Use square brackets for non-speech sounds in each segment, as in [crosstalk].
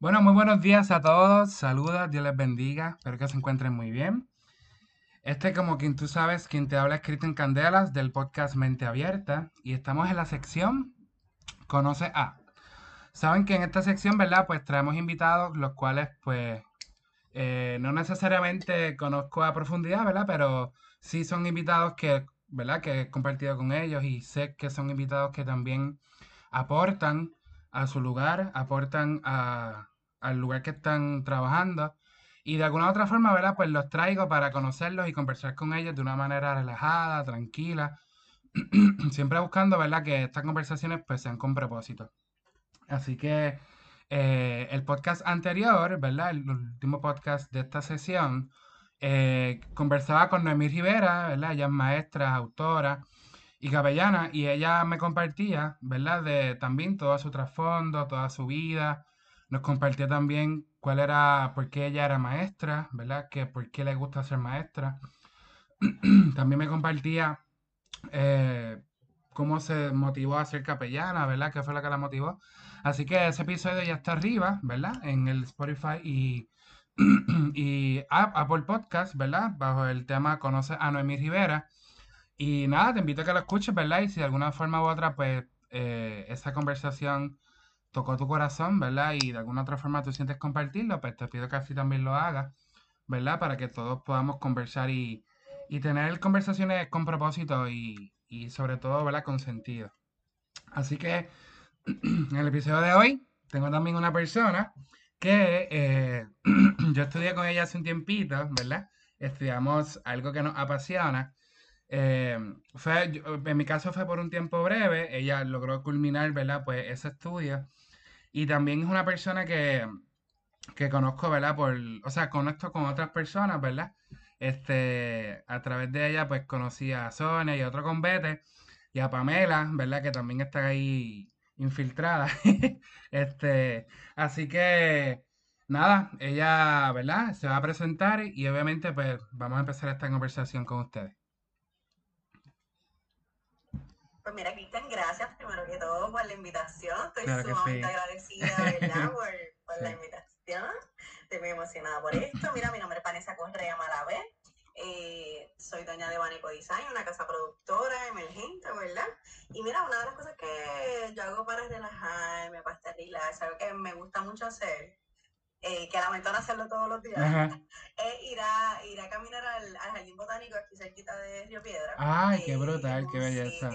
Bueno, muy buenos días a todos. Saludos, Dios les bendiga. Espero que se encuentren muy bien. Este, como quien tú sabes, quien te habla escrito en Candelas del podcast Mente Abierta. Y estamos en la sección Conoce a. Saben que en esta sección, ¿verdad? Pues traemos invitados, los cuales, pues, eh, no necesariamente conozco a profundidad, ¿verdad? Pero sí son invitados que, ¿verdad? Que he compartido con ellos y sé que son invitados que también aportan a su lugar, aportan a, al lugar que están trabajando. Y de alguna otra forma, ¿verdad? Pues los traigo para conocerlos y conversar con ellos de una manera relajada, tranquila. [clears throat] Siempre buscando, ¿verdad? Que estas conversaciones pues sean con propósito. Así que eh, el podcast anterior, ¿verdad? El, último podcast de esta sesión, eh, conversaba con Noemí Rivera, ¿verdad? Ella es maestra, autora y capellana, y ella me compartía, ¿verdad? De también todo su trasfondo, toda su vida. Nos compartió también cuál era, por qué ella era maestra, ¿verdad? Que por qué le gusta ser maestra. [clears throat] también me compartía eh, cómo se motivó a ser capellana, ¿verdad? ¿Qué fue lo que la motivó? Así que ese episodio ya está arriba, ¿verdad? En el Spotify y, [clears throat] y Apple Podcast, ¿verdad? Bajo el tema Conoce a Noemí Rivera. Y nada, te invito a que lo escuches, ¿verdad? Y si de alguna forma u otra, pues, eh, esa conversación tocó tu corazón, ¿verdad? Y de alguna otra forma tú sientes compartirlo, pues te pido que así también lo hagas, ¿verdad? Para que todos podamos conversar y, y tener conversaciones con propósito y, y sobre todo, ¿verdad? Con sentido. Así que [clears throat] en el episodio de hoy tengo también una persona que eh, [clears throat] yo estudié con ella hace un tiempito, ¿verdad? Estudiamos algo que nos apasiona. Eh, fue, en mi caso fue por un tiempo breve, ella logró culminar, ¿verdad? Pues ese estudio. Y también es una persona que, que conozco, ¿verdad? Por, o sea, conecto con otras personas, ¿verdad? Este, a través de ella, pues conocí a Sonia y a otro convete y a Pamela, ¿verdad? Que también está ahí infiltrada. [laughs] este, así que nada, ella, ¿verdad? Se va a presentar y obviamente pues vamos a empezar esta conversación con ustedes. Pues mira, Cristian, gracias primero que todo por la invitación. Estoy sumamente agradecida, ¿verdad? [laughs] por, por la invitación. Estoy muy emocionada por esto. Mira, mi nombre es Vanessa Correa Malavé. Eh, soy doña de Banico Design, una casa productora emergente, ¿verdad? Y mira, una de las cosas que yo hago para relajarme, para estar relax, algo que me gusta mucho hacer, eh, que lamento no hacerlo todos los días, [laughs] es ir a, ir a caminar al, Jardín Botánico aquí cerquita de Río Piedra. ¡Ay, qué brutal, qué belleza!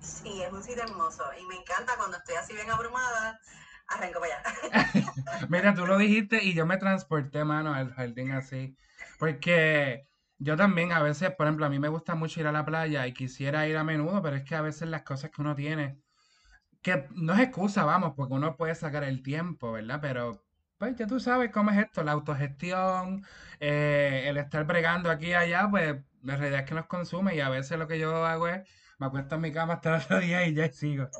Sí, es un sitio hermoso y me encanta cuando estoy así bien abrumada, arranco para allá. [laughs] Mira, tú lo dijiste y yo me transporté, mano, al jardín así. Porque yo también a veces, por ejemplo, a mí me gusta mucho ir a la playa y quisiera ir a menudo, pero es que a veces las cosas que uno tiene, que no es excusa, vamos, porque uno puede sacar el tiempo, ¿verdad? Pero pues ya tú sabes cómo es esto, la autogestión, eh, el estar bregando aquí y allá, pues la realidad es que nos consume y a veces lo que yo hago es, me acuesto en mi cama hasta el otro día y ya sigo. [laughs]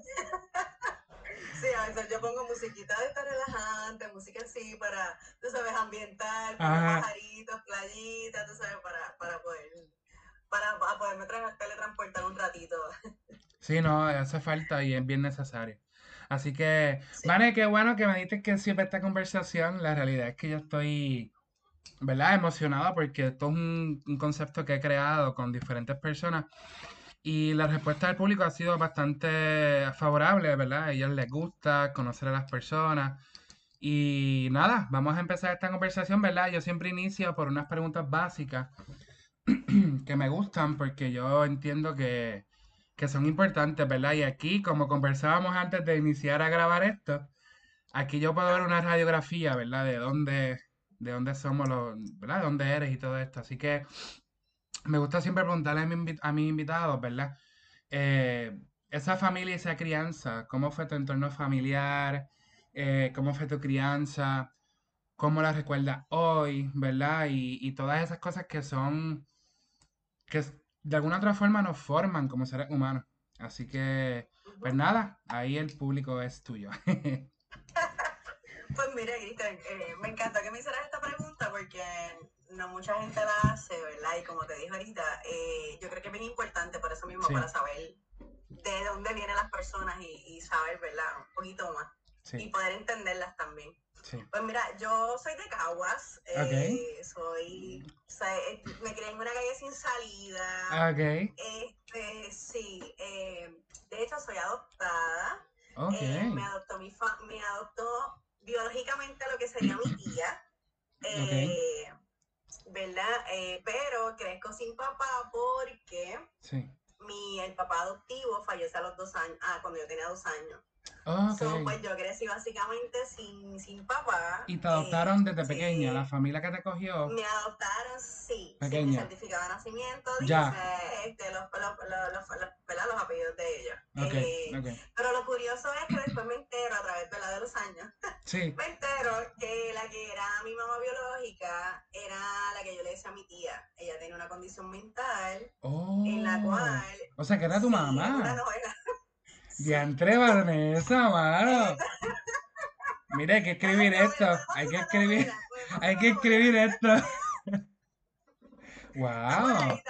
Sí, a veces yo pongo musiquita de esta relajante, música así para, tú sabes, ambiental, pajaritos, playitas, tú sabes, para, para poder, para, para poderme teletransportar un ratito. Sí, no, hace falta y es bien necesario. Así que, Vane, qué bueno que me dices que siempre esta conversación, la realidad es que yo estoy, ¿verdad? Emocionado porque esto es un, un concepto que he creado con diferentes personas y la respuesta del público ha sido bastante favorable, ¿verdad? A ellos les gusta conocer a las personas. Y nada, vamos a empezar esta conversación, ¿verdad? Yo siempre inicio por unas preguntas básicas [clears throat] que me gustan porque yo entiendo que, que son importantes, ¿verdad? Y aquí, como conversábamos antes de iniciar a grabar esto, aquí yo puedo ver una radiografía, ¿verdad? De dónde, de dónde somos los, ¿verdad? De dónde eres y todo esto. Así que me gusta siempre preguntarle a, mis invitados, ¿verdad? Eh, esa familia y esa crianza, ¿cómo fue tu entorno familiar? Eh, ¿Cómo fue tu crianza? ¿Cómo la recuerdas hoy? ¿Verdad? Y, todas esas cosas que son, que de alguna otra forma nos forman como seres humanos. Así que, pues nada, ahí el público es tuyo. [laughs] pues mira, Cristian, eh, me encanta que me hicieras esta pregunta porque no mucha gente la hace, ¿verdad? Y como te dije ahorita, eh, yo creo que es bien importante por eso mismo, para saber de dónde vienen las personas y, saber, ¿verdad? Un poquito más. Y poder entenderlas también. Pues mira, yo soy de Caguas. Eh, soy, eh, me crié en una calle sin salida. Ok. Este, sí. Eh, de hecho, soy adoptada. Okay. me adoptó mi me adoptó biológicamente lo que sería mi tía. ¿Verdad? pero crezco sin papá porque mi, el papá adoptivo falleció a los dos años, ah, cuando yo tenía dos años. Okay. pues yo crecí básicamente sin, sin papá. ¿Y te adoptaron desde eh, pequeña? ¿La familia que te cogió? Me adoptaron, sí. Pequeña. Sin certificado de nacimiento, ya. dice este, los, los, los, los, apellidos de ellos. Okay, okay. Pero lo curioso es que después me entero, a través de los años, [laughs] sí. me entero que la que era mi mamá biológica era la que yo le decía a mi tía. Ella tenía una condición mental oh. en la cual... O sea, que era tu mamá. Una novela. [laughs] Diantre Vanessa, mano. Mira, hay que escribir esto. Hay que escribir. Hay que escribir esto. Wow.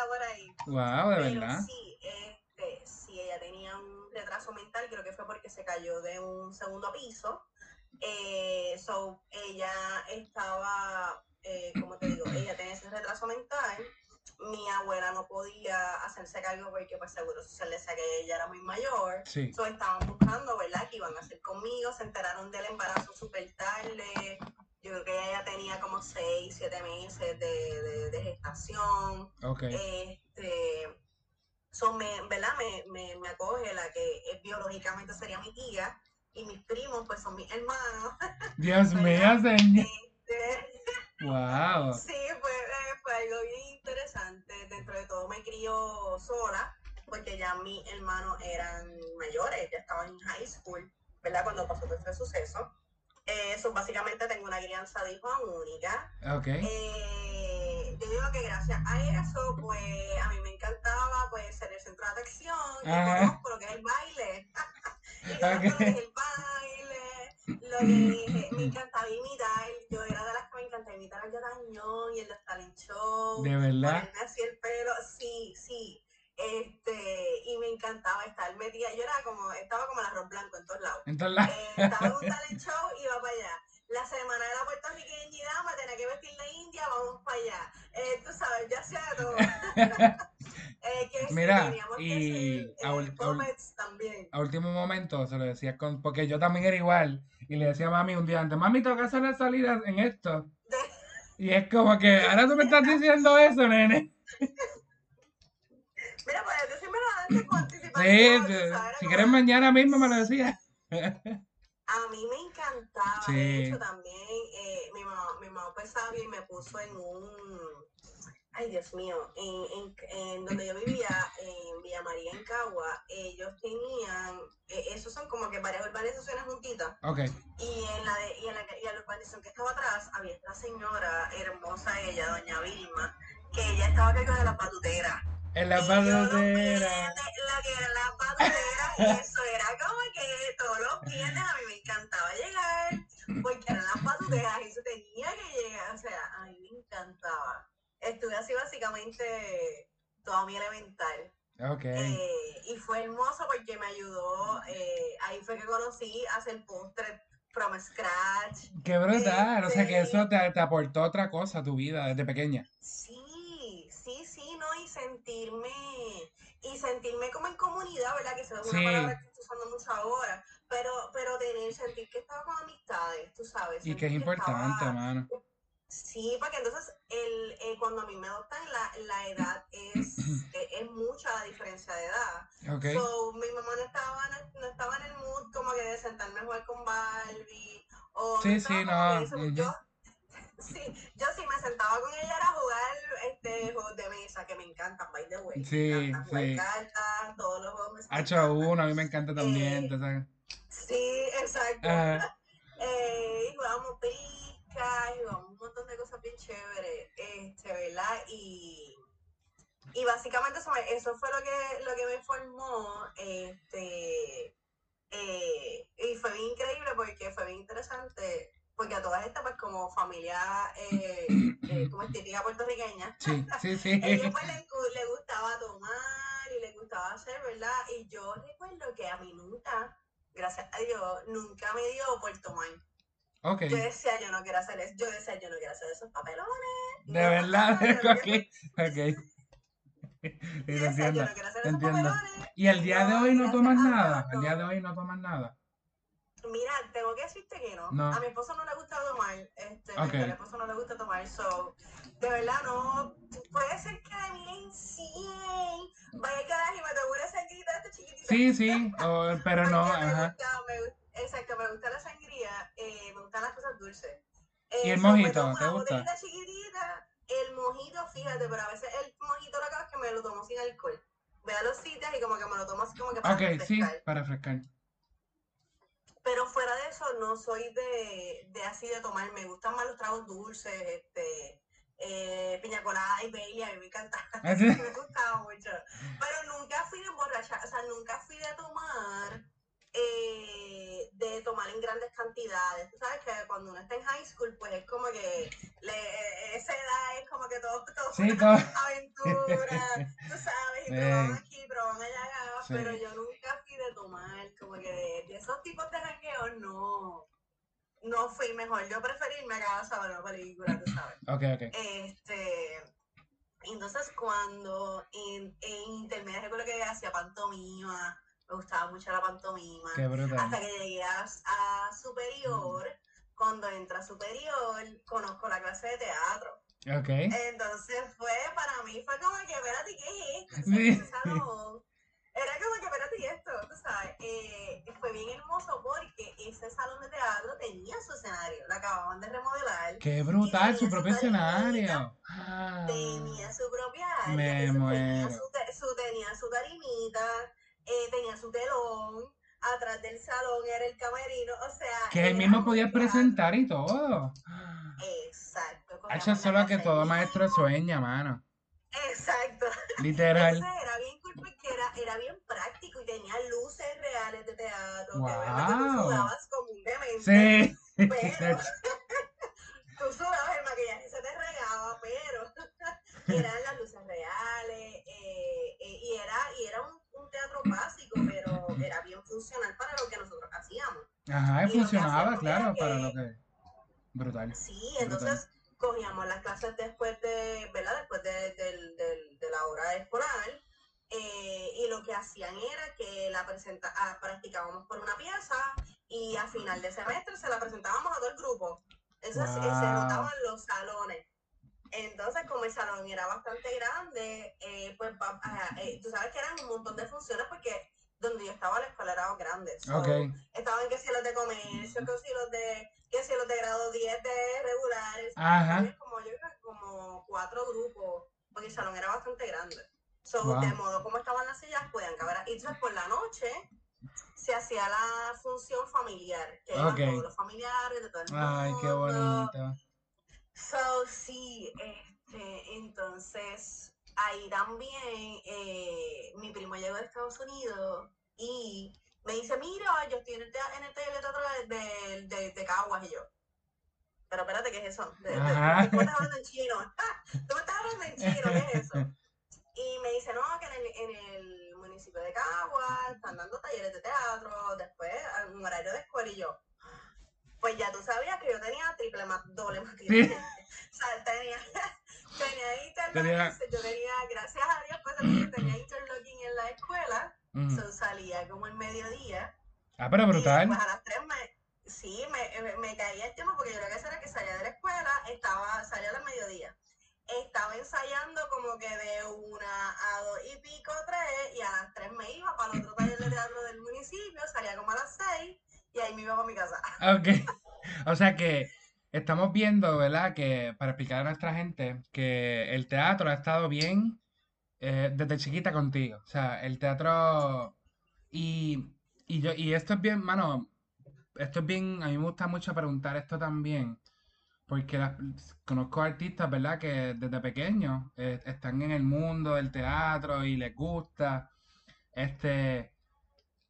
Wow, de verdad. Sí, este, sí, ella tenía un retraso mental, creo que fue porque se cayó de un segundo piso. Eh, so, ella estaba, eh, como te digo, ella tenía ese retraso mental mi abuela no podía hacerse cargo porque pues seguro social decía que ella era muy mayor. Sí. So, estaban buscando, ¿verdad? Que iban a hacer conmigo. Se enteraron del embarazo súper tarde. Yo creo que ella ya tenía como 6, 7 meses de, de, gestación. Ok. Este, so me, ¿verdad? Me, me, me acoge la que biológicamente sería mi tía. Y mis primos, pues son mis hermanos. Dios [laughs] mío, señor. Wow. Sí, pues fue algo bien interesante. Dentro de todo me crió sola, porque ya mis hermanos eran mayores, ya estaban en high school, ¿verdad? Cuando pasó todo este suceso. Eso, básicamente tengo una crianza de hijo única. Ok. Eh, yo digo que gracias a eso, pues a mí me encantaba pues ser el centro de atención, que conozco lo que es el baile. [laughs] y okay. lo que es el baile, lo que me encantaba imitar. Yo era de las que me encantaba imitar a Yodañón y el de talent show. De verdad. Así el pelo, sí, sí. Este, y me encantaba estar metida. Yo era como, estaba como el arroz blanco en todos lados. En todos lados. Eh, estaba en un [laughs] talent show y iba para allá. La semana de la puertorriqueñidad me tenía que vestir de India, vamos para allá. Eh, tú sabes, ya sea todo. [laughs] eh, que Mira, y a, también. a último momento se lo decía con, porque yo también era igual. Y le decía a mami un día antes, mami, tengo que hacer la salida en esto. [laughs] y es como que, ahora tú me estás diciendo eso, nene. [laughs] Mira, pues yo siempre lo antes con anticipación. Sí, si quieres mañana mismo me lo decía. A mí me encantaba, de hecho también eh, mi, mamá, mi mamá pues sabia y me puso en un, ay Dios mío, en, en, donde yo vivía, en Villa María, en Cagua, ellos tenían, eh, esos son como que varias urbanizaciones juntitas. Okay. Y en la de, y en la, y en la urbanización que estaba atrás había esta señora hermosa ella, doña Vilma, que ella estaba cargada de la patutera. En la patutera. La que era la patutera, [laughs] eso era como que todos los viernes a mí me encantaba llegar, porque eran las patuteras y se tenía que llegar, o sea, a mí me encantaba. Estuve así básicamente toda mi elemental. Okay. Eh, y fue hermoso porque me ayudó, eh, ahí fue que conocí a hacer postres from scratch. Qué brutal, o sea que eso este te, te aportó otra cosa a tu vida desde pequeña. Sí, sentirme y sentirme como en comunidad, ¿verdad? Que es una palabra que estoy usando mucho ahora, pero, pero tener, sentir que estaba con amistades, tú sabes. Y que es importante, hermano. Sí, porque entonces el, eh, cuando a mí me adoptan la, la edad es, [clears throat] eh, es, mucha la diferencia de edad. Okay. So, mi mamá no estaba, no, estaba en el mood como que de sentarme a jugar con Barbie. O sí, sí, no. Yo, [laughs] Sí, yo sí me sentaba con ella a jugar este juegos de mesa que me encantan, by the way. Sí, me sí. cartas, todos los juegos me H1, a mí me encanta también, eh. Sí, [laughs] exacto. eh, y jugábamos y un montón de cosas bien chéveres, este, ¿verdad? Y, y básicamente eso, eso fue lo que, lo que me formó, este, eh, y fue bien increíble porque fue bien interesante porque a todas estas, pues como familia, eh, eh, como estética puertorriqueña, sí, [laughs] sí, sí. ellos pues les, gustaba tomar y les gustaba hacer, ¿verdad? Y yo recuerdo que a mí nunca, gracias a Dios, nunca me dio por tomar. Okay. Yo decía, yo no quiero hacer eso. Yo decía, yo no quiero hacer esos papelones. De verdad, ok, ok. [laughs] Y decía, yo no quiero hacer esos papelones. ¿Y el día de hoy no tomas nada? ¿El día de hoy no tomas nada? Mira, tengo que decirte que no. A mi esposo no le gusta tomar. Este, A mi esposo no le gusta tomar. So, de verdad, no. Puede ser que de mí en 100 vaya a quedar y me tomo una sangrita esta chiquitita. Sí, sí, pero [laughs] no. Ajá. exacto, me gusta la sangría. Eh, me gustan las cosas dulces. ¿Y el mojito? ¿Te gusta? chiquitita, el mojito, fíjate, pero a veces el mojito lo que es que me lo tomo sin alcohol. Ve a los sitios y como que me lo tomo así como que para Ok, sí, para refrescar. Pero fuera de eso, no soy de, de así de tomar. Me gustan más los tragos dulces, este, eh, piña colada y bella, a mí me encanta. [laughs] me gustaba mucho. Pero nunca fui de emborrachar, o sea, nunca fui de tomar, eh, de tomar en grandes cantidades. Tú sabes que cuando uno está en high school, pues es como que le, esa edad es como que todo, todo sí, aventura, [laughs] tú sabes, y probamos aquí, probamos allá, pero yo nunca fui de tomar, como que de, esos tipos de jangueos no, no fui mejor. Yo preferí irme a casa a ver una película, tú sabes. Ok, ok. Este, entonces cuando en, en intermedio recuerdo que hacía pantomima, me gustaba mucho la pantomima. Qué brutal. Hasta que llegué a, superior, cuando entra a superior, conozco la clase de teatro. Okay. Entonces fue, para mí fue como que, espérate, ¿qué es esto? Sí. Salón era como que, espérate, y esto, tú sabes, eh, fue bien hermoso porque ese salón de teatro tenía su escenario, lo acababan de remodelar. ¡Qué brutal! Su propio escenario. Tenía su propia área. Me muero. Tenía su, tenía su tarimita, eh, tenía su telón, atrás del salón era el camerino, o sea... Que él mismo podía presentar y todo. Exacto. Es solo que todo maestro sueña, mano. Exacto. Literal. era bien porque era, era bien práctico y tenía luces reales de teatro. Wow. Que tú sudabas como un demente. Sí. Pero [laughs] [laughs] tú sudabas, el maquillaje se te regaba, pero [laughs] eran las luces reales eh, eh, y era, y era un, básico, pero era bien funcional para lo que nosotros hacíamos. Ajá, funcionaba, claro, para lo que... Brutal. Sí, entonces cogíamos las clases después de, ¿verdad? Después de, de la hora escolar eh, y lo que hacían era que la presenta ah, practicábamos por una pieza y a final de semestre se la presentábamos a todo el grupo. Eso se notaban los salones. Entonces, como el salón era bastante grande, eh, pues eh, tú sabes que eran un montón de funciones porque donde yo estaba la escuela era grande. Estaban que si los de comercio, que si los de, que si los de grado 10 de regulares. Como yo como cuatro grupos, porque el salón era bastante grande. So, De modo como estaban las sillas, podían caber. Y entonces por la noche se hacía la función familiar, que eran todos los familiares de todo el mundo. Ay, qué bonito. So, sí, este, entonces ahí también eh, mi primo llegó de Estados Unidos y me dice, mira, yo estoy en el, en el teatro de, de, de, Caguas y yo. Pero espérate, ¿qué es eso? Tú me estás hablando en chino. [laughs] tú me estás hablando en chino, ¿qué es eso? [laughs] Y me dice, no, que en el, en el municipio de Cagua están dando talleres de teatro, después un horario de escuela y yo. Pues ya tú sabías que yo tenía triple doble matrimonio. [laughs] o sea, tenía, [laughs] tenía interlocking, yo tenía, gracias a Dios, pues tenía interlocking en la escuela, uh salía como el mediodía. Ah, pero brutal. pues a las tres me, sí, me, me, caía el tiempo porque yo lo que hacía era que salía de la escuela, estaba, salía al mediodía estaba ensayando como que de una a dos y pico, tres, y a las tres me iba para el otro taller de teatro del municipio, salía como a las seis, y ahí me iba para mi casa. [laughs] Ok. O sea que estamos viendo, ¿verdad? Que para explicar a nuestra gente que el teatro ha estado bien eh, desde chiquita contigo. O sea, el teatro. Y, y, yo, y esto es bien, mano. Esto es bien. A mí me gusta mucho preguntar esto también. Porque conozco artistas, ¿verdad? Que desde pequeños eh, están en el mundo del teatro y les gusta. Este,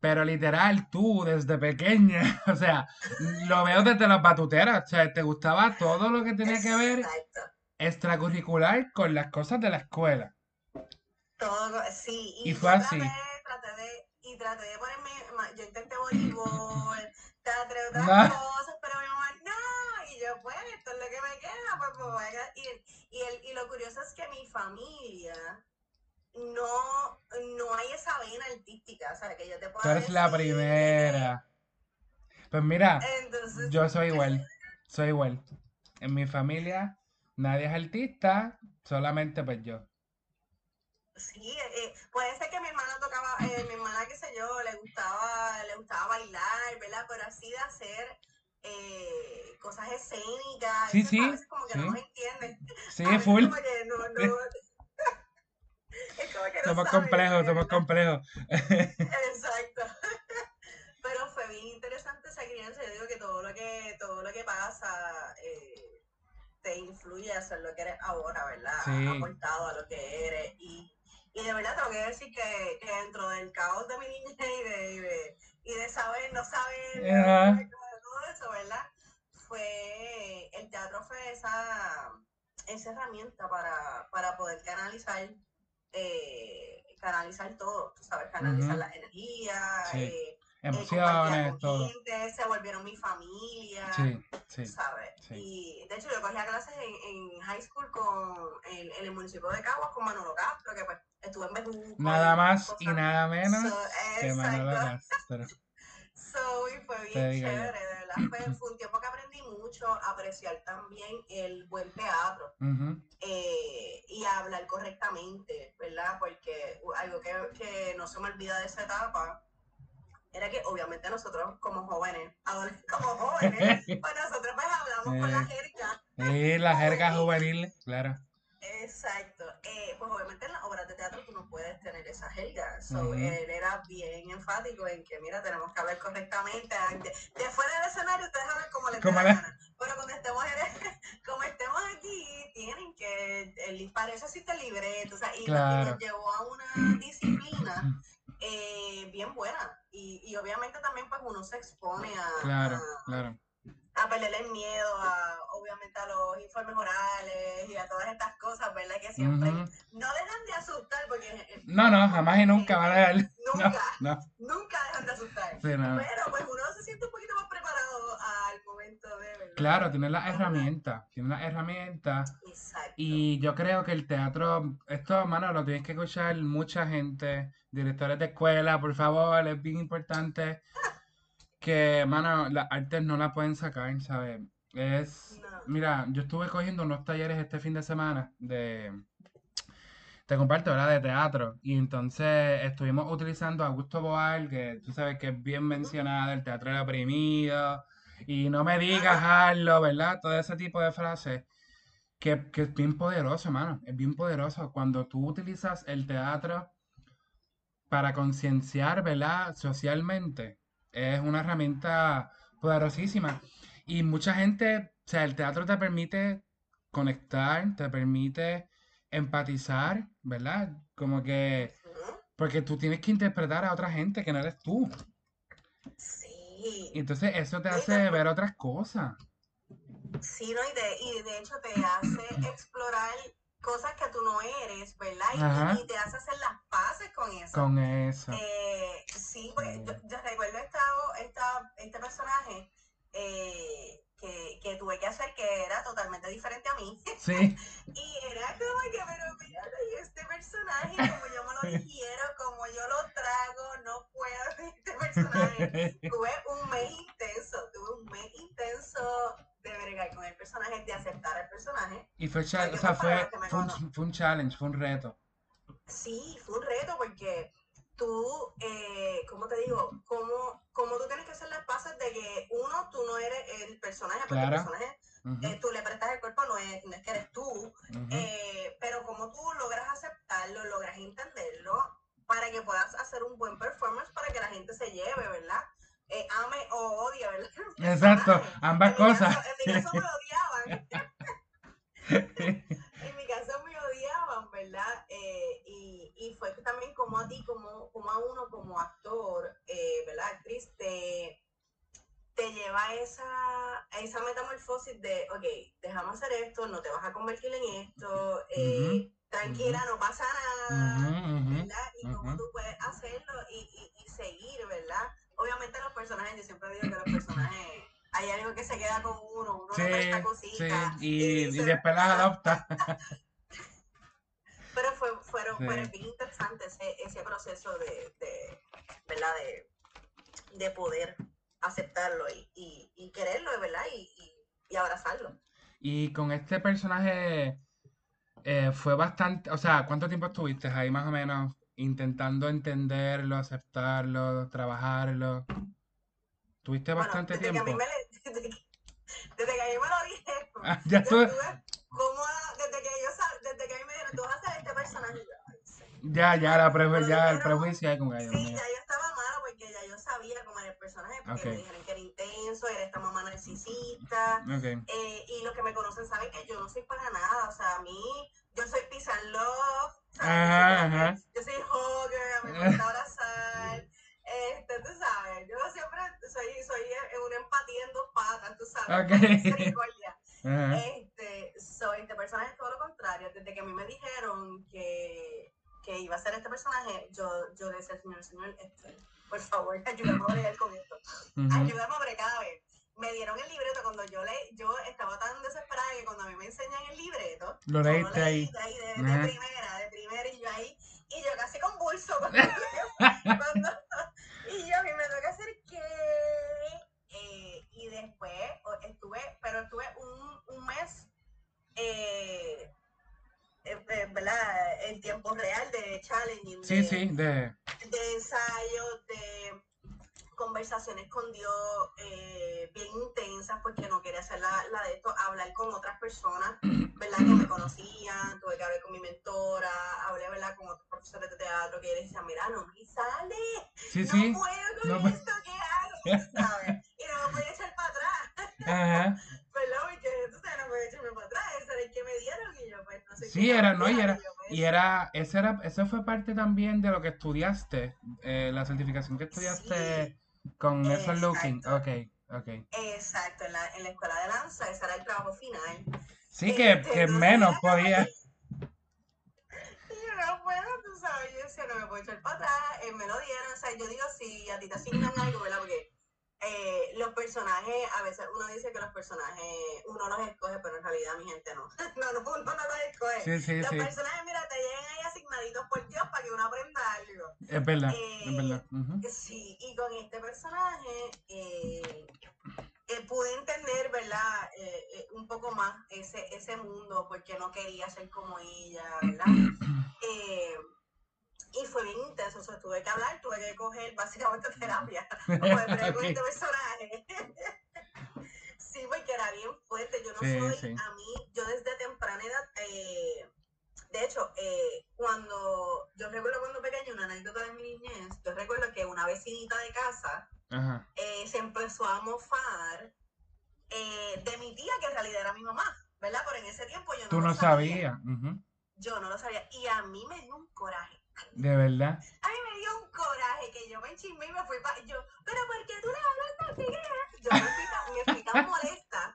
pero literal, tú desde pequeña, [laughs] o sea, lo veo desde las batuteras, o sea, te gustaba todo lo que tenía que ver extracurricular con las cosas de la escuela. Todo, sí. Y, fue así. Traté, de, y traté de ponerme, yo intenté voleibol, [laughs] traté otras cosas, pero mi mamá, no, y, y, y lo curioso es que mi familia no, no hay esa vena artística, o sea, que yo te puedo Tú eres la primera. Pues mira, yo soy igual, soy igual. En mi familia nadie es artista, solamente pues yo. Sí, eh, puede ser que mi hermana tocaba, eh, mi hermana, qué sé yo, le gustaba, le gustaba bailar, ¿verdad? Pero así de hacer eh, cosas escénicas, sí, sí, como que sí. no nos entiende. Sí, full. [laughs] somos complejos, somos complejos. Exacto. [laughs] Pero fue bien interesante esa crianza. Yo digo que todo lo que, todo lo que pasa eh, te influye a ser lo que eres ahora, ¿verdad? Sí. Aportado a lo que eres. Y, y de verdad tengo que decir que, que dentro del caos de mi niña y de, y de, saber, no saber, todo eso, ¿verdad? Fue, el teatro fue esa, esa herramienta para, para poder canalizar eh, canalizar todo, tú sabes, canalizar la energía, eh, emociones, todo. se volvieron mi familia, sí, ¿sabes? Y de hecho yo cogía clases en, en high school con, en, en, el municipio de Caguas con Manolo Castro, que pues estuve en Bejuco. Nada más y nada menos que Manolo Castro. So, y fue bien chévere, de verdad. Fue, [clears throat] fue, un tiempo que aprendí mucho a apreciar también el buen teatro eh, y a hablar correctamente, ¿verdad? Porque algo que, que no se me olvida de esa etapa era que obviamente nosotros como jóvenes, [laughs] como jóvenes, [laughs] pues nosotros pues hablamos con la eh, jerga. Sí, la jerga [laughs] juvenil, claro. Exacto. Eh, pues obviamente en las obras de teatro tú no puedes tener esa jerga. So, Él era bien enfático en que, mira, tenemos que hablar correctamente. De, fuera del escenario ustedes hablan como les da la Pero cuando estemos, [laughs] como estemos aquí, tienen que, el, para eso existe el libreto. O sea, y, nos llevó a una [clears throat] disciplina eh, bien buena. Y, y obviamente también pues uno se expone a... Claro, claro a perderle el miedo a, obviamente, a los informes orales y a todas estas cosas, ¿verdad? Que siempre no dejan de asustar porque... No, no, jamás y nunca van a dejar. [laughs] Nunca, no, nunca dejan de asustar. Pero pues uno se siente un poquito más preparado al momento de... ¿verdad? Claro, tiene las herramientas, tiene las herramientas. Exacto. Y yo creo que el teatro, esto, mano, lo tienes que escuchar mucha gente, directores de escuela, por favor, es bien importante [laughs] que, mano, las artes no la pueden sacar, ¿sabes? Es, mira, yo estuve cogiendo unos talleres este fin de semana de, te comparto, ¿verdad? De teatro. Y entonces estuvimos utilizando a Augusto Boal, que tú sabes que es bien mencionado, el teatro del oprimido. Y no me digas, Harlo, ¿verdad? Todo ese tipo de frases. Que, que es bien poderoso, mano. Es bien poderoso. Cuando tú utilizas el teatro para concienciar, ¿verdad? Socialmente es una herramienta poderosísima. Y mucha gente, o sea, el teatro te permite conectar, te permite empatizar, ¿verdad? Como que, porque tú tienes que interpretar a otra gente que no eres tú. Sí. Y entonces eso te hace ver otras cosas. Sí, no, y de, y de hecho te hace explorar cosas que tú no eres, ¿verdad? Y, te hace hacer las paces con eso. Con eso. Eh, sí, pues yo, recuerdo esta, esta, este personaje eh, que, que, tuve que hacer que era totalmente diferente a mí. Sí. [laughs] y era como que, pero mira, este personaje, como yo me lo [laughs] digiero, como yo lo trago, no puedo este personaje. [laughs] tuve un mes intenso, tuve un mes intenso de bregar con el personaje, de aceptar el personaje. Y fue, o sea, fue, fue, un, fue un challenge, fue un reto. Sí, fue un reto porque tú, eh, ¿cómo te digo? ¿Cómo, ¿Cómo, tú tienes que hacer las pases de que, uno, tú no eres el personaje, porque el personaje, eh, tú le prestas el cuerpo, no es, no es que eres tú, eh, pero cómo tú logras aceptarlo, logras entenderlo, para que puedas hacer un buen performance, para que la gente se lleve, ¿verdad? Eh, ame o odie, ¿verdad? [laughs] Exacto, ambas cosas. en mi caso me odiaban. [laughs] [laughs] en mi caso me odiaban, ¿verdad? Eh, y, y fue también como a ti, como, como a uno como actor, eh, ¿verdad? Actriz, te, te lleva a esa, esa metamorfosis de, ok, dejamos hacer esto, no te vas a convertir en esto, eh, tranquila, no pasa nada, ¿verdad? Y cómo tú puedes hacerlo y, y, y seguir, ¿verdad? Obviamente los personajes, yo siempre digo que los personajes hay algo que se queda con uno, uno sí, le cositas. Sí, y, y, después las adopta. [laughs] Pero fue, fueron, bien interesante ese, ese proceso de, de ¿verdad? De, de poder aceptarlo y, y, quererlo, ¿verdad? Y, y, abrazarlo. Y con este personaje eh, fue bastante, o sea, ¿cuánto tiempo estuviste ahí más o menos intentando entenderlo, aceptarlo, trabajarlo? ¿Tuviste bastante tiempo? Que a mí me [laughs] desde, que, desde, que a mí me lo dije, ah, ya tú... como desde que yo desde que a mí me dijeron, tú vas a hacer este personaje. Ya, ya, la prejuicio, ya, el prejuicio hay con ellos. Sí, ya yo estaba malo porque ya yo sabía cómo era el personaje, porque me dijeron que era intenso, era esta mamá narcisista. Okay. Eh, y los que me conocen saben que yo no soy para nada, o sea, a mí, yo soy peace and love, Ajá, ajá. Yo soy mí me gusta abrazar. Este, tú sabes, yo siempre soy, soy una empatía en dos patas, tú sabes. Okay. Misericordia. [laughs] Este, soy este personaje es todo lo contrario. Desde que a mí me dijeron que, que iba a ser este personaje, yo, yo le decía al señor, señor, este, por favor, [laughs] ayúdame a bregar con esto. Ayúdame a bregar, cada vez. Me dieron el libreto cuando yo le, yo estaba tan desesperada que cuando a mí me enseñan el libreto, lo leíste ahí. De, ahí de, de, primera, de primera, y yo ahí, y yo casi convulso [laughs] cuando, cuando y yo a mí me toca hacer que eh, y después estuve, pero estuve un, un mes eh, eh, eh, ¿verdad? En tiempo real de challenging. Sí, de, sí, de... De ensayos, de conversaciones con Dios eh, bien intensas porque no quería hacer la, la, de esto, hablar con otras personas, [clears throat] ¿verdad? Que me conocían, tuve que hablar con mi mentora, hablé, ¿verdad? Con otros profesores de teatro que decían, mira, no me sale, sí, no sí. puedo con esto, ¿qué hago? ¿Sabes? Y no me voy a echar para atrás. [laughs] Ajá. [laughs] ¿Verdad? Porque entonces no voy a echarme para atrás, ese era el que me dieron y yo, pues, no sé Sí, era, no, y era, y era, ese era, eso fue parte también de lo que estudiaste, eh, la certificación que estudiaste. Sí con eso looking, ok, ok. Exacto, en la, en la escuela de danza, ese era el trabajo final. Sí, que, este, que menos [laughs] podía. Yo no puedo, tú sabes, yo decía, no me puedo echar para atrás, eh, me lo dieron, o sea, yo digo, si a ti te asignan algo, ¿verdad? Porque eh, los personajes, a veces uno dice que los personajes uno los escoge, pero en realidad mi gente no. [laughs] no, no uno no los escoge. Sí, sí, los sí. personajes, mira, te llegan ahí asignaditos por Dios para que uno aprenda algo. Es verdad, eh, es verdad. Sí, y con este personaje eh, eh pude entender, ¿verdad? Eh, un poco más ese, ese mundo, porque no quería ser como ella, ¿verdad? [clears throat] y fue bien intenso, o sea, tuve que hablar, tuve que coger básicamente terapia, [laughs] [laughs] como de con este personaje. [laughs] sí, porque era bien fuerte, yo no soy, a mí, yo desde temprana edad, eh, de hecho, eh, cuando, yo recuerdo cuando pequeño, una anécdota de mi niñez, yo recuerdo que una vecinita de casa eh, se empezó a mofar eh, de mi tía, que en realidad era mi mamá, ¿verdad? Pero en ese tiempo yo no Tú no sabías. Yo no lo sabía. Y a mí me dio un coraje ¿De verdad? A mí me dio un coraje que yo me enchismé y me fui para... Yo, pero ¿por qué tú le hablas así? Yo me fui, me fui tan [laughs] molesta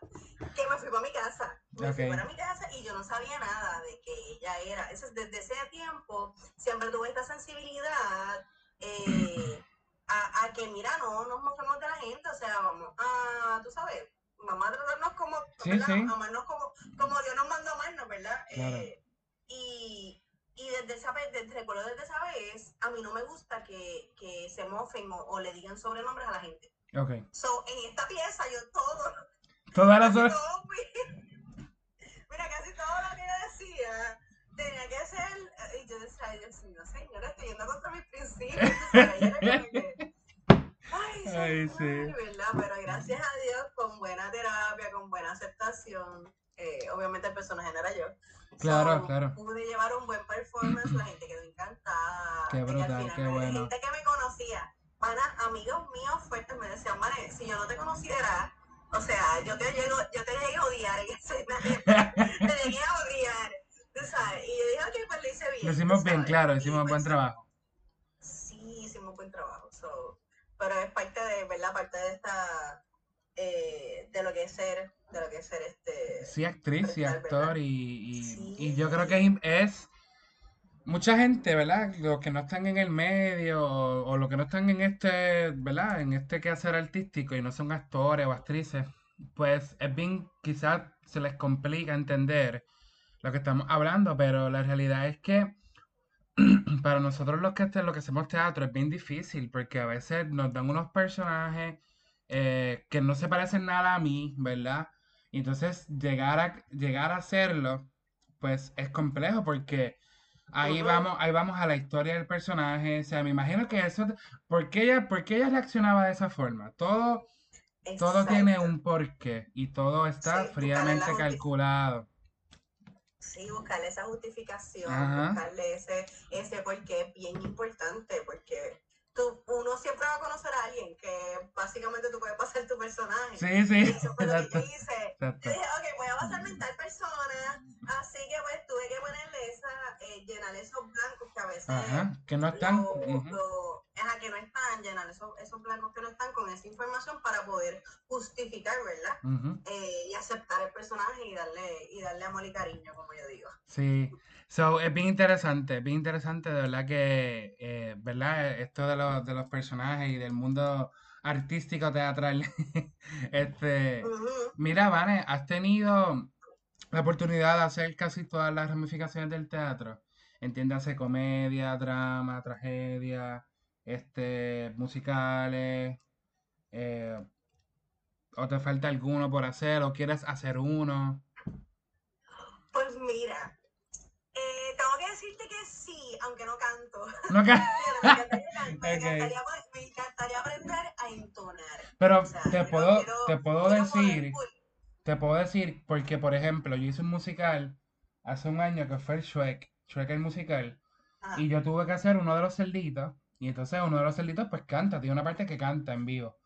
que me fui para mi casa. Me fui para mi casa y yo no sabía nada de que ella era... Eso, desde ese tiempo siempre tuve esta sensibilidad eh, a, a, que, mira, no nos mostramos de la gente, o sea, vamos a, tú sabes, mamá tratarnos como, sí, sí. amarnos como, como Dios nos mandó a amarnos, ¿verdad? Claro. Eh, y y desde esa vez, desde, recuerdo desde esa vez, a mí no me gusta que, que se mofen o, o, le digan sobrenombres a la gente. Ok. So, en esta pieza yo todo... [laughs] Todas las horas... [laughs] Mira, casi todo lo que yo decía tenía que ser... Y yo decía, Dios mío, señora, estoy yendo contra mis principios. [laughs] Ay, ay sí. ¿verdad? Pero gracias a Dios, con buena terapia, con buena aceptación, eh, obviamente el personaje no era yo. Claro, claro. Pude llevar un buen performance, la gente quedó encantada. Qué brutal, qué bueno. gente que me conocía, para amigos míos fuertes me decían, Mane, si yo no te conociera, o sea, yo te llego, yo te llegué a odiar en [laughs] te llegué a odiar. ¿tú sabes? Y yo dije, ok, pues lo hice bien. Lo hicimos bien, claro, hicimos buen trabajo. Sí, hicimos buen trabajo. So, pero es parte de, ¿verdad? Parte de esta, eh, de lo que es ser de lo que es ser este... Sí, actriz y actor y, y, y, yo creo que es mucha gente, ¿verdad? Los que no están en el medio o, o los que no están en este, ¿verdad? En este quehacer artístico y no son actores o actrices, pues es bien, quizás se les complica entender lo que estamos hablando, pero la realidad es que [clears throat] para nosotros los que, lo que hacemos teatro es bien difícil porque a veces nos dan unos personajes eh, que no se parecen nada a mí, ¿verdad? Y entonces llegar a, llegar a hacerlo, pues es complejo porque ahí vamos, ahí vamos a la historia del personaje. O sea, me imagino que eso, ¿por qué ella, por qué ella reaccionaba de esa forma? Todo, todo tiene un porqué y todo está fríamente calculado. Sí, buscarle esa justificación, buscarle ese, ese porqué es bien importante, porque tú, uno siempre va a conocer a alguien que básicamente tú puedes pasar tu personaje. Sí, sí. Y eso fue lo que hice. Yo dije, ok, voy a pasarme tal persona, así que pues tuve que ponerle esa, eh, llenar esos blancos que a veces... Ajá, que no están... Lo, que no están, llenar esos, esos blancos que no están con esa información para poder justificar, ¿verdad? Eh, y aceptar el personaje y darle, y darle amor y cariño, como yo digo. Sí. So, es bien interesante, bien interesante, de verdad que, eh, ¿verdad? Esto de los, de los personajes y del mundo artístico teatral. [laughs] este, mira, Vane, has tenido la oportunidad de hacer casi todas las ramificaciones del teatro. Entiéndase comedia, drama, tragedia, este, musicales, eh, o te falta alguno por hacer, o quieres hacer uno. Pues mira, aunque no canto. [laughs] No canto. [laughs] me, encantaría, aprender a entonar. Pero te puedo, te puedo decir, te puedo decir, porque por ejemplo, yo hice un musical hace un año que fue el Shrek, Shrek el musical, y yo tuve que hacer uno de los cerditos, y entonces uno de los cerditos pues canta, tiene una parte que canta en vivo.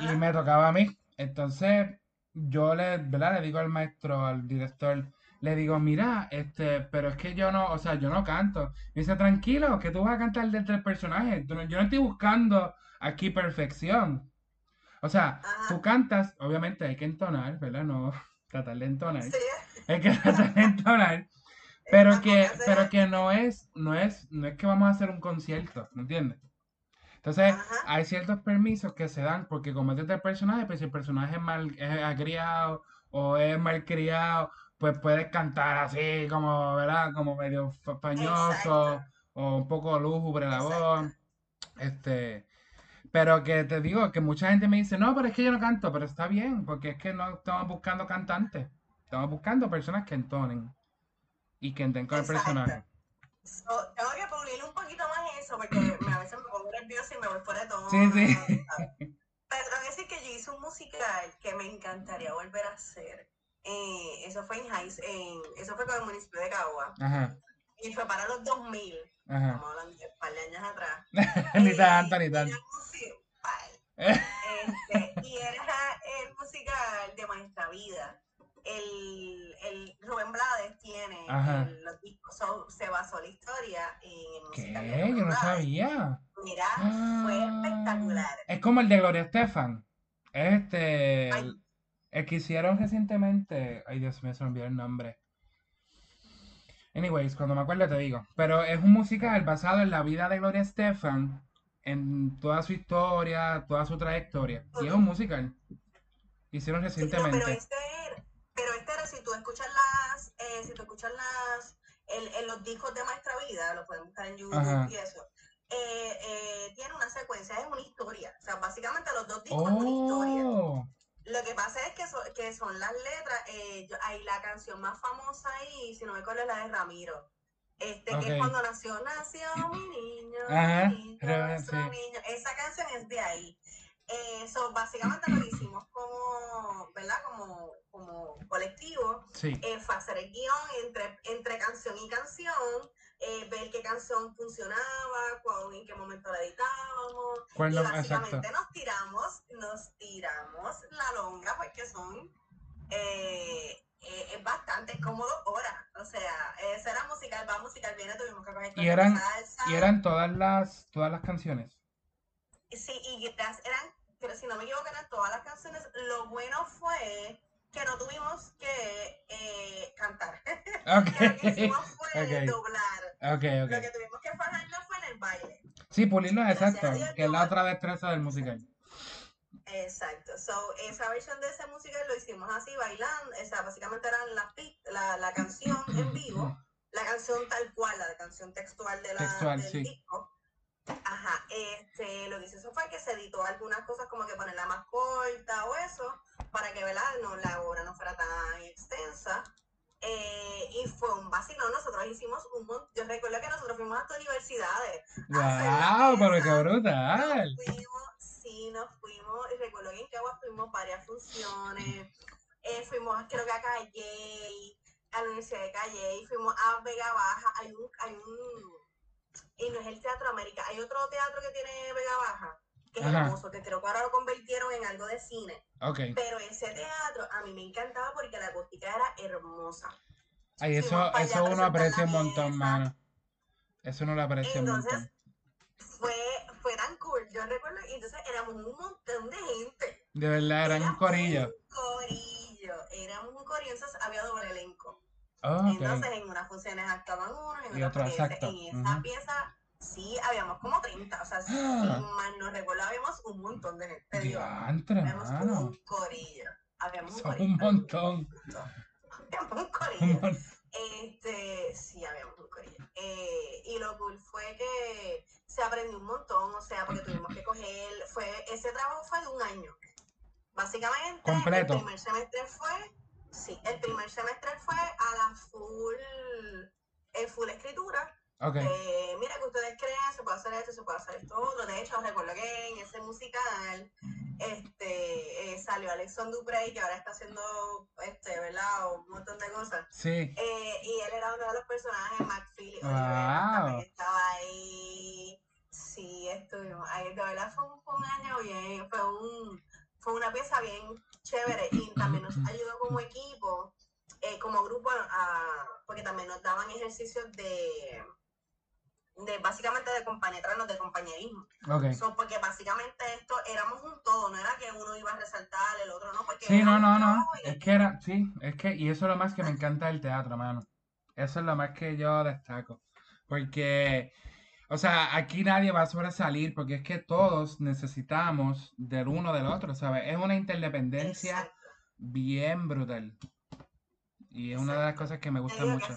Y me tocaba a mí. Entonces, yo le, ¿verdad? le digo al maestro, al director, le digo, mira, este, pero es que yo no, o sea, yo no canto. Me dice, tranquilo, que tú vas a cantar dentro del personaje. Yo no estoy buscando aquí perfección. O sea, tú cantas, obviamente hay que entonar, ¿verdad? No [laughs] tratar de entonar. Hay que tratar de [laughs] entonar. Pero que, pero que no es, no es, no es que vamos a hacer un concierto, ¿me entiendes? Entonces, hay ciertos permisos que se dan porque como este personaje, pues si el personaje es mal es agriado o es malcriado pues puedes cantar así, como, ¿verdad? Como medio pañoso o un poco lúgubre la voz. Este, pero que te digo que mucha gente me dice, no, pero es que yo no canto, pero está bien, porque es que no estamos buscando cantantes, estamos buscando personas que entonen y que entren con el personaje. tengo que pulir un poquito más eso, porque a veces me pongo nervioso y me voy fuera de todo. Sí, sí. [laughs] Pero tengo que decir que yo hice un musical que me encantaría volver a hacer eh, eso fue en, High, en eso fue con el municipio de Cagua. Y fue para los 2000. Ajá. Estamos hablando de un par de años atrás. [laughs] ni eh, tanto, ni tanto. [laughs] Este, y era el musical de Maestra Vida. El, el Rubén Blades tiene el, los discos, se basó la historia en. ¿Qué? Yo no sabía. Mira, fue ah. espectacular. Es como el de Gloria Estefan. Este. El que hicieron recientemente. Ay, Dios mío, se me olvidó el nombre. Anyways, cuando me acuerdo te digo. Pero es un musical basado en la vida de Gloria Estefan, en toda su historia, toda su trayectoria. Y es un musical. Hicieron recientemente. pero este si tú escuchas las, eh, si tú escuchas las, el, los discos de Maestra Vida, lo pueden buscar en YouTube y eso. Eh, eh, tiene una secuencia, es una historia. O sea, básicamente los dos discos son una historia. Oh. Lo que pasa es que, que son las letras, hay la canción más famosa ahí, si no me acuerdo, es la de Ramiro. Este, que es cuando nació, nació mi niño, mi niño, Esa canción es de ahí. Eso eh, básicamente lo hicimos como, ¿verdad? Como, como colectivo. Sí. Eh, hacer el guion entre, entre canción y canción eh, ver qué canción funcionaba, cuál, en qué momento la editábamos. y básicamente nos tiramos, nos tiramos la longa porque son es bastante cómodo horas. O sea, esa era musical, va musical, viene, tuvimos que coger y eran, Y eran todas las, todas las canciones. Sí, y eran, si no me equivoco, eran todas las canciones. Lo bueno fue que no tuvimos que eh, cantar. Okay. [laughs] Lo que hicimos fue [laughs] doblar. Ok, ok. Lo que tuvimos que fajarnos fue en el baile. Sí, pulirlo es exacto, que es la otra destreza del musical. Exacto. So, esa versión de ese musical lo hicimos así, bailando. O sea, básicamente eran la, la, la canción en vivo, la canción tal cual, la canción textual de la, del disco. Ajá, este, lo que hizo fue que se editó algunas cosas como que ponerla más corta o eso, para que ¿verdad? No, la obra no fuera tan extensa. Eh, y fue un vacilón, nosotros hicimos un montón, yo recuerdo que nosotros fuimos a universidades. ¡Wow! Pero qué brutal. Nos fuimos, sí, nos fuimos, y recuerdo que en Caguas fuimos varias funciones, eh, fuimos creo que a Calle, a la Universidad de Calle, y fuimos a Vega Baja, hay un, hay un, y no es el Teatro América, hay otro teatro que tiene Vega Baja, que es hermoso, que creo que ahora lo convirtieron en algo de cine. Okay. Pero ese teatro a mí me encantaba porque la acústica era hermosa. Ay, eso, eso uno aprecia un montón, mano. Eso no lo aprecia un montón. Fue, fue tan cool. Yo recuerdo, y entonces éramos un montón de gente. De verdad, eran un corillo. Un corillo, éramos un corillo, entonces había doble elenco. Oh, Entonces en unas funciones actuaban unos, en otras en esa pieza Sí, habíamos como 30, o sea, si mal no recuerdo, habíamos un montón de gente. habíamos un corillo. Habíamos un corillo. [laughs] Un montón. Habíamos un corillo. Este, sí, habíamos un corillo. Eh, y lo cool fue que se aprendió un montón, o sea, porque tuvimos que coger, fue, ese trabajo fue de un año. Básicamente, Completo. el primer semestre fue, sí, el primer semestre fue a la full, eh, full escritura eh, mira que ustedes creen, se puede hacer esto, se puede hacer esto otro. De hecho, recuerdo que en ese musical este, eh, salió Alexon Duprey, que ahora está haciendo, este, ¿verdad? Un montón de cosas. Sí. Eh, y él era uno de los personajes, McPhilly. Wow. estaba ahí. Sí, estuvimos ahí. De verdad fue un, fue un año bien, fue, un, fue una pieza bien chévere y también nos ayudó como equipo. como grupo, a, porque también nos daban ejercicios de, de básicamente de compenetrarnos, de compañerismo. Okay. porque básicamente esto éramos un todo, no era que uno iba a resaltar, el otro no, porque Sí, no, no, no, es que era, sí, es que, y eso es lo más que me encanta del teatro, mano. Eso es lo más que yo destaco. Porque, o sea, aquí nadie va a sobresalir porque es que todos necesitamos del uno del otro, ¿sabes? Es una interdependencia bien brutal. Y es una de las cosas que me gusta mucho.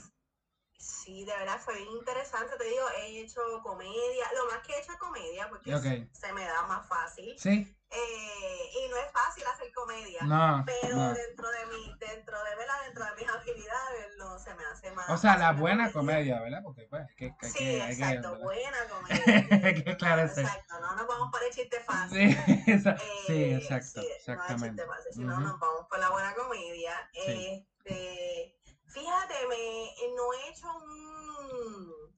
Sí, de verdad fue interesante. Te digo, he hecho comedia. Lo más que he hecho es comedia porque se me da más fácil. Sí. Eh, y no es fácil hacer comedia. No. Pero dentro de mi, dentro de ¿verdad? dentro de mis habilidades, no se me hace más. O sea, la buena comedia, ¿verdad? Porque pues, que, que, sí, exacto, buena [laughs] comedia. que claro, exacto, no nos vamos por el chiste fácil. Sí, [laughs] eh, exacto, sí, exactamente. No chiste fácil, sino nos vamos por la buena comedia. Este Fíjate, me, no he hecho un,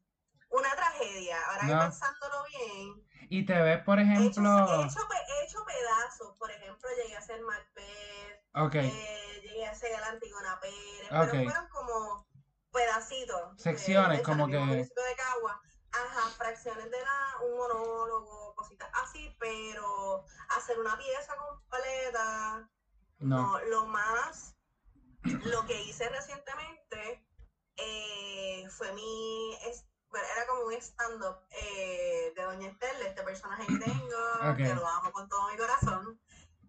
una tragedia, ahora no. pensándolo bien. Y te ves, por ejemplo... He hecho, he hecho, pedazos, por ejemplo, llegué a ser Macbeth, okay. eh, llegué a ser la Antigona Pérez, pero fueron como pedacitos. Secciones, como que... De Cagua. Ajá, fracciones de la, un monólogo, cositas así, pero hacer una pieza completa, no, no lo más lo que hice recientemente eh, fue mi, era como un stand-up eh, de Doña Estela, este personaje que tengo, que lo amo con todo mi corazón,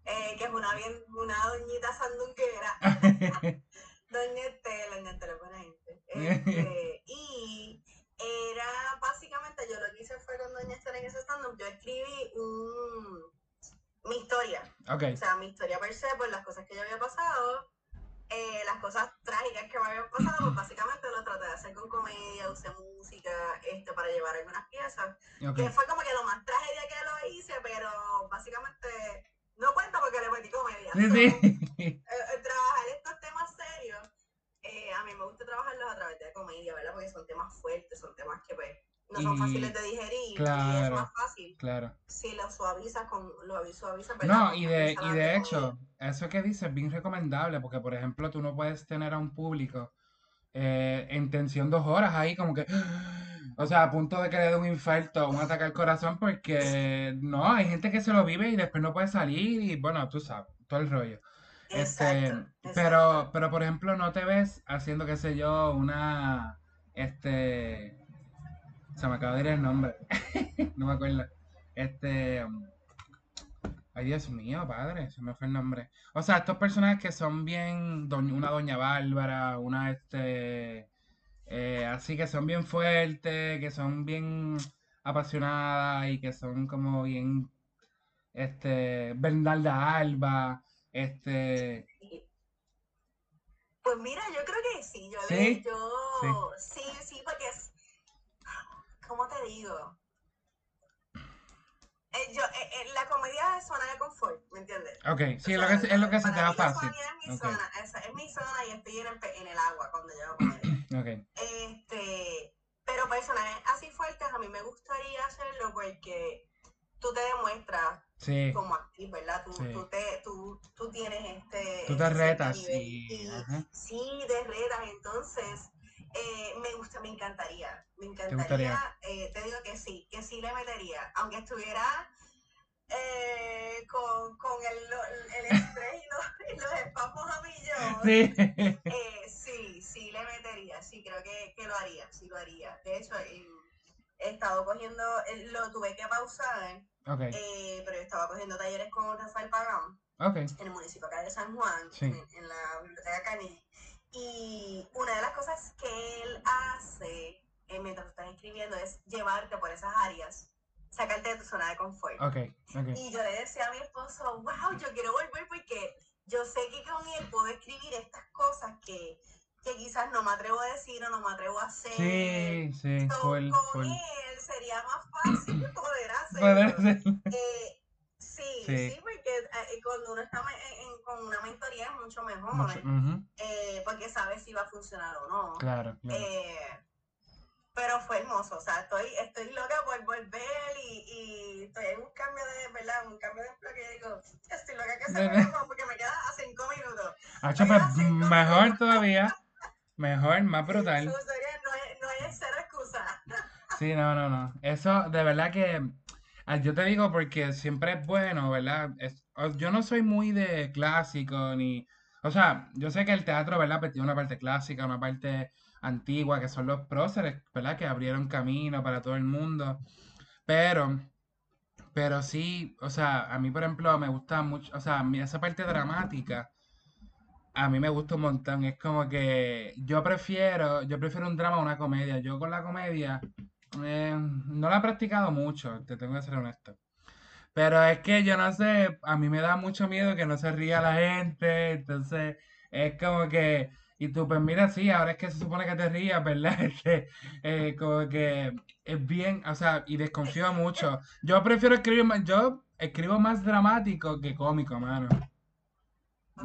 eh, que es una, bien, una doñita sandunquera. [laughs] Doña Estela, Doña Estela es buena gente. Este, [laughs] y era básicamente, yo lo que hice fue con Doña Estela en ese stand-up, yo escribí un, mi historia. O sea, mi historia per se, por las cosas que yo había pasado eh, las cosas trágicas que me habían pasado, pues básicamente lo traté de hacer con comedia, usé música este, para llevar algunas piezas. Que fue como que lo más tragedia que lo hice, pero básicamente no cuento porque le metí comedia. [laughs] Eh, eh, trabajar estos temas serios, a mí me gusta trabajarlos a través de comedia, ¿verdad? Porque son temas fuertes, son temas que pues no son fáciles de digerir y es más fácil claro. si lo suavizas con lo suavizas no y de y de hecho eso que dices es bien recomendable porque por ejemplo tú no puedes tener a un público eh, en tensión dos horas ahí como que [gasps] o sea a punto de que le dé un infarto un ataque al corazón porque no hay gente que se lo vive y después no puede salir y bueno tú sabes todo el rollo. Este pero pero por ejemplo no te ves haciendo qué sé yo una este Se me acaba de ir el nombre. [laughs] no me acuerdo. Este. Ay, Dios mío, padre, se me fue el nombre. O sea, estos personajes que son bien. Una Doña Bárbara, una este. Eh, así que son bien fuertes, que son bien apasionadas y que son como bien. Este. Bernalda Alba. Este. Pues mira, yo creo que sí. Yo, ¿Sí? yo sí. sí, porque. ¿Cómo te digo? Eh, yo, eh, eh, la comedia es zona de confort, ¿me entiendes? Ok, sí, es, lo que, es lo que se te da fácil. Es mi, zona, es, es, mi zona y estoy en el, en el agua cuando yo comedia. [clears throat] okay. Este, pero personajes así fuertes a mí me gustaría hacerlo porque tú te demuestras como actriz, ¿verdad? Tú, tú, te, tú, tú tienes este... Tú te retas. Y, sí, te retas. Entonces, eh, me gusta, me encantaría. Me encantaría. Eh, te digo que sí, que sí le metería. Aunque estuviera eh, con, con el, el estrés y los, los espamos a millón. Sí. Eh, sí, sí le metería. Sí, creo que, que, lo haría. Sí lo haría. De hecho, he estado cogiendo, lo tuve que pausar eh, pero estaba cogiendo talleres con Rafael Pagán en el municipio acá de San Juan, en, la biblioteca Caney. Y una de las cosas que él hace eh, mientras estás escribiendo es llevarte por esas áreas, sacarte de tu zona de confort. Y yo le decía a mi esposo, wow, yo quiero volver porque yo sé que con él puedo escribir estas cosas que, que quizás no me atrevo a decir o no me atrevo a hacer. Sí, sí, con él sería más fácil [laughs] poder hacerlo. Eh, sí, sí, porque eh, cuando uno está con una mentoría es mucho mejor, eh, porque sabes si va a funcionar o no. Claro, pero fue hermoso, o sea, estoy, estoy loca por volver y, y estoy en un cambio de, ¿verdad? Un cambio de empleo que digo, estoy loca que se me porque me queda a cinco minutos. Ah, pues, mejor todavía, mejor, más [laughs] brutal. no, hay, no hay cero excusa. Sí, no, no, no. Eso, de verdad que, ah, yo te digo porque siempre es bueno, ¿verdad? yo no soy muy de clásico, ni, o sea, yo sé que el teatro, ¿verdad? Pues tiene una parte clásica, una parte antigua, que son los próceres, ¿verdad? Que abrieron camino para todo el mundo. Pero, pero sí, o sea, a mí, por ejemplo, me gusta mucho, o sea, esa parte dramática, a mí me gusta un montón. Es como que yo prefiero, yo prefiero un drama a una comedia. Yo con la comedia eh, no la he practicado mucho, te tengo que ser honesto. Pero es que yo no sé, a mí me da mucho miedo que no se ría la gente, entonces es como que, y tú pues mira, sí, ahora es que se supone que te rías, ¿verdad? Que [laughs] eh, como que es bien, o sea, y desconfío mucho. Yo prefiero escribir más, yo escribo más dramático que cómico, mano.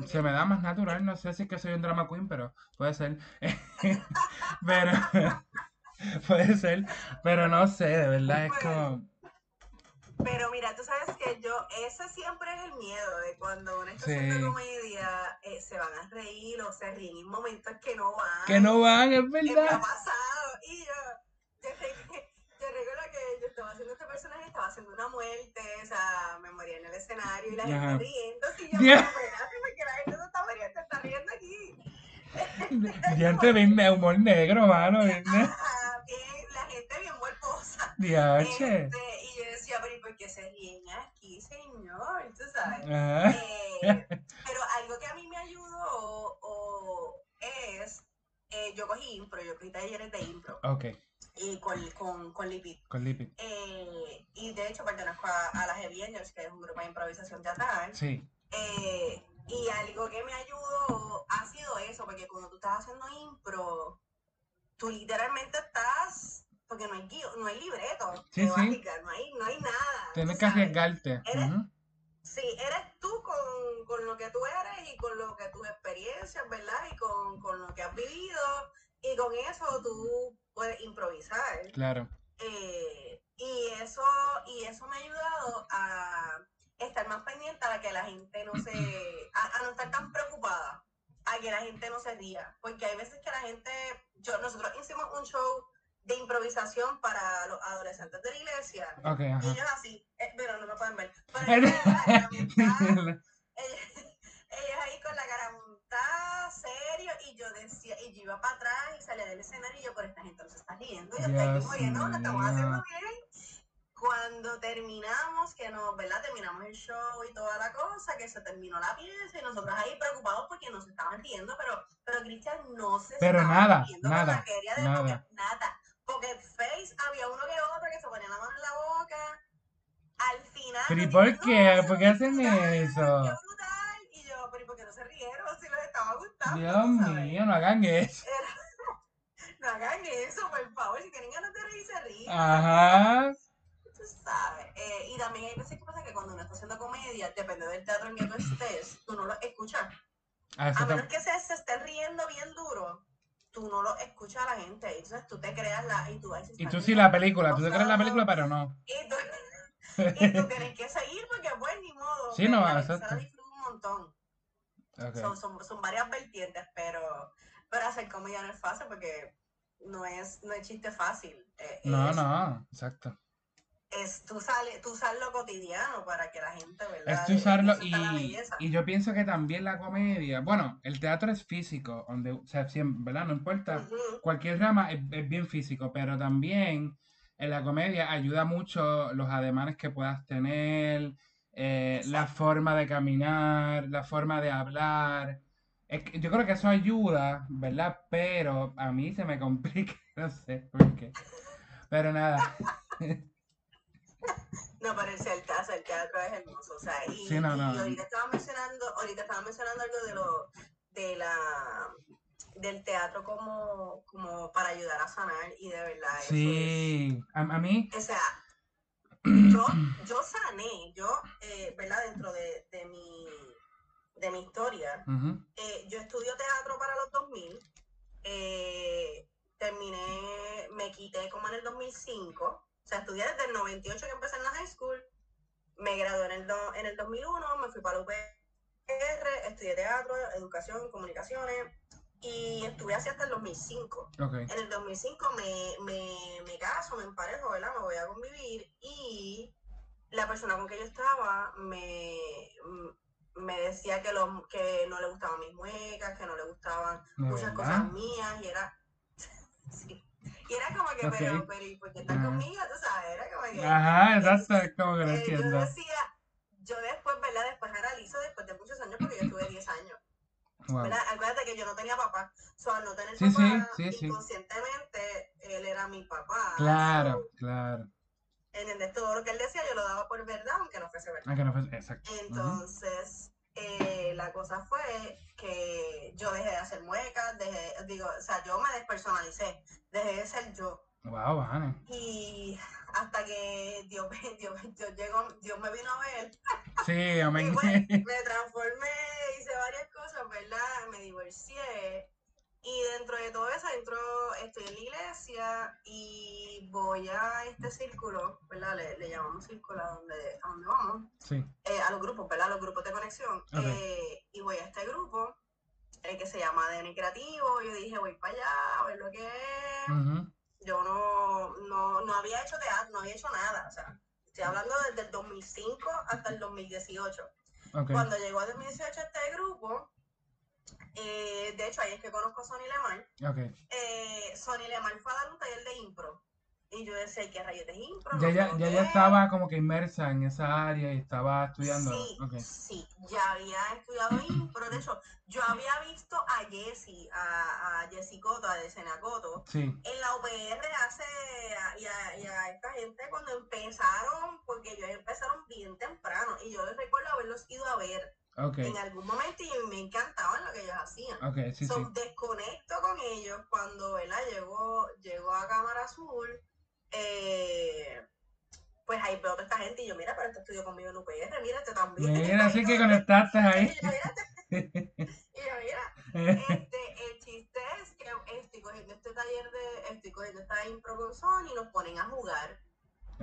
Se me da más natural, no sé si es que soy un drama queen, pero puede ser. [laughs] pero [laughs] Puede ser, pero no sé, de verdad es como... Pero mira, tú sabes que yo, ese siempre es el miedo de cuando uno está haciendo comedia, eh, se van a reír o se ríen en momentos que no van. Que no van, es verdad. ¿Qué ha pasado? Y yo, yo, [laughs] yo recuerdo que yo estaba haciendo este personaje, estaba haciendo una muerte, o sea, me moría en el escenario y la gente riendo, y yo, [laughs] yeah. me la gente no está muriendo, está riendo aquí. [laughs] Ya te ven humor negro, mano. [laughs] Este, y yo decía, pero ¿y por qué se ríen aquí, señor? Tú sabes. Eh, pero algo que a mí me ayudó o, es, eh, yo cogí impro, yo cogí talleres de impro. Ok. Y con, con, con Lipid. Con Lipid. Eh, y de hecho pertenezco a, a las Angels, que es un grupo de improvisación teatral. Sí. Y algo que me ayudó ha sido eso, porque cuando tú estás haciendo impro, tú literalmente estás porque no hay, no hay libreto sí, no, hay, no hay nada. Tienes que arriesgarte. Sí, eres tú con, con, lo que tú eres y con lo que tus experiencias, ¿verdad? Y con, con lo que has vivido y con eso tú puedes improvisar. Claro. Eh, y eso y eso me ha ayudado a estar más pendiente a que la gente no se a, a no estar tan preocupada a que la gente no se ría porque hay veces que la gente yo nosotros hicimos un show de improvisación para los adolescentes de la iglesia. Okay, y ellos así, eh, pero no me pueden ver. ellos, [laughs] [laughs] ellos, ahí con la cara montada, serio, y yo decía, y yo iba para atrás y salía del escenario y yo, por esta gente no se está riendo, yo estoy muriendo, lo estamos haciendo bien. Cuando terminamos, que nos, ¿verdad? Terminamos el show y toda la cosa, que se terminó la pieza y nosotros ahí preocupados porque nos estaban riendo, pero, pero Cristian no se pero estaba nada, riendo nada, de nada. nada. Porque Face había uno que otro que se ponía la mano en la boca. Al final. ¿Pero y por qué? ¿Por qué hacen eso? Qué brutal. Y yo, pero ¿y por qué no se rieron si les estaba gustando? Dios mío, no hagan eso. [laughs] no hagan eso, por favor. Si tienen ganas de reír, se ríen. Ajá. Tú sabes. Eh, y también hay veces que pasa que cuando uno está haciendo comedia, depende del teatro en que tú estés, tú no lo escuchas. Ah, A menos que se, se esté riendo bien duro, tú no lo escuchas a la gente. Entonces tú te creas la. Y tú, vas y tú sí la película, tú te creas la película, pero no. Y tú, [laughs] y tú tienes que seguir porque, pues, ni modo. Sí, no, la un montón. Okay. Son, son, son varias vertientes, pero, pero hacer comedia no es fácil porque no es, no es chiste fácil. Eh, No, es, no, exacto. Es tú sales, tú usar lo cotidiano para que la gente, ¿verdad? Es tú usarlo está la y, yo pienso que también la comedia, bueno, el teatro es físico, donde, o sea, siempre, ¿verdad? No importa, cualquier rama es, es bien físico, pero también en la comedia ayuda mucho los ademanes que puedas tener, eh, la forma de caminar, la forma de hablar. Es que yo creo que eso ayuda, ¿verdad? Pero a mí se me complica, [laughs] no sé por qué. Pero nada. [laughs] No, pero el teatro, el teatro es hermoso, o sea, y, Sí, no, no. y ahorita estaba mencionando, ahorita estaba mencionando algo de lo, de la, del teatro como, como para ayudar a sanar y de verdad eso Sí, a, a mí, es, o sea, yo, yo sané, yo, eh, ¿verdad? Dentro de, de mi, de mi historia, eh, yo estudio teatro para los 2000, eh, terminé, me quité como en el 2005, o sea, estudié desde el 98 que empecé en la high school, me gradué en el, do- en el 2001, me fui para la UPR, estudié teatro, educación, comunicaciones, y estuve así hasta el 2005. ok, En el 2005 me, me, me caso, me emparejo, ¿verdad? Me voy a convivir y la persona con que yo estaba me, me decía que, lo, que no le gustaban mis muecas, que no le gustaban ¿De muchas verdad? cosas mías y era... [laughs] sí. Y era como que, pero, pero, ¿y por qué estás conmigo? Tú sabes, era como que... Ajá, exacto, es como que no eh, yo entiendo. decía, yo después, ¿verdad? Después analizo después de muchos años porque yo estuve 10 años. Wow. Acuérdate que yo no tenía papá. So, al no tener Sí, papá, sí, sí. inconscientemente, él era mi papá. Claro, So, claro. ¿Entendés? Todo lo que él decía yo lo daba por verdad, aunque no fuese verdad. Ah, que no fue, exacto. Entonces, eh, la cosa fue que yo dejé de hacer muecas, dejé, digo, o sea, yo me despersonalicé, dejé de ser yo. Wow. Y hasta que Dios, me- [laughs] Dios, Dios llegó, Dios me vino a ver Sí, [laughs] Y pues, [laughs] me transformé, hice varias cosas, ¿verdad? Me divorcié. Y dentro de todo eso, dentro, estoy en la iglesia y voy a este círculo, ¿verdad? Le, le llamamos círculo a donde, a donde vamos, Sí, eh, a los grupos, ¿verdad? A los grupos de conexión. Eh, y voy a este grupo eh, que se llama ADN Creativo. Yo dije, voy para allá, a ver lo que es yo no, no, no había hecho teatro, no había hecho nada. O sea, estoy hablando desde el 2005 hasta el 2018. ok. Cuando llegó a 2018 este grupo, eh, de hecho ahí es que conozco a Sonny Lemar, Ok. eh, Sonny Lemar fue a dar un taller de impro. Y yo decía, ¿qué rayos de impro? Ya, No ya, ya, ya es". estaba como que inmersa en esa área y estaba estudiando. Sí, Ok. sí, ya había estudiado impro. De hecho, yo había visto a Jessie, a, a Jessie Coto, a Decena Coto, Sí, en la UPR hace y a, y a esta gente cuando empezaron, porque ellos empezaron bien temprano y yo les recuerdo haberlos ido a ver ok. en algún momento y me encantaban lo que ellos hacían. Ok, sí, So, sí. desconecto con ellos cuando ¿verdad? llegó, llegó a Cámara Azul. eh, pues ahí veo toda esta gente y yo, mira, pero este estudió conmigo en UPR, mira, este también. Mira, así que conectaste ahí. [laughs] y yo, mira, este, el chiste es que estoy cogiendo este taller de, estoy cogiendo esta impro con Sony y nos ponen a jugar.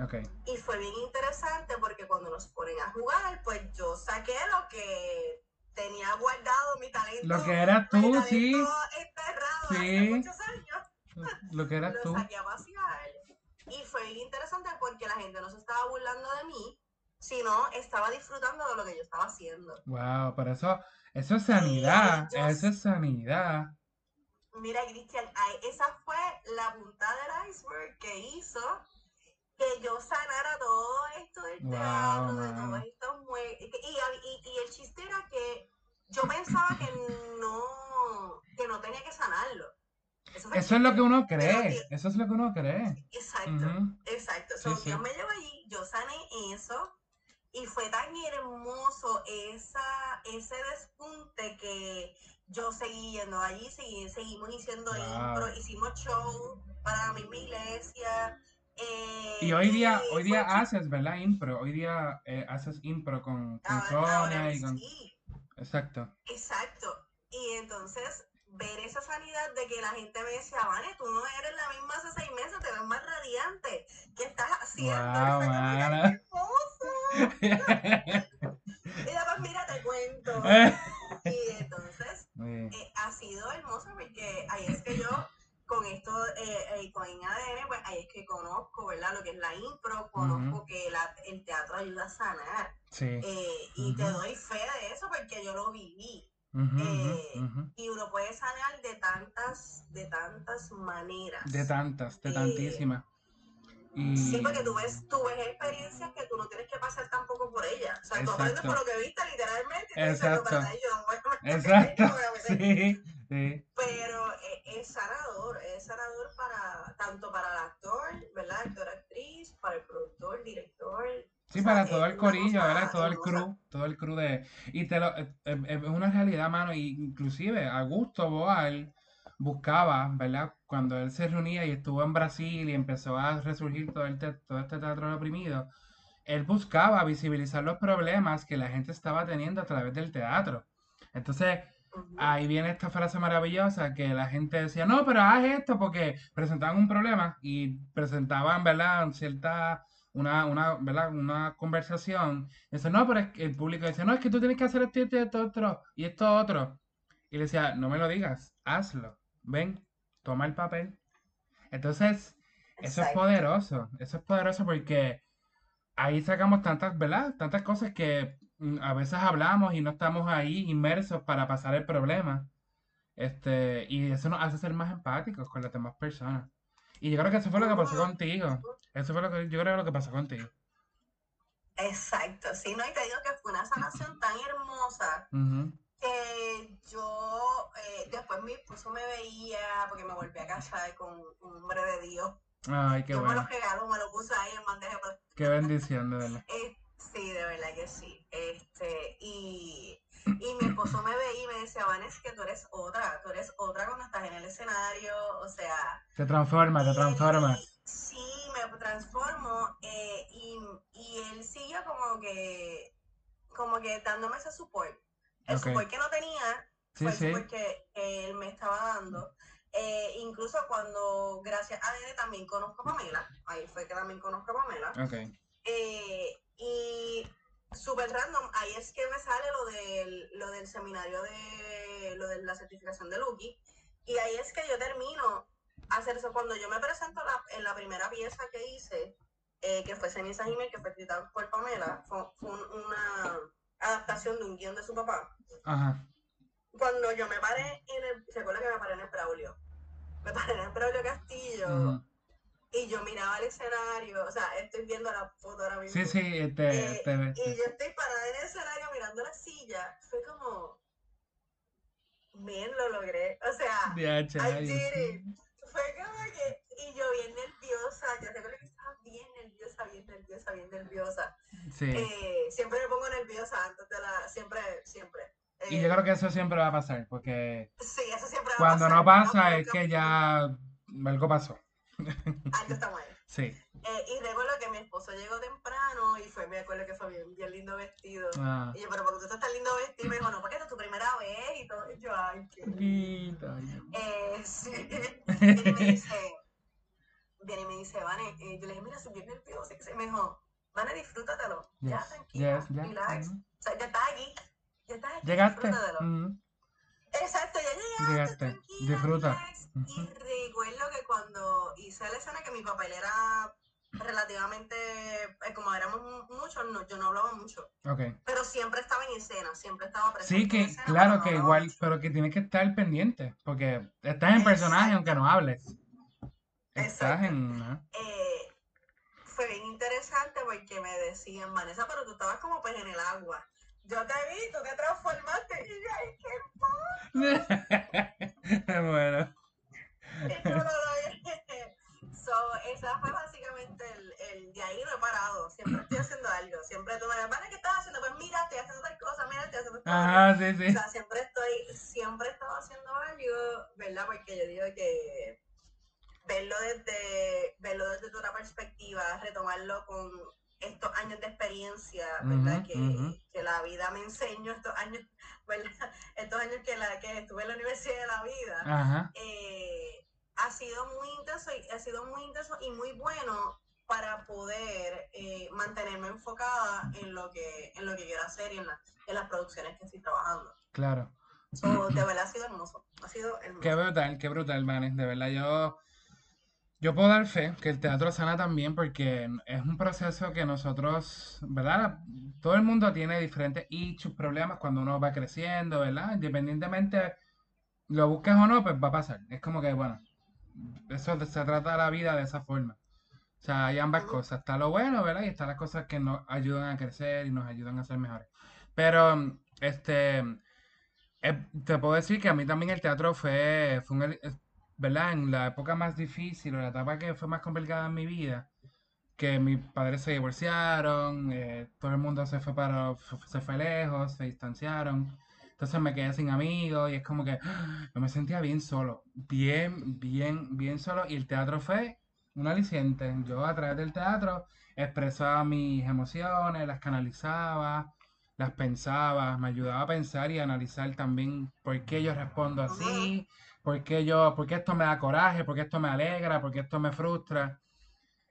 Ok, Y fue bien interesante porque cuando nos ponen a jugar, pues yo saqué lo que tenía guardado mi talento. lo que eras mi tú, sí. enterrado Sí. hace muchos años. Lo que eras Lo tú. saqué a pasear. Y fue bien interesante porque la gente no se estaba burlando de mí, sino estaba disfrutando de lo que yo estaba haciendo. Wow, pero eso, eso es sanidad. yo- Eso es sanidad. mira, Cristian, esa fue la punta del iceberg que hizo que yo sanara todo esto del teatro, de todo esto y, y, y, el chiste era que yo pensaba que no, que no tenía que sanarlo. Eso, es lo que uno cree, eso es lo que uno cree. Exacto, exacto. Dios me llevó allí, yo sané eso y fue tan hermoso esa, ese despunte que yo seguí yendo allí, seguí, seguimos haciendo impro, hicimos show para la misma iglesia. Eh, y hoy día, hoy día haces, ¿verdad? Impro. Hoy día eh, haces impro con, con Sonia y con. Exacto. Exacto. Y entonces, ver esa sanidad de que la gente me decía, Vane, tú no eres la misma hace seis meses, te ves más radiante. ¿Qué estás haciendo? [laughs] y después, mira, te cuento. [laughs] y entonces, eh, ha sido hermoso porque ahí es que yo con esto, eh, eh, con ADN, pues ahí es que conozco, ¿verdad? Lo que es la impro, conozco que el teatro ayuda a sanar. Eh, y te doy fe de eso porque yo lo viví. Y uno puede sanar de tantas, de tantas maneras. De tantas, de tantísimas. Sí, porque tú ves, tú ves experiencias que tú no tienes que pasar tampoco por ellas. O sea, tú aprendes por lo que viste literalmente. Exacto. Exacto. [laughs] Sí, sí. Pero es sanador, es sanador para tanto para el actor, ¿verdad? Actor, actriz, para el productor, director. Sí, para todo el corillo, ¿verdad? Todo el crew, todo el crew de... Y te lo, eh, eh, es una realidad, mano, y inclusive Augusto Boal buscaba, ¿verdad? Cuando él se reunía y estuvo en Brasil y empezó a resurgir todo, el todo este teatro oprimido, él buscaba visibilizar los problemas que la gente estaba teniendo a través del teatro. Entonces, ahí viene esta frase maravillosa que la gente decía, no, pero haz esto porque presentaban un problema y presentaban, ¿verdad? Cierta, una, una, ¿verdad? Una conversación. Dice, no, pero es que el público dice, no, es que tú tienes que hacer esto y esto, otro y esto otro. Y le decía, no me lo digas, hazlo. Ven, toma el papel. Entonces, eso es poderoso. Eso es poderoso porque ahí sacamos tantas, ¿verdad? Tantas cosas que a veces hablamos y no estamos ahí inmersos para pasar el problema. Este, y eso nos hace ser más empáticos con las demás personas. Y yo creo que eso fue lo que pasó contigo. Eso fue lo que yo creo lo que pasó contigo. Exacto, sí, no, y te digo que fue una sanación tan hermosa que yo eh, después mi esposo me veía porque me volví a casar con un hombre de Dios. Ay, qué yo bueno. me lo regaló, me lo puse ahí en bandeja. Qué bendición, de verdad. [laughs] Eh, Sí, de verdad que sí. Este, y, y mi esposo me veía y me decía, Vanessa, que tú eres otra, tú eres otra cuando estás en el escenario, o sea... Te transformas, te transformas. Sí, me transformo eh, y, y, él sigue como que, como que dándome ese support. El support que no tenía fue el support que, él me estaba dando. Eh, incluso cuando, gracias a él, también conozco a Pamela, ahí fue que también conozco a Pamela. Okay. Eh, y súper random, ahí es que me sale lo del, lo del seminario de, lo de la certificación de Lucky. Y ahí es que yo termino hacer eso. Cuando yo me presento en la primera pieza que hice, eh, que fue Ceniza Jiménez, que fue escrita por Pamela, fue, una adaptación de un guion de su papá. Cuando yo me paré en el, se acuerda que me paré en el Braulio, me paré en el Braulio Castillo y yo miraba el escenario, o sea, estoy viendo la foto ahora mismo. Sí, sí, este, eh, Y yo estoy parada en el escenario mirando la silla. Fue como, bien, lo logré. O sea, I did it. Fue como que, y yo bien nerviosa, yo tengo que estaba bien nerviosa, bien nerviosa, bien nerviosa. Sí. Eh, siempre me pongo nerviosa antes de la, siempre, siempre. y yo creo que eso siempre va a pasar, porque sí, eso siempre va cuando a pasar, no pasa es que ya algo pasó. Algo está mal. [laughs] Sí. Eh, y recuerdo que mi esposo llegó temprano y fue, me acuerdo que fue bien, bien lindo vestido. Ah. Y yo, pero porque tú estás tan lindo vestido, me dijo, no, porque es tu primera vez y todo. Y yo, ay, qué lindo. Eh, [laughs] sí. y me dice, viene y me dice, Vane, eh, yo le dije, mira, soy bien nervioso. Y me dijo, Vane, disfrútatelo. ya, tranquilo, yes, relax. O sea, ya estás aquí. Ya estás aquí. Llegaste. Exacto, ya llegaste. Llegaste. Disfruta. Y recuerdo que cuando hice la escena que mi papel era relativamente, eh, como éramos muchos, no, yo no hablaba mucho. Okay. Pero siempre estaba en escena, siempre estaba presente. Sí, que claro que igual, pero que tienes que estar pendiente, porque estás en personaje aunque no hables. Estás en... Eh, fue bien interesante porque me decían, Vanessa, pero tú estabas como pues en el agua. Yo te vi, tú te transformaste y yo, ay, qué [laughs] bueno. [laughs] so, esa fue básicamente el, el, de ahí no he parado. Siempre estoy haciendo algo. Siempre tú me dices, ¿qué estás haciendo? Pues mira, estoy haciendo tal cosa, mira, estoy haciendo tal cosa. Ajá, sí, sí. O sea, siempre estoy, siempre he estado haciendo algo, ¿verdad? Porque yo digo que verlo desde, verlo desde otra perspectiva, retomarlo con estos años de experiencia, ¿verdad? que, que, la vida me enseñó, estos años, [laughs] ¿verdad? Estos años que, la, que estuve en la Universidad de la Vida, eh, ha sido muy intenso y ha sido muy intenso y muy bueno para poder eh, mantenerme enfocada en lo que en lo que quiero hacer y en, en las producciones que estoy trabajando. Claro. de [clears throat] verdad ha sido hermoso. Ha sido hermoso. Qué brutal, qué brutal, Manes. De verdad, yo yo puedo dar fe que el teatro sana también porque es un proceso que nosotros, ¿verdad? Todo el mundo tiene diferentes issues, problemas cuando uno va creciendo, ¿verdad? Independientemente lo busques o no, pues va a pasar. Es como que, bueno, eso se trata la vida de esa forma. O sea, hay ambas cosas. Está lo bueno, ¿verdad? Y están las cosas que nos ayudan a crecer y nos ayudan a ser mejores. Pero, este, eh, te puedo decir que a mí también el teatro fue, fue un, ¿verdad? En la época más difícil o la etapa que fue más complicada en mi vida, que mis padres se divorciaron, eh, todo el mundo se fue para, se fue lejos, se distanciaron. Entonces me quedé sin amigos y es como que yo me sentía bien solo, bien, bien, bien solo. Y el teatro fue un aliciente. Yo a través del teatro expresaba mis emociones, las canalizaba, las pensaba, me ayudaba a pensar y analizar también por qué yo respondo así, porque yo, porque esto me da coraje, porque esto me alegra, porque esto me frustra.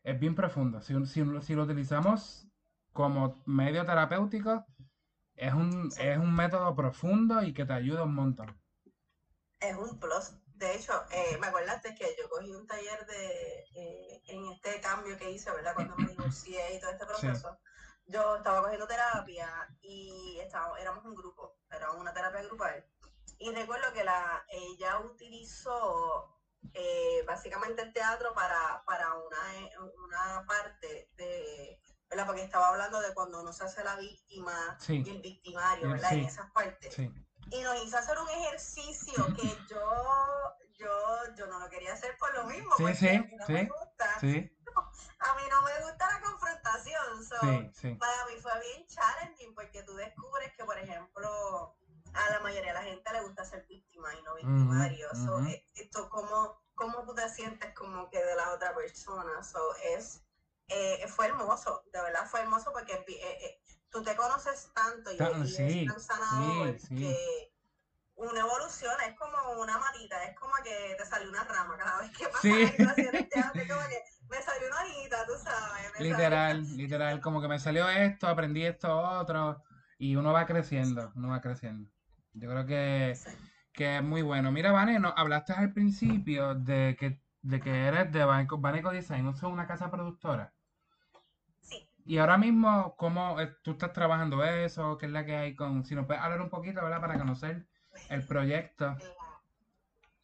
Es bien profundo. Si, si, si lo utilizamos como medio terapéutico, es un, es un método profundo y que te ayuda un montón. Es un plus. De hecho, eh, me acordaste que yo cogí un taller de eh, en este cambio que hice, ¿verdad? Cuando me divorcié y todo este proceso. Yo estaba cogiendo terapia y estábamos, éramos un grupo, era una terapia grupal. Y recuerdo que la, ella utilizó eh, básicamente el teatro para, para una, una parte de, ¿verdad? Porque estaba hablando de cuando uno se hace la víctima y el victimario, ¿verdad? En esas partes. Y nos hizo hacer un ejercicio que [laughs] yo, yo, yo no lo quería hacer por lo mismo, porque a mí no me gusta. [laughs] A mí no me gusta la confrontación. So, para mí fue bien challenging porque tú descubres que, por ejemplo, a la mayoría de la gente le gusta ser víctima y no victimario. Eh, esto, ¿cómo, ¿Cómo tú te sientes como que de la otra persona? So, es, eh, fue hermoso, de verdad fue hermoso porque eh, tú te conoces tanto y, es tan sanador que una evolución es como una matita, es como que te sale una rama cada vez que pasa sí. [laughs] como que me salió una hojita, tú sabes. literal, literal, como que me salió esto, aprendí esto otro y uno va creciendo, uno va creciendo. Yo creo que, es muy bueno. Mira, Vane, no, hablaste al principio de que, de que eres de Baneco Design, ¿no una casa productora? Sí. Y ahora mismo, ¿cómo tú estás trabajando eso? ¿Qué es la que hay con...? Si nos puedes hablar un poquito, ¿verdad? Para conocer el proyecto.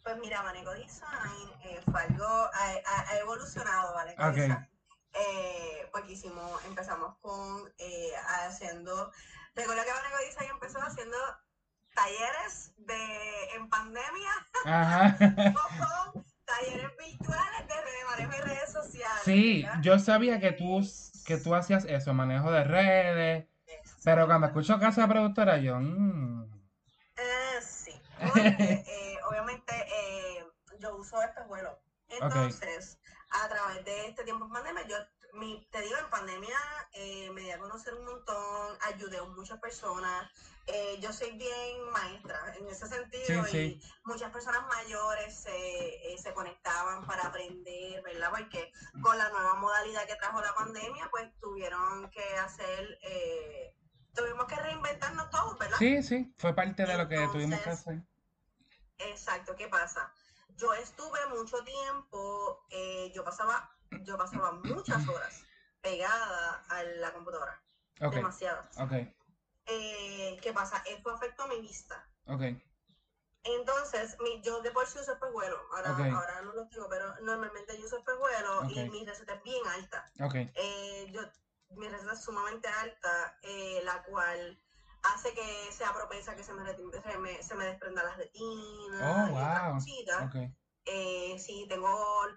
Pues mira, Baneco Design eh, fue algo, ha, evolucionado, Baneco Design. Eh, porque hicimos, empezamos con eh, haciendo, recuerdo que Baneco Design empezó haciendo talleres de en pandemia Ajá. [laughs] talleres virtuales de, manejo de redes sociales. Sí, yo sabía que tú, que tú hacías eso, manejo de redes, pero cuando escucho casa productora yo... Mm. Eh, sí, [laughs] porque eh, obviamente eh, yo uso espejuelos. Entonces, a través de este tiempo en pandemia, yo mi, te digo, en pandemia eh, me di a conocer un montón, ayudé a muchas personas. Eh, yo soy bien maestra en ese sentido y muchas personas mayores eh, se conectaban para aprender, ¿verdad? Porque con la nueva modalidad que trajo la pandemia, pues tuvieron que hacer, tuvimos que reinventarnos todos, ¿verdad? Sí, sí, fue parte de lo que tuvimos que hacer. Exacto, ¿qué pasa? Yo estuve mucho tiempo, yo pasaba yo pasaba muchas horas pegada a la computadora. Demasiadas. Eh, ¿Qué pasa? Esto afectó a mi vista. Entonces, mi, yo de por sí uso espejuelo, ahora, ahora no lo tengo, pero normalmente yo uso espejuelo y mi receta es bien alta. Eh, yo, mi receta es sumamente alta, eh, la cual hace que sea propensa a que se me, se me, se me desprenda las retinas oh, y wow. Eh, sí, tengo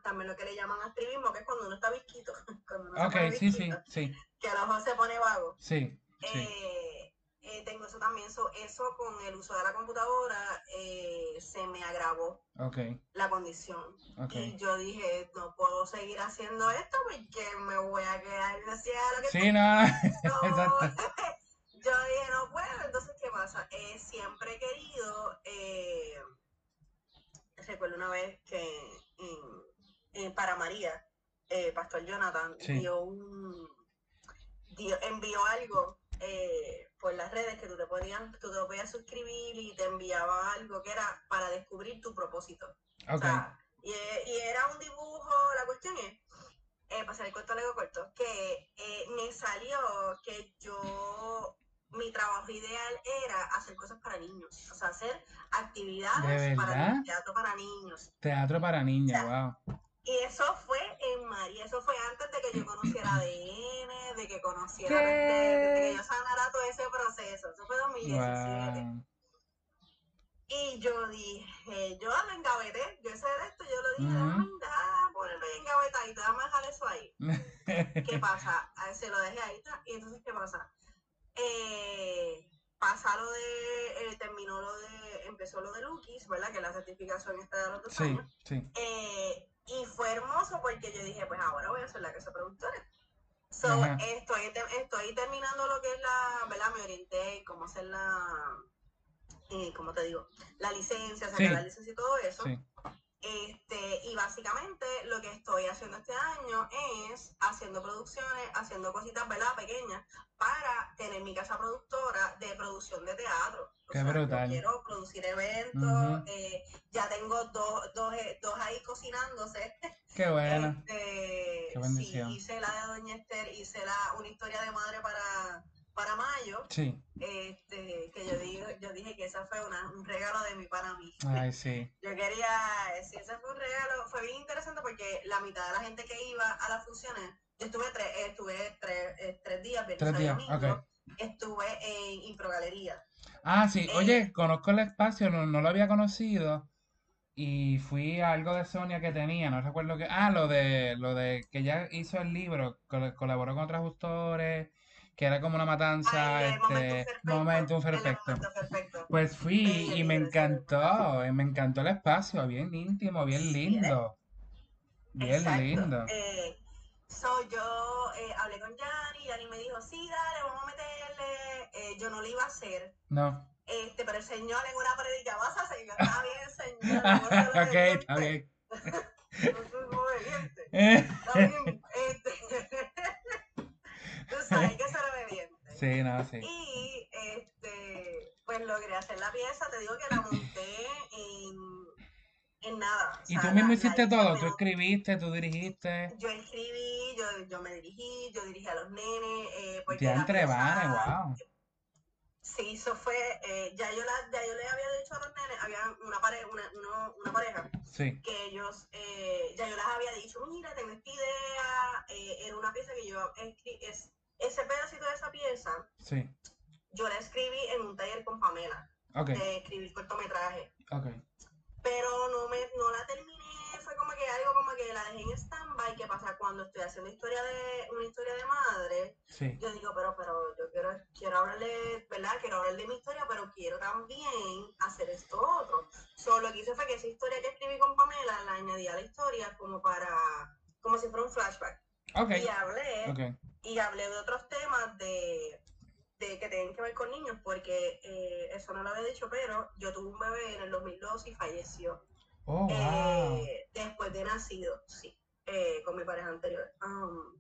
también lo que le llaman astribismo, que es cuando uno está visquito. [laughs] ok, sí, sí, sí. Que a lo mejor se pone vago. Sí. Eh, eh, tengo eso también, eso, eso con el uso de la computadora se me agravó okay. la condición. Y yo dije, no puedo seguir haciendo esto porque me voy a quedar lo que Sí, no, [laughs] exacto. [laughs] yo dije, no puedo, entonces, ¿qué pasa? siempre he querido recuerdo una vez que para María, eh, Pastor Jonathan dio un, envió algo eh, por las redes que tú te podías, tú te podías suscribir y te enviaba algo que era para descubrir tu propósito. y, era un dibujo, la cuestión es, eh, pasar el corto algo corto, que eh, me salió que yo mi trabajo ideal era hacer cosas para niños, o sea, hacer actividades para teatro para niños. Teatro para niños, wow. Y eso fue en María, eso fue antes de que yo conociera ADN, de que conociera, de, que yo sanara todo ese proceso, eso fue 2017. Y yo dije, yo lo engaveté, yo de esto, yo lo dije, uh -huh. ponerlo engavetadito, déjame dejar eso ahí. [laughs] ¿Qué pasa? Se lo dejé ahí, y entonces, ¿qué pasa? Eh, pasa lo de, eh, terminó lo de, empezó lo de Lukis, ¿verdad? Que la certificación está de los dos años. Sí. Eh, y fue hermoso porque yo dije, pues ahora voy a ser la casa productora. So, estoy, estoy terminando lo que es la, ¿verdad? Me orienté cómo hacer la, eh, ¿cómo te digo? La licencia, sacar la licencia y todo eso. Sí. Este, y básicamente lo que estoy haciendo este año es haciendo producciones, haciendo cositas, ¿verdad? Pequeñas, para tener mi casa productora de producción de teatro. Qué brutal. quiero producir eventos, eh, ya tengo dos, dos, eh, dos ahí cocinándose. Qué bueno. Este, Qué bendición. Sí, hice la de Doña Esther, hice la, una historia de madre para para mayo, sí. este, que yo, digo, yo dije que esa fue una, un regalo de mí para mí. Ay, sí. [laughs] Yo quería, sí, ese fue un regalo, fue bien interesante porque la mitad de la gente que iba a las funciones, yo estuve tres, estuve tres, eh, tres días, tres días, okay. estuve en Improgalería. Ah, sí, eh, oye, conozco el espacio, no, no lo había conocido y fui a algo de Sonia que tenía, no recuerdo qué, ah, lo de, lo de que ella hizo el libro, colaboró con otros autores que era como una matanza, este, momento perfecto. Pues fui y me encantó, me encantó el espacio, bien íntimo, bien lindo. Bien lindo. Eh, yo eh, hablé con Yanni, Yanni me dijo, sí, dale, vamos a meterle. Eh, yo no lo iba a hacer. No. Este, pero el Señor en una predica, vas a seguir, está bien, Señor. [laughs] ok, está bien. [laughs] no soy obediente. [laughs] Está bien, este. Tú sabes que ser obediente. Sí, no, sí. Y este, pues logré hacer la pieza, te digo que la monté en, en nada. y tú mismo hiciste todo, tú escribiste, tú dirigiste. Yo escribí, yo, yo me dirigí, yo dirigí a los nenes. Eh, porque ya entre wow. Sí, eso fue, eh, ya, yo la, ya yo le había dicho a los nenes, había una, pareja, una, uno, una pareja, sí. que ellos, eh, ya yo les había dicho, mira, tengo esta idea, eh, era una pieza que yo escribí, es, ese pedacito de esa pieza, sí. yo la escribí en un taller con Pamela, okay. de escribir cortometraje. Okay. Pero no, me, no la terminé, fue como que algo como que la dejé en stand-by, que pasa cuando estoy haciendo historia de, una historia de madre, sí. yo digo, pero, pero yo quiero, quiero hablarle, ¿verdad? Quiero hablar de mi historia, pero quiero también hacer esto otro. Solo lo que hice fue que esa historia que escribí con Pamela la añadí a la historia como para, como si fuera un flashback. Okay. Y hablé, y hablé de otros temas de, de, que tienen que ver con niños, porque eh, eso no lo había dicho, pero yo tuve un bebé en el 2012 y falleció. Oh, wow. eh, después de nacido, sí, eh, con mi pareja anterior. Um,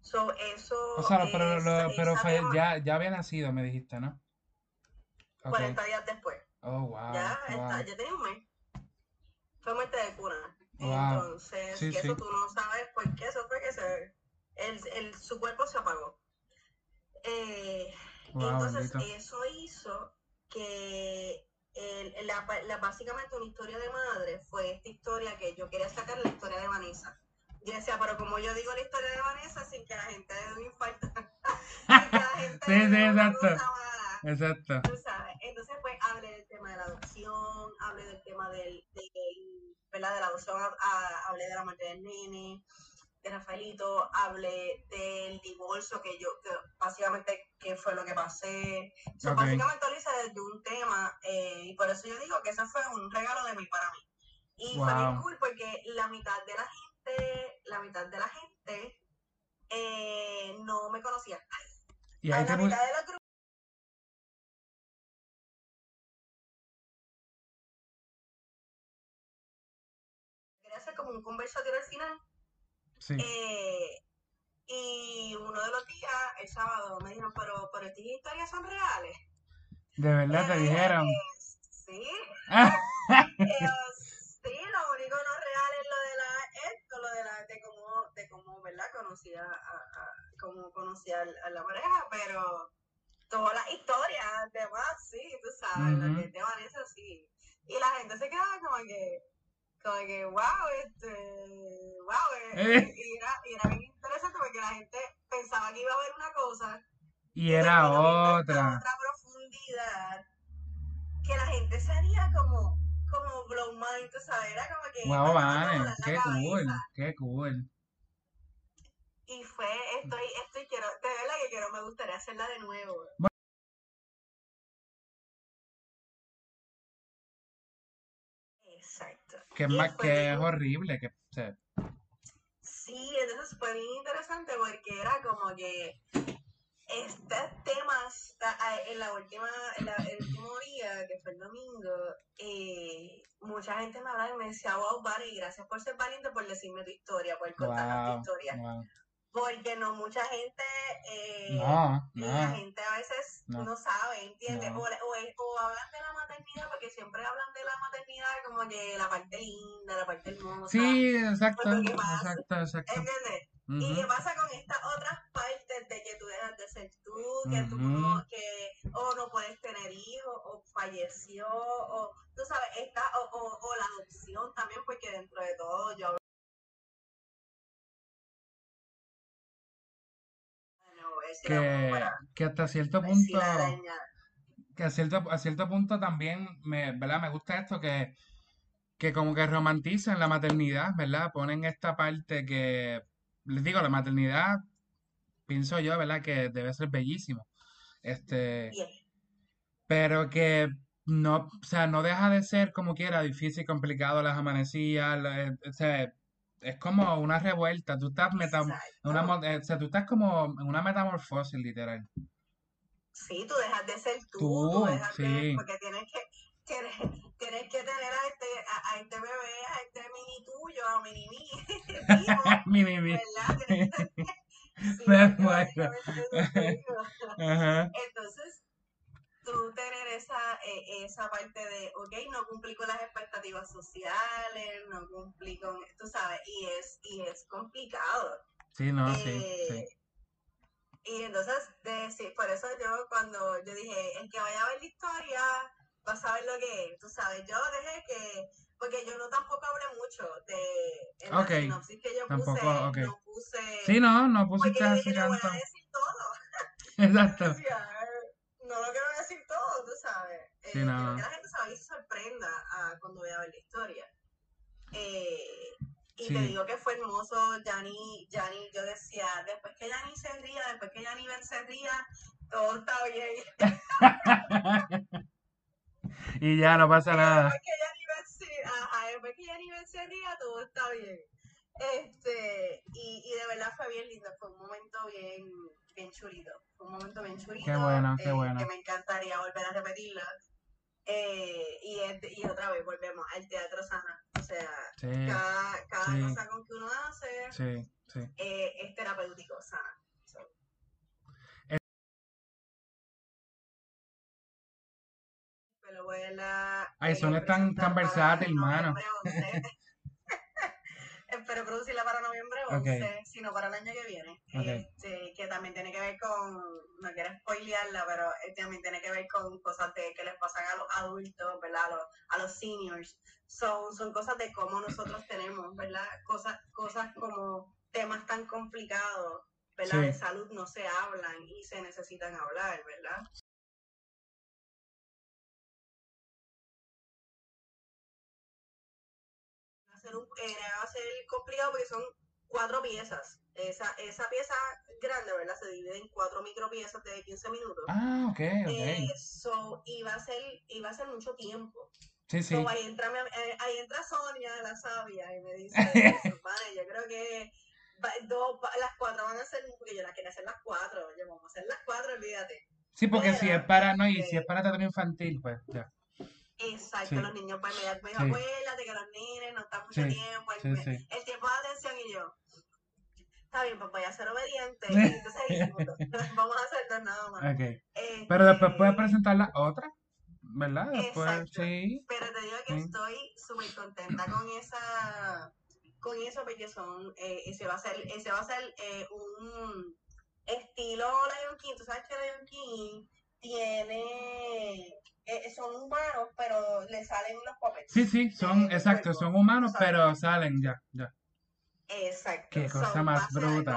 so, eso. O sea, pero, lo, pero ya, ya había nacido, me dijiste, ¿no? Okay. 40 días después. Oh, wow. Ya, wow. Está, ya tenía un mes. Fue muerte de cuna. Entonces, que eso tú no sabes por qué, eso fue que el, su cuerpo se apagó. Eh, entonces, eso hizo que la, básicamente una historia de madre fue esta historia que yo quería sacar la historia de Vanessa. Yo decía, pero como yo digo la historia de Vanessa sin que la gente de un infarto, [laughs] sin que la gente sí, sí, exacto. exacto. Tú sabes. Entonces, pues hablé del tema de la adopción, hablé del tema del, de la adopción, hablé de la muerte del nene, de Rafaelito, hablé del divorcio que yo, que básicamente qué fue lo que pasé. Básicamente lo hice desde un tema eh, y por eso yo digo que ese fue un regalo de mí para mí. Y fue bien cool porque la mitad de la gente, la mitad de la gente eh, no me conocía. Y ahí la mitad de la grupo quería hacer como un conversatorio al final eh, y uno de los días, el sábado, me dijeron, pero, pero estas historias son reales. De verdad te dijeron. sí. [laughs] sí, lo único no real es lo de la, esto, lo de la, de cómo, de cómo, ¿verdad? Conocía a, cómo conocía a, la pareja, pero todas las historias, demás, sí, tú sabes, lo que te van eso sí. Y la gente se quedaba como que, como que, wow, este, wow, eh, eh. Y, era, y era bien interesante porque la gente pensaba que iba a haber una cosa y era otra. otra profundidad que la gente se haría como, como blow mind, tú sabes, era como que... Wow, vale, qué cool, qué cool. Y fue, estoy, estoy, quiero, de verdad que quiero, me gustaría hacerla de nuevo. Que, más, que es horrible, que... Sí, entonces fue bien interesante porque era como que estos temas en la última, en el último día, que fue el domingo, eh, mucha gente me hablaba y me decía, wow, Barry, gracias por ser valiente, por decirme tu historia, por contarme tu historia porque no mucha gente, eh, no, no. la gente a veces no, sabe, ¿entiendes? O, o, hablan de la maternidad, porque siempre hablan de la maternidad como que la parte linda, la parte hermosa. Sí, exacto, exacto, exacto. ¿Entiendes? ¿Y qué pasa con estas otras partes de que tú dejas de ser tú, que tú no, que o no puedes tener hijos, o falleció, o tú sabes, esta, o, o, o la adopción también, porque dentro de todo yo que, hasta cierto punto que a cierto, a cierto punto también me, ¿verdad? me gusta esto que, que como que romantizan la maternidad, ¿verdad? Ponen esta parte que, les digo, la maternidad, pienso yo, ¿verdad? Que debe ser bellísimo. Este, pero que no, o sea, no deja de ser como quiera difícil, complicado las amanecías, eh, o sea, es como una revuelta. Tú estás, una, eh, o sea, tú estás como en una metamorfosis, literal. Sí, tú dejas de ser tú, tú, dejas de, porque tienes que, tienes, tienes que tener a este, a, este bebé, a este mini tuyo, a mini [laughs] [laughs] mini, mini mini. ¿verdad? [laughs] Entonces, tú tener esa, eh, esa parte de, ok, no cumplí con las expectativas sociales, no cumplí con, tú sabes, y es, y es complicado. Sí, no, sí, sí. Eh, y entonces, de, sí, por eso yo cuando yo dije, el que vaya a ver la historia va a saber lo que es, tú sabes, yo dejé que, porque yo no tampoco hablé mucho de en la sinopsis que yo puse, no puse... Sí, no, no pusiste así tanto. voy a decir todo. [laughs] [laughs] Exacto. No lo quiero decir todo, tú sabes. Eh, que la gente se se sorprenda a, cuando vea ver la historia. Eh, y te digo que fue hermoso, Yanni, Yanni, yo decía, después que Yanni se ría, después que Yanni se ría, todo está bien. [laughs] y ya no pasa nada. Después que Yanni se ría, todo está bien. Este, y, y de verdad fue bien lindo, fue un momento bien, bien chulito. Fue un momento bien chulito. Qué bueno, qué eh, bueno. Que me encantaría volver a repetirlo. Eh, y, y otra vez volvemos al teatro sana. O sea, cada, cada cosa con que uno hace sí, sí. Eh, es terapéutico, sana. Pero Ay, son tan, tan versátiles, hermano. [laughs] Espero producirla para noviembre 11, sino para el año que viene. Este, que también tiene que ver con, no quiero spoilearla, pero eh, también tiene que ver con cosas de que les pasan a los adultos, ¿verdad? A los, a los seniors. Son, son cosas de cómo nosotros tenemos, ¿verdad? Cosas, cosas como temas tan complicados, ¿verdad? De salud no se hablan y se necesitan hablar, ¿verdad? Eh, va a ser complicado porque son cuatro piezas. Esa, esa pieza grande, ¿verdad? Se divide en cuatro micropiezas de 15 minutos. Ah, ok, ok. Eh, y va a ser, va a ser mucho tiempo. Sí, sí. ahí, entra, eh, ahí entra Sonia, la sabia, y me dice, [laughs] vale, yo creo que dos, las cuatro van a ser, porque yo las quería hacer las cuatro, oye, vamos a hacer las cuatro, olvídate. Sí, porque si es para, no, y si es para teatro infantil, pues ya. Exacto, los niños pues me pues, acuérdate que los niños no están mucho tiempo, el, tiempo de atención y yo, está bien, pues voy a ser obediente, [laughs] entonces vamos a hacer nada más. Okay. Pero después puedes este presentar la otra, ¿verdad? Después, exacto. sí. Pero te digo que estoy súper contenta con esa, con eso, porque son, eh, ese va a ser, ese va a ser eh, un estilo Lion King, tú sabes que Lion King tiene eh, son humanos, pero le salen los puppets. Sí, sí, son, exacto, son humanos, pero salen ya, ya. Exacto. Qué cosa más brutal.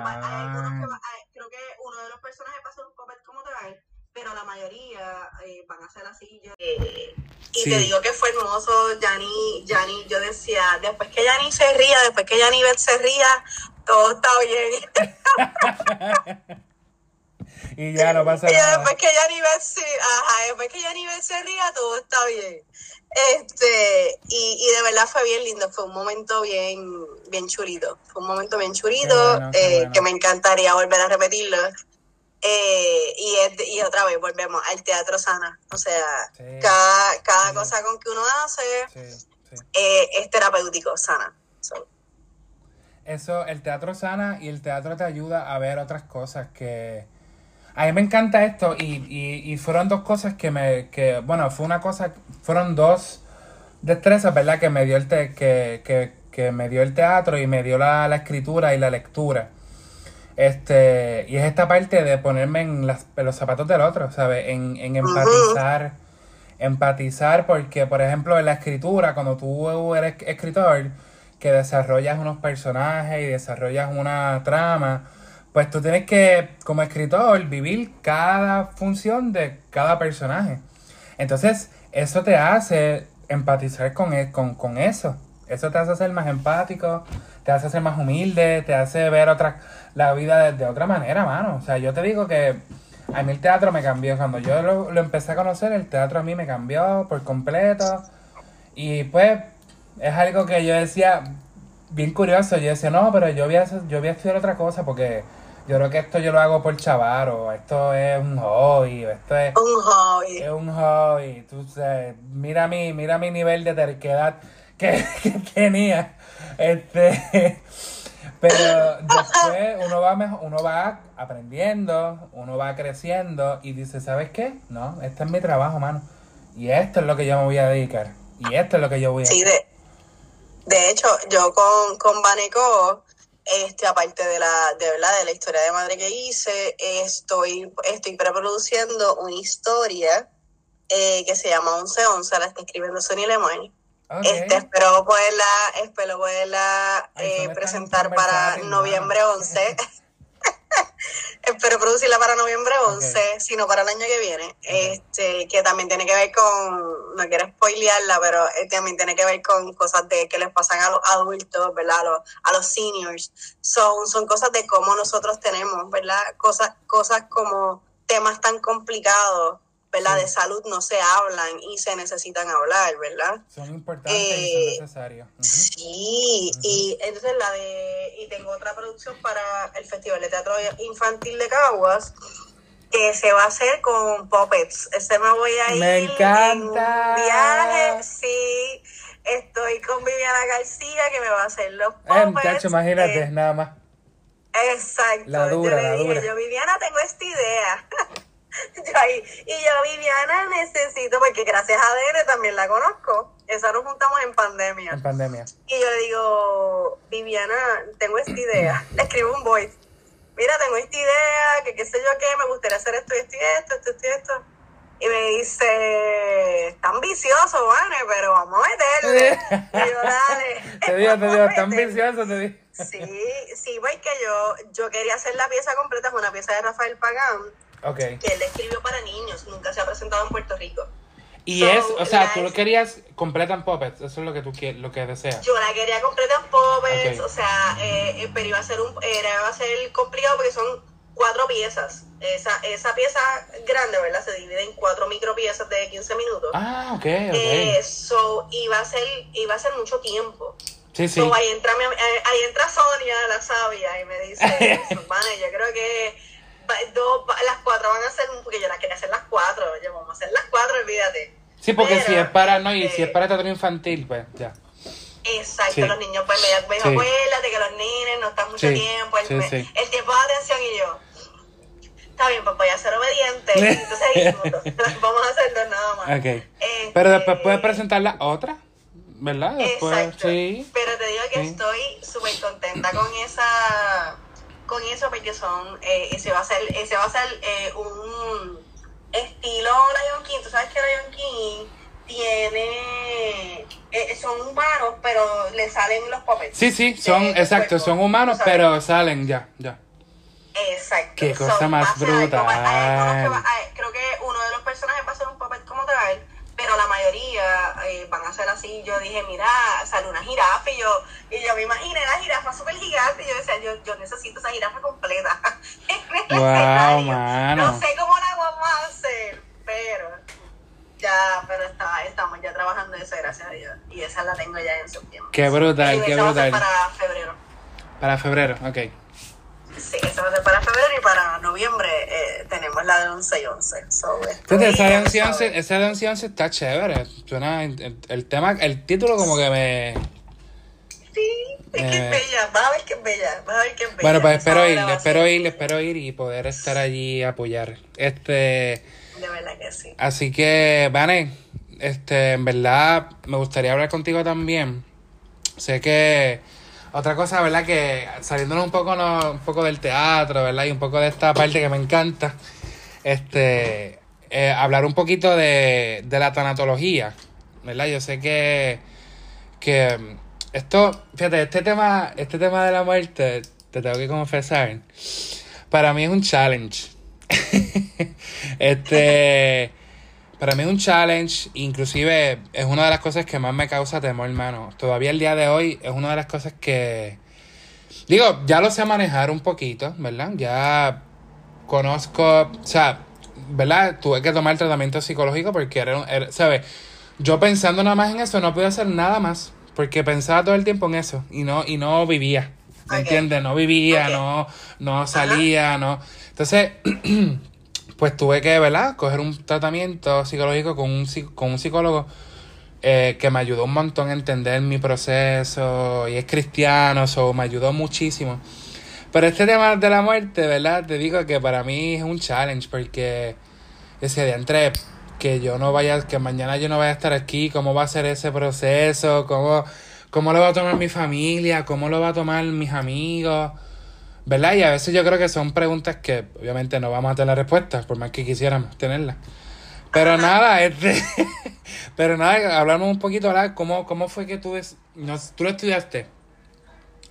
creo que uno de los personajes va a ser un puppet como tal, pero la mayoría eh, van a ser así. Yo, eh, y te digo que fue hermoso, Yanni, Yanni, yo decía, después que Yanni se ría, después que Yanni se ría, todo está bien. [laughs] y ya no pasa nada. después que ya ni ajá, después que ya ni se ría, todo está bien. Este, y, y de verdad fue bien lindo, fue un momento bien, bien churito, fue un momento bien churito, eh, que me encantaría volver a repetirlo. Eh, y, y otra vez volvemos al teatro sana, o sea, cada, cada cosa con que uno hace eh, es terapéutico, sana. Eso, el teatro sana y el teatro te ayuda a ver otras cosas que, a mí me encanta esto y, y, y fueron dos cosas que me, que, bueno, fue una cosa, fueron dos destrezas, ¿verdad? Que me dio el, te, que, que, que me dio el teatro y me dio la, la, escritura y la lectura. Este, y es esta parte de ponerme en, las, los zapatos del otro, ¿sabes? En, en empatizar, empatizar, porque, por ejemplo, en la escritura, cuando tú eres escritor, que desarrollas unos personajes y desarrollas una trama, pues tú tienes que, como escritor, vivir cada función de cada personaje. Entonces, eso te hace empatizar con, e, con, con eso. Eso te hace ser más empático, te hace ser más humilde, te hace ver otra, la vida de, otra manera, mano. O sea, yo te digo que a mí el teatro me cambió. Cuando yo lo, empecé a conocer, el teatro a mí me cambió por completo. Y pues, es algo que yo decía, bien curioso. Yo decía, no, pero yo voy a, yo voy a estudiar otra cosa porque yo creo que esto yo lo hago por chavar, o esto es un hobby, o esto es un hobby. Es un hobby. Tú sabes, mira mi, mira mi nivel de terquedad [laughs] que, tenía. Este, pero después uno va mejor, uno va aprendiendo, uno va creciendo y dice, ¿sabes qué? No, este es mi trabajo, mano. Y esto es lo que yo me voy a dedicar. Y esto es lo que yo voy a Sí, de, de hecho, yo con, con Baneco este, aparte de la, de, ¿verdad? de la historia de madre que hice, estoy, estoy preproduciendo una historia eh, que se llama 1111, la está escribiendo Sonny Lemoyne. Este, espero poderla, espero poderla eh, presentar para noviembre 11. [laughs] [laughs] espero producirla para noviembre 11, sino para el año que viene. Este, que también tiene que ver con, no quiero spoilearla, pero eh, también tiene que ver con cosas de que les pasan a los adultos, ¿verdad? A los, a los seniors. Son, son cosas de cómo nosotros tenemos, ¿verdad? Cosas, cosas como temas tan complicados ¿verdad? De salud no se hablan y se necesitan hablar, ¿verdad? Son importantes y son eh, necesarios. Sí, y entonces la de, y tengo otra producción para el Festival de Teatro Infantil de Caguas, que se va a hacer con puppets. Ese me voy a ir. Me encanta. En viaje, sí. Estoy con Viviana García, que me va a hacer los eh, puppets. imagínate, eh, nada más. Exacto. La dura, la dura. Yo, Viviana, tengo esta idea. [laughs] [laughs] y yo, Viviana, necesito, porque gracias a ADN también la conozco. esa nos juntamos en pandemia. En pandemia. Y yo le digo, Viviana, tengo esta idea. [clears throat] Le escribo un voice. Mira, tengo esta idea, que qué sé yo qué, me gustaría hacer esto y esto y esto, esto y esto. Y me dice, está ambicioso, Vane, pero vamos a meterle. [laughs] y yo, dale. Te digo, te digo, está ambicioso, te digo. Sí, sí, pues que yo, yo quería hacer la pieza completa, es una pieza de Rafael Pagán. Okay. Que él escribió para niños, nunca se ha presentado en Puerto Rico. Y es, o sea, tú lo querías completa en puppets, eso es lo que tú lo que deseas. Yo la quería completa en puppets, o sea, eh, pero iba a ser un, era, iba a ser complicado porque son cuatro piezas. Esa, esa pieza grande, ¿verdad? Se divide en cuatro micro piezas de 15 minutos. Ah, ok, ok. Eh, so, iba a ser, iba a ser mucho tiempo. Sí, sí. ahí entra, eh, ahí entra Sonia, la sabia, y me dice, [laughs] vale, yo creo que dos, las cuatro van a ser, porque yo las quería hacer las cuatro, yo vamos a hacer las cuatro, olvídate. Sí, porque si es para, no, y si es para teatro infantil, pues ya. Exacto, los niños, pues me, me sí. acuérdate que los niños no están mucho tiempo, el, el, tiempo de atención y yo. Está bien, pues voy a ser obediente. [laughs] Entonces [laughs] vamos a hacer dos nada más. Okay. Pero después puedes presentar la otra, ¿verdad? Después, Exacto. Sí. Pero te digo que estoy súper contenta con esa con eso porque son eh, ese va a ser ese va a ser eh, un estilo Lion King. Tú sabes que Lion King tiene eh, son humanos pero le salen los puppets sí sí son exacto son humanos pero salen ya ya. Exacto. Qué cosa más brutal. creo que uno de los personajes va a ser un puppet como tal pero la mayoría eh, van a ser así. Yo dije, mira, sale una jirafa y yo, y yo me imaginé la jirafa súper gigante y yo decía, yo, yo necesito esa jirafa completa. [laughs] wow, mano. No sé cómo la vamos a hacer, pero ya, pero está, estamos ya trabajando eso, gracias a Dios. Y esa la tengo ya en septiembre. Qué brutal, qué brutal. para febrero. Para febrero, ok. Sí, eso va a ser para febrero y para noviembre eh, tenemos la de 11 y 11. Entonces, esa de 11 y 11, esa de 11 y 11 está chévere. Suena el, el, tema, el título como que me... Sí, es que es eh, bella, vas a ver que es bella, vas a ver que es bella. Bueno, pues espero ir, espero ir, espero ir y poder estar allí y apoyar. Este... De verdad que sí. Así que, Vane, este, en verdad me gustaría hablar contigo también. Sé que otra cosa, ¿verdad? Que saliéndonos un poco, no, un poco del teatro, ¿verdad? Y un poco de esta parte que me encanta, este, eh, hablar un poquito de, de la tanatología, ¿verdad? Yo sé que, que esto, fíjate, este tema, este tema de la muerte, te tengo que confesar, para mí es un challenge. [laughs] este para mí es un challenge, inclusive es una de las cosas que más me causa temor, hermano. Todavía el día de hoy es una de las cosas que... Digo, ya lo sé manejar un poquito, ¿verdad? Ya conozco, o sea, ¿verdad? Tuve que tomar tratamiento psicológico porque era, ¿sabes? Yo pensando nada más en eso no podía hacer nada más porque pensaba todo el tiempo en eso y no y no vivía. ¿Me entiendes? No vivía, no no salía, no. Entonces, [clears throat] pues tuve que, ¿verdad? Coger un tratamiento psicológico con un, con un psicólogo eh, que me ayudó un montón a entender mi proceso y es cristiano, eso me ayudó muchísimo. Pero este tema de la muerte, ¿verdad? Te digo que para mí es un challenge porque ese de entre que yo no vaya, que mañana yo no vaya a estar aquí, cómo va a ser ese proceso, cómo, cómo lo va a tomar mi familia, cómo lo va a tomar mis amigos. ¿Verdad? Y a veces yo creo que son preguntas que obviamente no vamos a tener respuestas, por más que quisiéramos tenerlas. Pero nada, este, [laughs] pero nada, hablamos un poquito, ¿verdad? ¿Cómo, cómo fue que tú, no, tú lo estudiaste?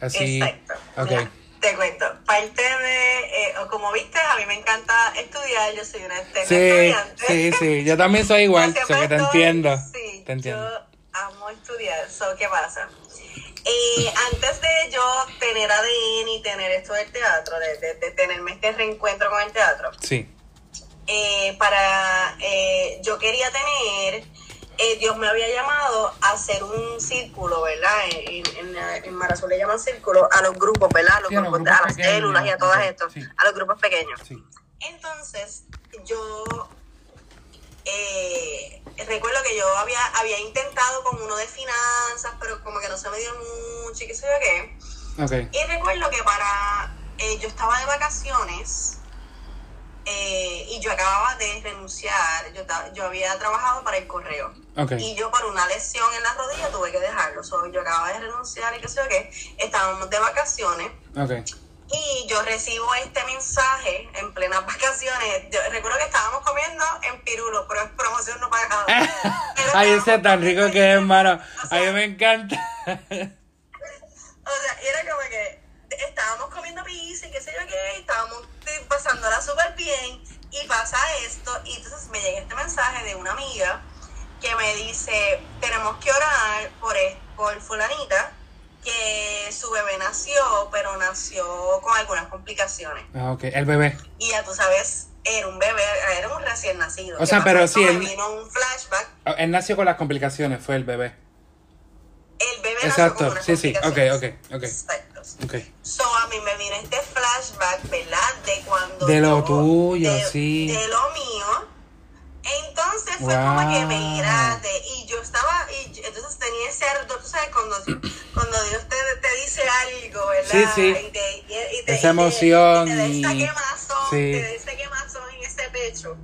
Así. Exacto. Okay. te cuento, parte de, eh, como viste, a mí me encanta estudiar, yo soy una sí, estudiante. Sí, sí, yo también soy [laughs] igual, so que te entiendo. Sí, te entiendo. yo amo estudiar, so, ¿qué pasa? Eh, antes de yo tener ADN y tener esto del teatro, de, de, tenerme este reencuentro con el teatro, sí. Eh, para eh, yo quería tener, Dios me había llamado a hacer un círculo, ¿verdad? En, en, en Marazón le llaman círculo a los grupos, ¿verdad? A, los grupos, a, las células y a todas esto, a los grupos pequeños. Entonces, yo eh, recuerdo que yo había, había intentado con uno de finanzas, pero como que no se me dio mucho y qué sé yo qué. Y recuerdo que para, eh, yo estaba de vacaciones eh, y yo acababa de renunciar, yo, yo había trabajado para el correo. Y yo por una lesión en la rodilla tuve que dejarlo. yo acababa de renunciar y qué sé yo qué. Estábamos de vacaciones. Y yo recibo este mensaje en plenas vacaciones. recuerdo que estábamos comiendo en Pirulo, pero es promoción no pagada. Ay, ese es tan rico que es, hermano. a mí me encanta. o sea, era como que estábamos comiendo pizza y qué sé yo qué, estábamos pasándola súper bien y pasa esto y entonces me llega este mensaje de una amiga que me dice, tenemos que orar por, por fulanita que su bebé nació, pero nació con algunas complicaciones. Ah, ok, el bebé. Y ya tú sabes, era un bebé, era un recién nacido. O sea, pero sí. Él vino un flashback. Oh, él nació con las complicaciones, fue el bebé. El bebé Exacto, nació con sí, sí, ok, ok, ok. Okay. So a mí me viene este flashback, ¿verdad? De cuando. De lo tuyo, sí. De lo mío. Entonces fue como que mira, y yo estaba, y entonces tenía ese ardor, tú sabes, cuando, cuando Dios te, te dice algo, ¿verdad? Sí, sí. Y te, y te, Esa emoción. Y te, y te da esa quemazón, sí. te da esa quemazón en ese pecho.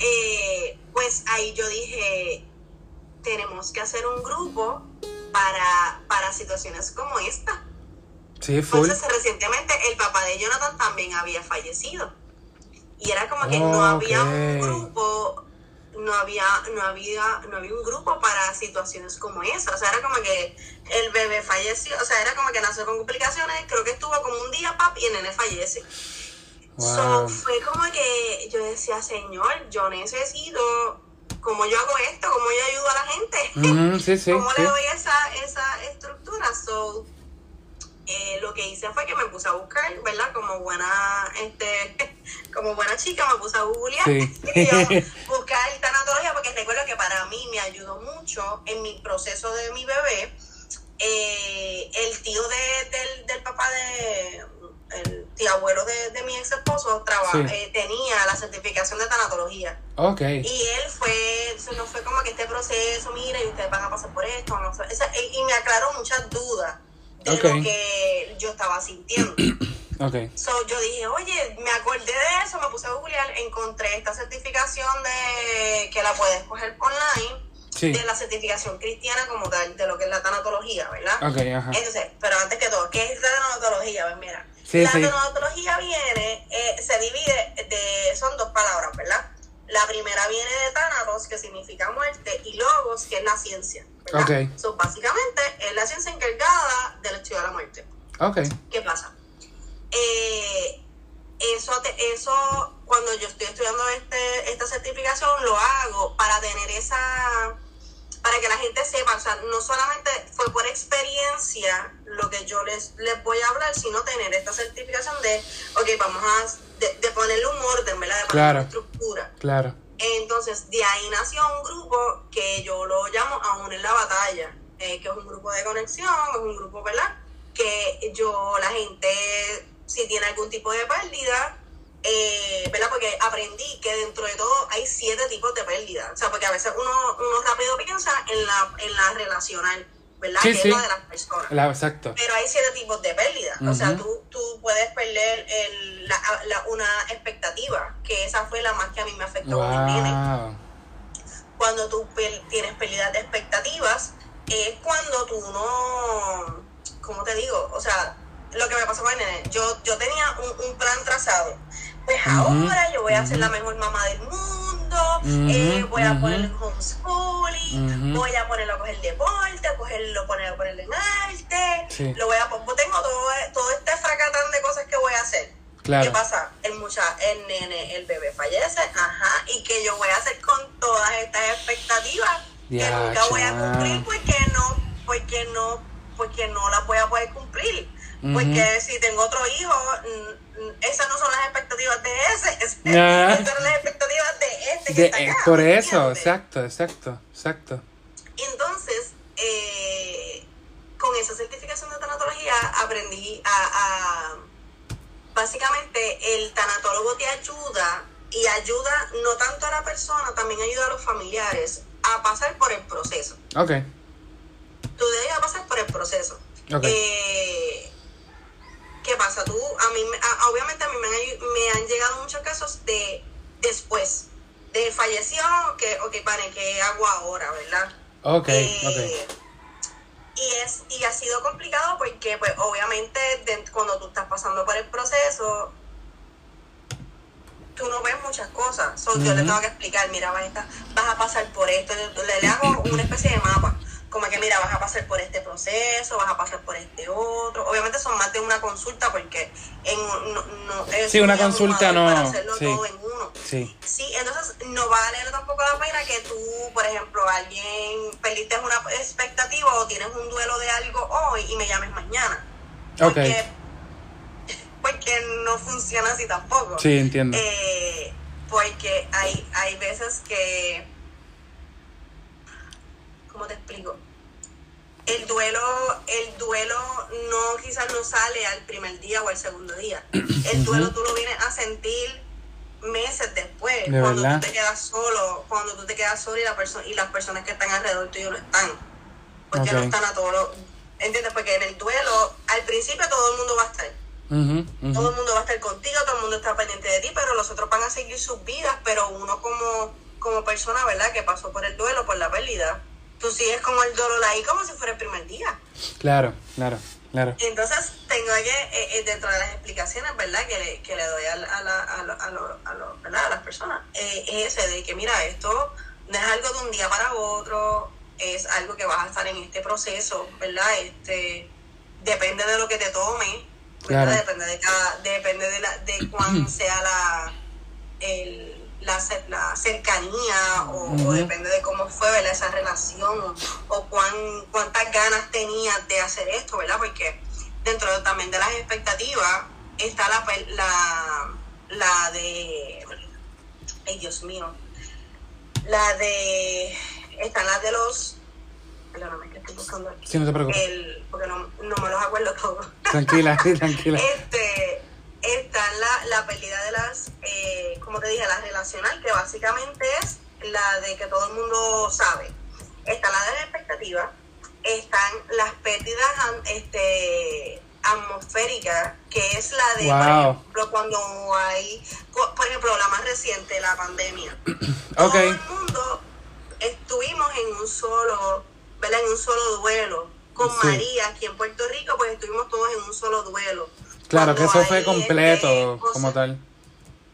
Eh, pues ahí yo dije, tenemos que hacer un grupo para, para situaciones como esta. Sí, full. Entonces, recientemente el papá de Jonathan también había fallecido. Y era como que no había un grupo, no había, no había, no había un grupo para situaciones como esa. O sea, era como que el bebé falleció, o sea, era como que nació con complicaciones, creo que estuvo como un día, pap, y el nene fallece. So, fue como que yo decía, Señor, yo necesito, como yo hago esto, como yo ayudo a la gente, sí, sí, [laughs] cómo le doy esa, esa estructura. So, eh, lo que hice fue que me puse a buscar, ¿verdad? Como buena, este, [laughs] como buena chica, me puse a googlear [laughs] y [laughs] buscar tanatología, porque recuerdo que para mí me ayudó mucho en mi proceso de mi bebé. Eh, el tío de, del, papá de el tío abuelo de, mi ex esposo eh, tenía la certificación de tanatología. Okay. Y él fue, no fue como que este proceso, mira, y ustedes van a pasar por esto, no y me aclaró muchas dudas de lo que yo estaba sintiendo. [clears throat] Okay. So, yo dije, oye, me acordé de eso, me puse a googlear, encontré esta certificación de que la puedes coger online, de la certificación cristiana como tal, de lo que es la tanatología, ¿verdad? Okay, ajá. Entonces, pero antes que todo, ¿qué es la tanatología? Pues mira, la tanatología viene, eh, se divide de, son dos palabras, ¿verdad? La primera viene de Thanatos, que significa muerte, y Logos, que es la ciencia. ¿verdad? So, básicamente es la ciencia encargada del estudio de la muerte. Okay. ¿Qué pasa? Eh, eso, eso, cuando yo estoy estudiando este, esta certificación, lo hago para tener esa, para que la gente sepa, o sea, no solamente fue por experiencia lo que yo les, les voy a hablar, sino tener esta certificación de, ok, vamos a de, ponerle un orden, ¿verdad? De ponerle una estructura. Claro. Entonces, de ahí nació un grupo que yo lo llamo Aún en la Batalla, eh, que es un grupo de conexión, es un grupo, ¿verdad? Que yo, la gente, si tiene algún tipo de pérdida, eh, ¿verdad? Porque aprendí que dentro de todo hay siete tipos de pérdida. O sea, porque a veces uno, uno rápido piensa en la, en la relacional ¿verdad? que es la de las personas. exacto. Pero hay siete tipos de pérdidas. O sea, tú, tú puedes perder el, la, la, una expectativa, que esa fue la más que a mí me afectó con el Cuando tú tienes pérdidas de expectativas, es cuando tú no, ¿cómo te digo? O sea, lo que me pasó con el nene, yo, yo tenía un, un plan trazado. Pues ahora yo voy a ser la mejor mamá del mundo eh, voy a ponerlo en homeschooling, voy a ponerlo a coger deporte, a cogerlo, ponerlo, ponerlo en arte, lo voy a tengo todo, todo este fracatán de cosas que voy a hacer. ¿Qué pasa? El mucha, el nene, el bebé fallece, ajá, y que yo voy a hacer con todas estas expectativas que nunca voy a cumplir porque no, porque no, porque no las voy a poder cumplir. Porque si tengo otro hijo, esas no son las expectativas de ese, [laughs] esas son las expectativas de este que está acá. Por eso, exacto, exacto, exacto. Entonces, eh, con esa certificación de tanatología aprendí a, básicamente el tanatólogo te ayuda y ayuda no tanto a la persona, también ayuda a los familiares a pasar por el proceso. Ok. Tú debes pasar por el proceso. Okay. Eh, ¿Qué pasa? Tú, a mí, obviamente a mí me han, llegado muchos casos de después, de falleció, que, ok, para ¿qué hago ahora, verdad? Ok, eh, Y, es, y ha sido complicado porque, pues, obviamente, cuando tú estás pasando por el proceso, tú no ves muchas cosas. So, Yo le tengo que explicar, mira, vas a, vas a pasar por esto. Le, le hago una especie de mapa como que mira, vas a pasar por este proceso, vas a pasar por este otro. Obviamente son más de una consulta porque en, no, no es sí, una consulta no. Para hacerlo todo en uno. Sí. sí, entonces no vale tampoco la pena que tú, por ejemplo, alguien perdiste una expectativa o tienes un duelo de algo hoy y me llames mañana. Porque, porque no funciona así tampoco. Sí, entiendo. Eh, porque hay, hay veces que ¿cómo te explico? El duelo, el duelo no quizás no sale al primer día o al segundo día. [clears throat] El duelo tú lo vienes a sentir meses después, cuando tú te quedas solo, cuando tú te quedas solo y la persona y las personas que están alrededor tuyo no están. Porque no están a todos ¿Entiendes? Porque en el duelo, al principio todo el mundo va a estar. Todo el mundo va a estar contigo, todo el mundo está pendiente de ti, pero los otros van a seguir sus vidas, pero uno como, como persona, ¿verdad? Que pasó por el duelo, por la pérdida, tú sigues con el dolor ahí como si fuera el primer día. Claro, claro, claro. Entonces, tengo que, eh, eh, dentro de las explicaciones, ¿verdad?, que le, que le doy a, a, la, a, a, las personas, eh, es ese de que, mira, esto no es algo de un día para otro, es algo que vas a estar en este proceso, ¿verdad? Este, depende de lo que te tome, ¿verdad? Depende de cada, depende de, la, de cuán [clears throat] sea la, el, la, la cercanía o, depende de cómo fue ¿verdad? esa relación o, cuán, cuántas ganas tenías de hacer esto, ¿verdad? Porque dentro también de las expectativas está la, la, la de... Ay, Dios mío. La de... Están las de los... Perdóname, que estoy buscando aquí. Sí, no te preocupes. El, porque no, no me los acuerdo todos. Tranquila, tranquila. [laughs] Este está la, la pérdida de las, eh, como te dije, la relacional, que básicamente es la de que todo el mundo sabe. Está la de la expectativa, están las pérdidas este, atmosféricas, que es la de, por ejemplo, cuando hay, por ejemplo, la más reciente, la pandemia. [clears throat] Todo el mundo estuvimos en un solo, ¿verdad? En un solo duelo. Con María, aquí en Puerto Rico, pues estuvimos todos en un solo duelo Claro, que eso fue completo como tal.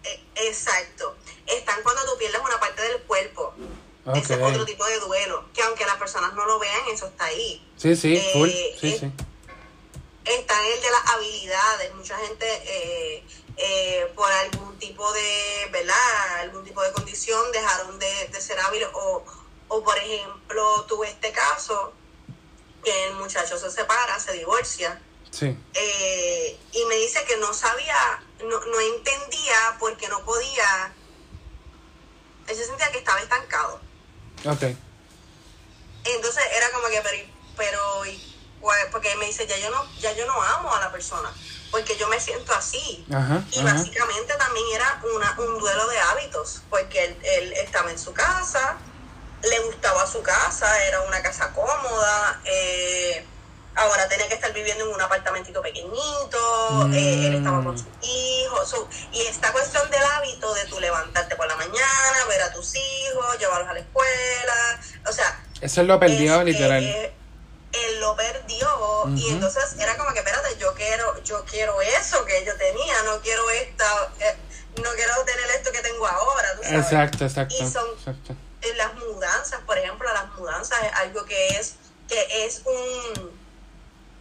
Eh, exacto. Están cuando tú pierdes una parte del cuerpo. Ese es otro tipo de duelo. Que aunque las personas no lo vean, eso está ahí. Sí, sí, eh, full. Sí, sí. Está el de las habilidades. Mucha gente, eh, por algún tipo de, ¿verdad? Algún tipo de condición, dejaron de, de ser hábiles. O, o, por ejemplo, tuve este caso que el muchacho se separa, se divorcia Sí. Eh, y me dice que no sabía, no, no entendía porque no podía. Él se sentía que estaba estancado. Ok. Entonces era como que, pero, pero pues, porque me dice, ya yo no, ya yo no amo a la persona, porque yo me siento así. y básicamente también era una, un duelo de hábitos, porque él, él, estaba en su casa, le gustaba su casa, era una casa cómoda, eh, ahora tenía que estar viviendo en un apartamentito pequeñito, eh, él estaba con mm. sus hijos, y esta cuestión del hábito de tú levantarte por la mañana, ver a tus hijos, llevarlos a la escuela, o sea... Eso lo perdió literal. él lo perdió y entonces era como que espérate yo quiero yo quiero eso que yo tenía no quiero esta eh, no quiero tener esto que tengo ahora ¿tú sabes? exacto exacto y son las mudanzas por ejemplo las mudanzas es algo que es que es un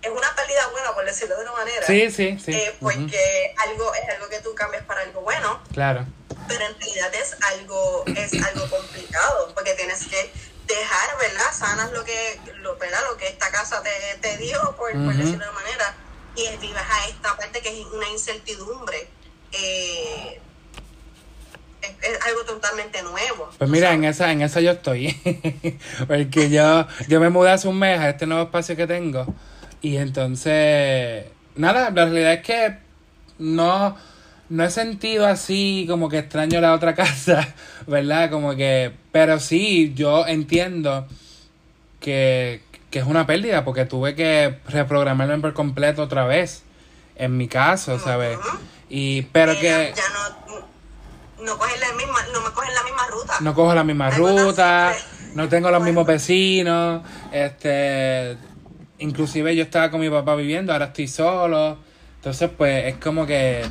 es una pérdida buena, por decirlo de una manera. Sí, sí, sí. Eh, porque algo es algo que tú cambias para algo bueno. Claro. Pero en realidad es algo, es algo complicado, porque tienes que dejar, ¿verdad? Sanas lo que, lo, ¿verdad? Lo que esta casa te, te dio, por, por decirlo de una manera, y vivas a esta parte que es una incertidumbre. Eh, es, algo totalmente nuevo. Pues mira, en esa, en esa yo estoy. [laughs] Porque yo, yo me mudé hace un mes a este nuevo espacio que tengo. Y entonces, nada, la realidad es que no, no he sentido así como que extraño la otra [laughs] casa, ¿verdad? Como que, pero sí, yo entiendo que, que es una pérdida porque tuve que reprogramarme por completo otra vez. en mi caso, ¿sabes? Y, pero que... Ya no, no, cogen la misma, no me cogen la misma ruta. No cojo la misma ruta, no tengo los mismos [laughs] vecinos, este... Inclusive yo estaba con mi papá viviendo, ahora estoy solo. Entonces, pues, es como que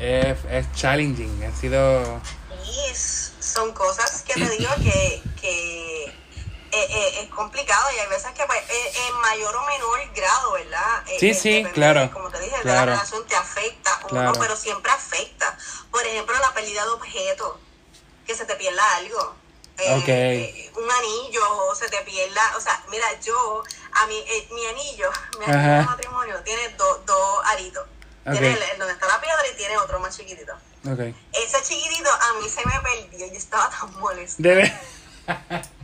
es, es challenging, ha sido... Sí, son cosas que te digo que, que eh, eh, es complicado y hay veces que pues, eh, en mayor o menor grado, ¿verdad? Sí, sí, claro. como te dije, la relación te afecta, uno, pero siempre afecta. Por ejemplo, la pérdida de objetos, que se te pierda algo. Un anillo o se te pierda, o sea, mira, yo, a mi, mi anillo, mi anillo de matrimonio tiene dos aritos. Tiene el, donde está la piedra y tiene otro más chiquitito. Ese chiquitito a mí se me perdió y estaba tan molesto. Debe. [laughs]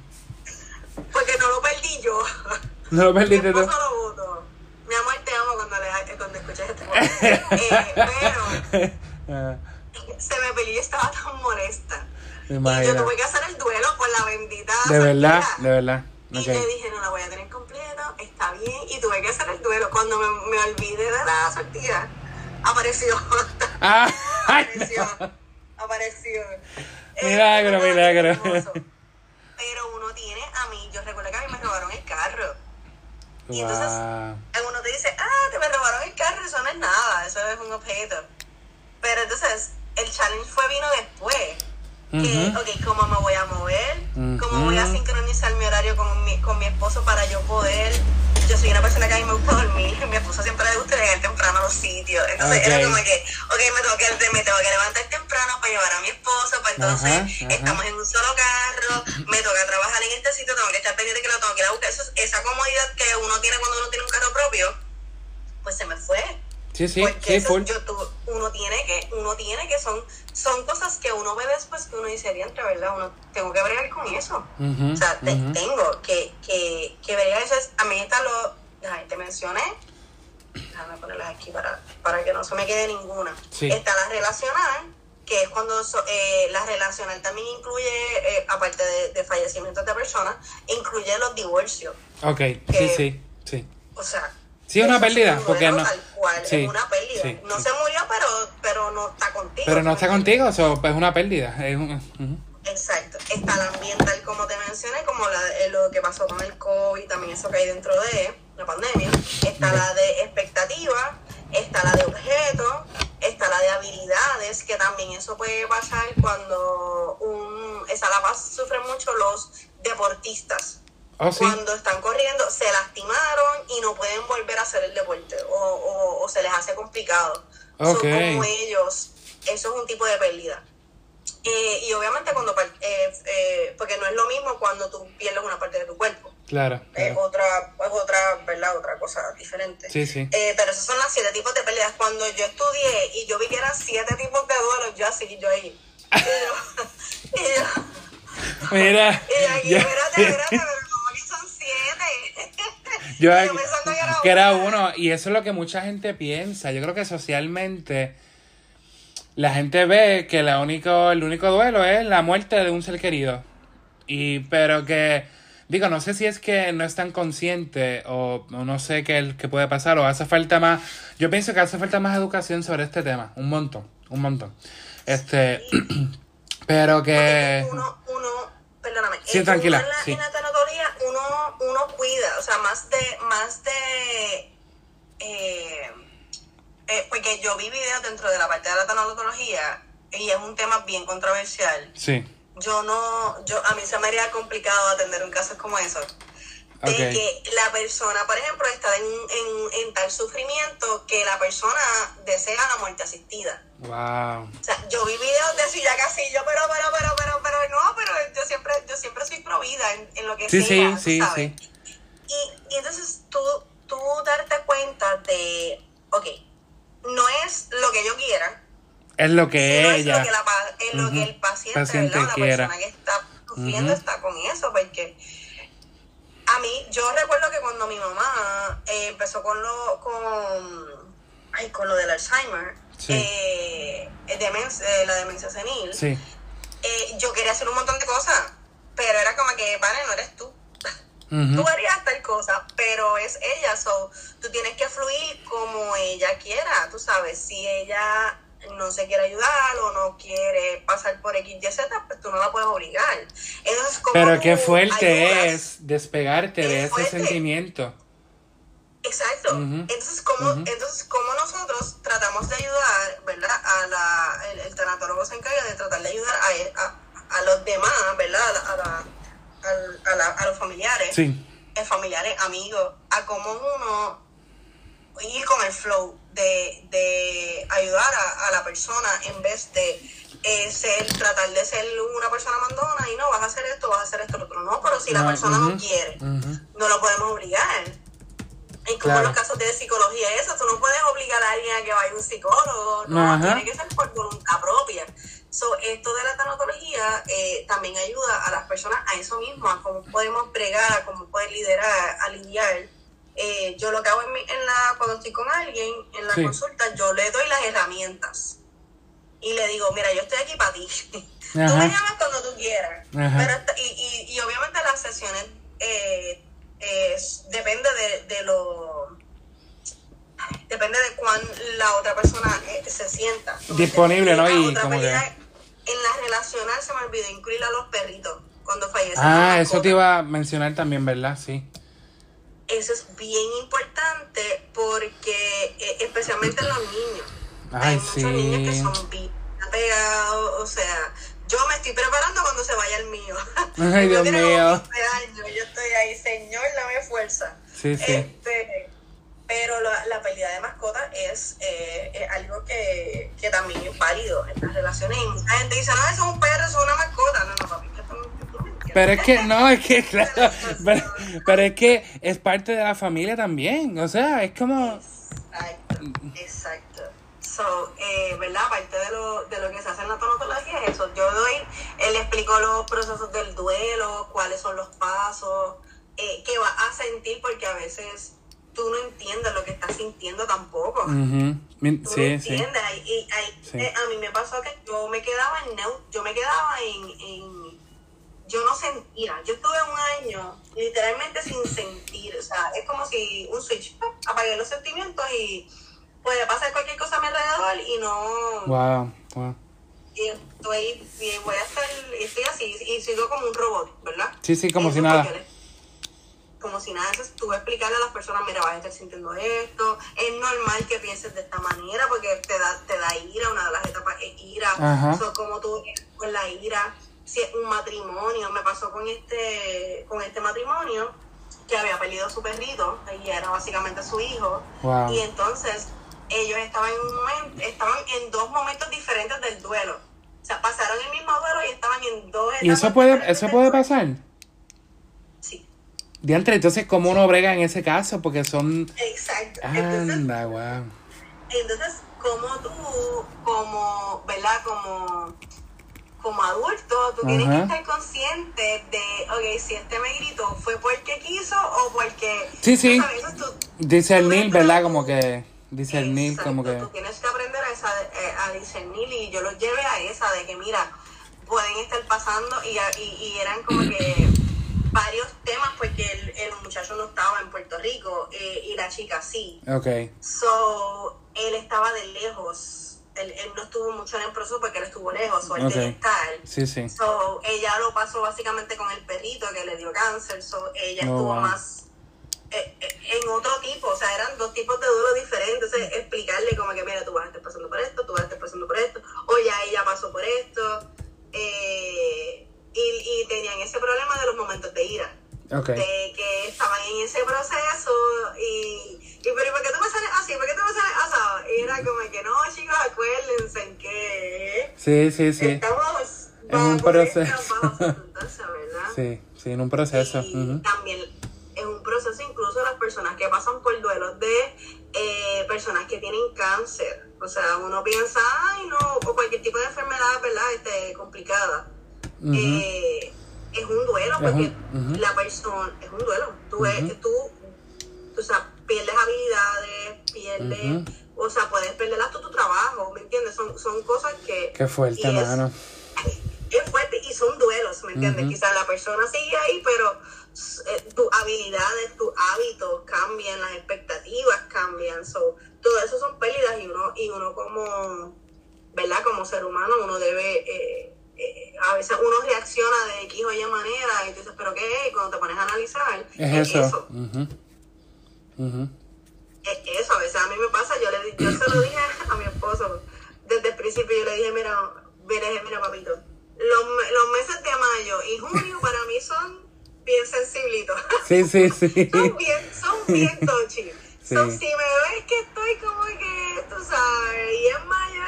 Porque no lo perdí yo. [laughs] No lo perdiste tú. Mi amor, te amo cuando, le, cuando escuchas este [laughs] eh, Pero ah. se me perdió y estaba tan molesta. Y yo tuve que hacer el duelo por la bendita. De verdad, de verdad. Y le dije, no la voy a tener completa, está bien. Y tuve que hacer el duelo. Cuando me, me olvidé de la sortida, apareció. [laughs] Ah, apareció. Apareció. Milagro, eh, milagro pero uno tiene a mí, yo recuerdo que a mí me robaron el carro. Y entonces uno te dice, ah, te me robaron el carro, eso no es nada, eso es un objeto. Pero entonces el challenge fue vino después. Que, ok, ¿cómo me voy a mover? ¿Cómo voy a sincronizar mi horario con mi, con mi esposo para yo poder yo soy una persona que a mí me gusta dormir, [laughs] mi esposa siempre le gusta llegar temprano a los sitios. Entonces era como que, ok, me tengo que, me tengo que levantar temprano para llevar a mi esposo, pues entonces estamos en un solo carro, me toca trabajar en este sitio, tengo que estar pendiente que lo tengo que ir a buscar. Eso, esa comodidad que uno tiene cuando uno tiene un carro propio, pues se me fue. Sí, sí, sí, uno tiene que, uno tiene que son, son cosas que uno ve después que uno dice, entre ¿verdad? Uno tengo que bregar con eso. o sea, tengo que, que, que bregar eso. Es, a mí está lo, te mencioné, déjame ponerlas aquí para, para que no se me quede ninguna. Está la relacional, que es cuando eh, la relacional también incluye, eh, aparte de, de, fallecimientos de personas, incluye los divorcios. Ok, sí, sí, sí. O sea, Sí, una pérdida, porque no. Tal cual, es una pérdida. no se murió, pero, pero no está contigo. Pero no está contigo, eso es una pérdida. Es Exacto. Está la ambiental, como te mencioné, como la, lo que pasó con el COVID, también eso que hay dentro de la pandemia. Está la de expectativa, está la de objetos, está la de habilidades, que también eso puede pasar cuando un, esa la paz sufren mucho los deportistas Oh, cuando están corriendo se lastimaron y no pueden volver a hacer el deporte o, o, se les hace complicado. Son como ellos, eso es un tipo de pérdida. Eh, y obviamente cuando, eh, eh, porque no es lo mismo cuando tú pierdes una parte de tu cuerpo. Claro. Es otra, es otra, ¿verdad? Otra cosa diferente. Sí, sí. pero esos son las siete tipos de pérdidas. Cuando yo estudié y yo vi que eran siete tipos de duelo, yo así, yo ahí. Y yo, Mira. Y espérate, espérate, yo, que era uno, y eso es lo que mucha gente piensa. Yo creo que socialmente la gente ve que la único, el único duelo es la muerte de un ser querido. Y, pero que, digo, no sé si es que no están conscientes o, no sé qué, qué puede pasar o hace falta más, yo pienso que hace falta más educación sobre este tema, un montón, un montón. Este, [clears throat] pero que... Uno, uno, perdóname. Sí, tranquila. sí o sea, más de, más de, eh, eh, porque yo vi videos dentro de la parte de la tanatología y es un tema bien controversial. Sí. Yo no, yo, a mí se me haría complicado atender un caso como eso. De que la persona, por ejemplo, está en, en, en, tal sufrimiento que la persona desea la muerte asistida. Wow. O sea, yo vi videos de eso y ya casi yo, pero, pero, pero, pero, pero, no, pero yo siempre, yo siempre soy provida en, en lo que sí, sea, sí, sí, Sí. Y, y entonces tú, tú darte cuenta de, ok, no es lo que yo quiera. Es lo que ella. Es lo que, la, es lo que el paciente, paciente ¿verdad? La persona que está sufriendo está con eso, porque a mí, yo recuerdo que cuando mi mamá eh, empezó con lo, con, ay, con lo del Alzheimer, eh, eh, la demencia senil, sí. yo quería hacer un montón de cosas, pero era como que, vale, no eres tú. Tú harías tal cosa, pero es ella, so, tú tienes que fluir como ella quiera, tú sabes, si ella no se quiere ayudar o no quiere pasar por X, Y, Z, pues tú no la puedes obligar. pero qué fuerte es despegarte de ese sentimiento. Exacto. Entonces, ¿cómo, entonces, ¿cómo nosotros tratamos de ayudar, ¿verdad? A la, el, el tanatólogo se encarga de tratar de ayudar a, a, a los demás, ¿verdad? A, la, a, la, a los familiares. Sí. Eh, familiares, amigos, a cómo uno ir con el flow de, de ayudar a, la persona en vez de eh, ser, tratar de ser una persona mandona y no, vas a hacer esto, vas a hacer esto, otro. No, pero si la persona no quiere, no lo podemos obligar como en los casos de psicología eso, tú no puedes obligar a alguien a que vaya a un psicólogo, no, tiene que ser por voluntad propia. So, esto de la tanatología eh, también ayuda a las personas a eso mismo, a cómo podemos bregar, a cómo poder liderar, a lidiar. Eh, yo lo que hago en, en, la, cuando estoy con alguien en la consulta, yo le doy las herramientas y le digo, mira, yo estoy aquí para ti. [laughs] tú me llamas cuando tú quieras. y, y, y, obviamente las sesiones eh, depende de, de, lo depende de cuán la otra persona eh, se sienta disponible no y como que... en la relacional se me olvidó incluir a los perritos cuando fallecen ah eso te iba a mencionar también verdad sí eso es bien importante porque eh, especialmente en los niños hay muchos niños que son bien apegados o sea yo me estoy preparando cuando se vaya el mío. [laughs] Ay, [laughs] Dios mío. Años, yo estoy ahí, Señor, dame fuerza. Sí, sí. Este, pero la, la, pérdida de mascota es, eh, algo que, que, también es válido en las relaciones. Y mucha gente dice, no, eso es un perro, eso es una mascota. No, no, papi, pero es que, no, es que, [laughs] claro, [laughs] pero, pero, es que es parte de la familia también, o sea, es como... Exacto, exacto. So, eh, ¿verdad? Aparte de lo, de lo que se hace en la tonotología es eso. Yo doy, él explico los procesos del duelo, cuáles son los pasos, eh, qué va a sentir, porque a veces tú no entiendes lo que estás sintiendo tampoco. Tú no entiendes. Y, eh, a mí me pasó que yo me quedaba en yo me quedaba en, en yo no sentía, yo estuve un año literalmente sin sentir, o sea, es como si un switch, apagué los sentimientos y puede pasar cualquier cosa a mi alrededor y no... Wow, wow. Y estoy, y voy a estar, y estoy así, y sigo como un robot, ¿verdad? Sí, sí, como si nada. Como si nada, entonces tú explicarle a las personas, mira, vas a estar sintiendo esto, es normal que pienses de esta manera porque te da, te da ira, una de las etapas es ira, so, como tú con la ira, si es un matrimonio, me pasó con este, con este matrimonio, que había perdido a su perrito, y era básicamente su hijo, y entonces ellos estaban en un momento, estaban en dos momentos diferentes del duelo. O sea, pasaron el mismo duelo y estaban en dos ¿Y eso puede, eso puede pasar? Diantre, entonces, ¿cómo uno brega en ese caso? Porque son... Exacto. Anda, wow. Entonces, como tú, como, ¿verdad? Como, como adulto, tú tienes que estar consciente de, ok, si este me gritó, ¿fue porque quiso o porque... Sí, sí. Dice el Neil, ¿verdad? Como que discernir como que... Tú tienes que aprender a, esa, eh, a discernir y yo los llevé a esa de que mira, pueden estar pasando y, y, eran como que varios temas porque el, el, muchacho no estaba en Puerto Rico eh, y la chica sí. Ok. So, él estaba de lejos. Él, él, no estuvo mucho en el proceso porque él estuvo lejos, o él okay. estar. Sí, sí. So, ella lo pasó básicamente con el perrito que le dio cáncer, so, ella oh, estuvo más eh, eh, en otro tipo, o sea, eran dos tipos de duelo diferentes, entonces explicarle como que, mira, tú vas a estar pasando por esto, tú vas a estar pasando por esto, o ya ella pasó por esto, eh, y, y, tenían ese problema de los momentos de ira, okay. de que estaban en ese proceso y, y pero ¿por qué tú me sales así? ¿Por qué tú me sales así? Y era como que, no, chicos, acuérdense en que sí, sí, sí. estamos en un proceso. [laughs] ¿verdad? Sí, sí, en un proceso. Y también es un proceso incluso las personas que pasan por duelos de eh, personas que tienen cáncer. O sea, uno piensa, ay, no, o cualquier tipo de enfermedad, ¿verdad? Este, complicada. Eh, es un duelo, porque la persona, es un duelo. Tú, tú, o sea, pierdes habilidades, pierdes, o sea, puedes perder hasta tu trabajo, ¿me entiendes? Son, son cosas que... Qué fuerte, es, [laughs] es fuerte y son duelos, ¿me entiendes? Quizás la persona sigue ahí, pero eh, tus habilidades, tus hábitos cambian, las expectativas cambian, so, todo eso son pérdidas y uno, y uno como, ¿verdad? Como ser humano, uno debe, eh, eh, a veces uno reacciona de X o Y manera y tú dices, ¿pero qué? Y cuando te pones a analizar, es, eso. Es eso, a veces a mí me pasa, yo, le, yo se lo dije a mi esposo desde el principio, yo le dije, mira, mira, mira papito, los, los meses de mayo y junio para mí son bien sensiblitos. Sí, sí, sí. son bien, son bien tochi. si me ves que estoy como que, tú sabes, y en mayo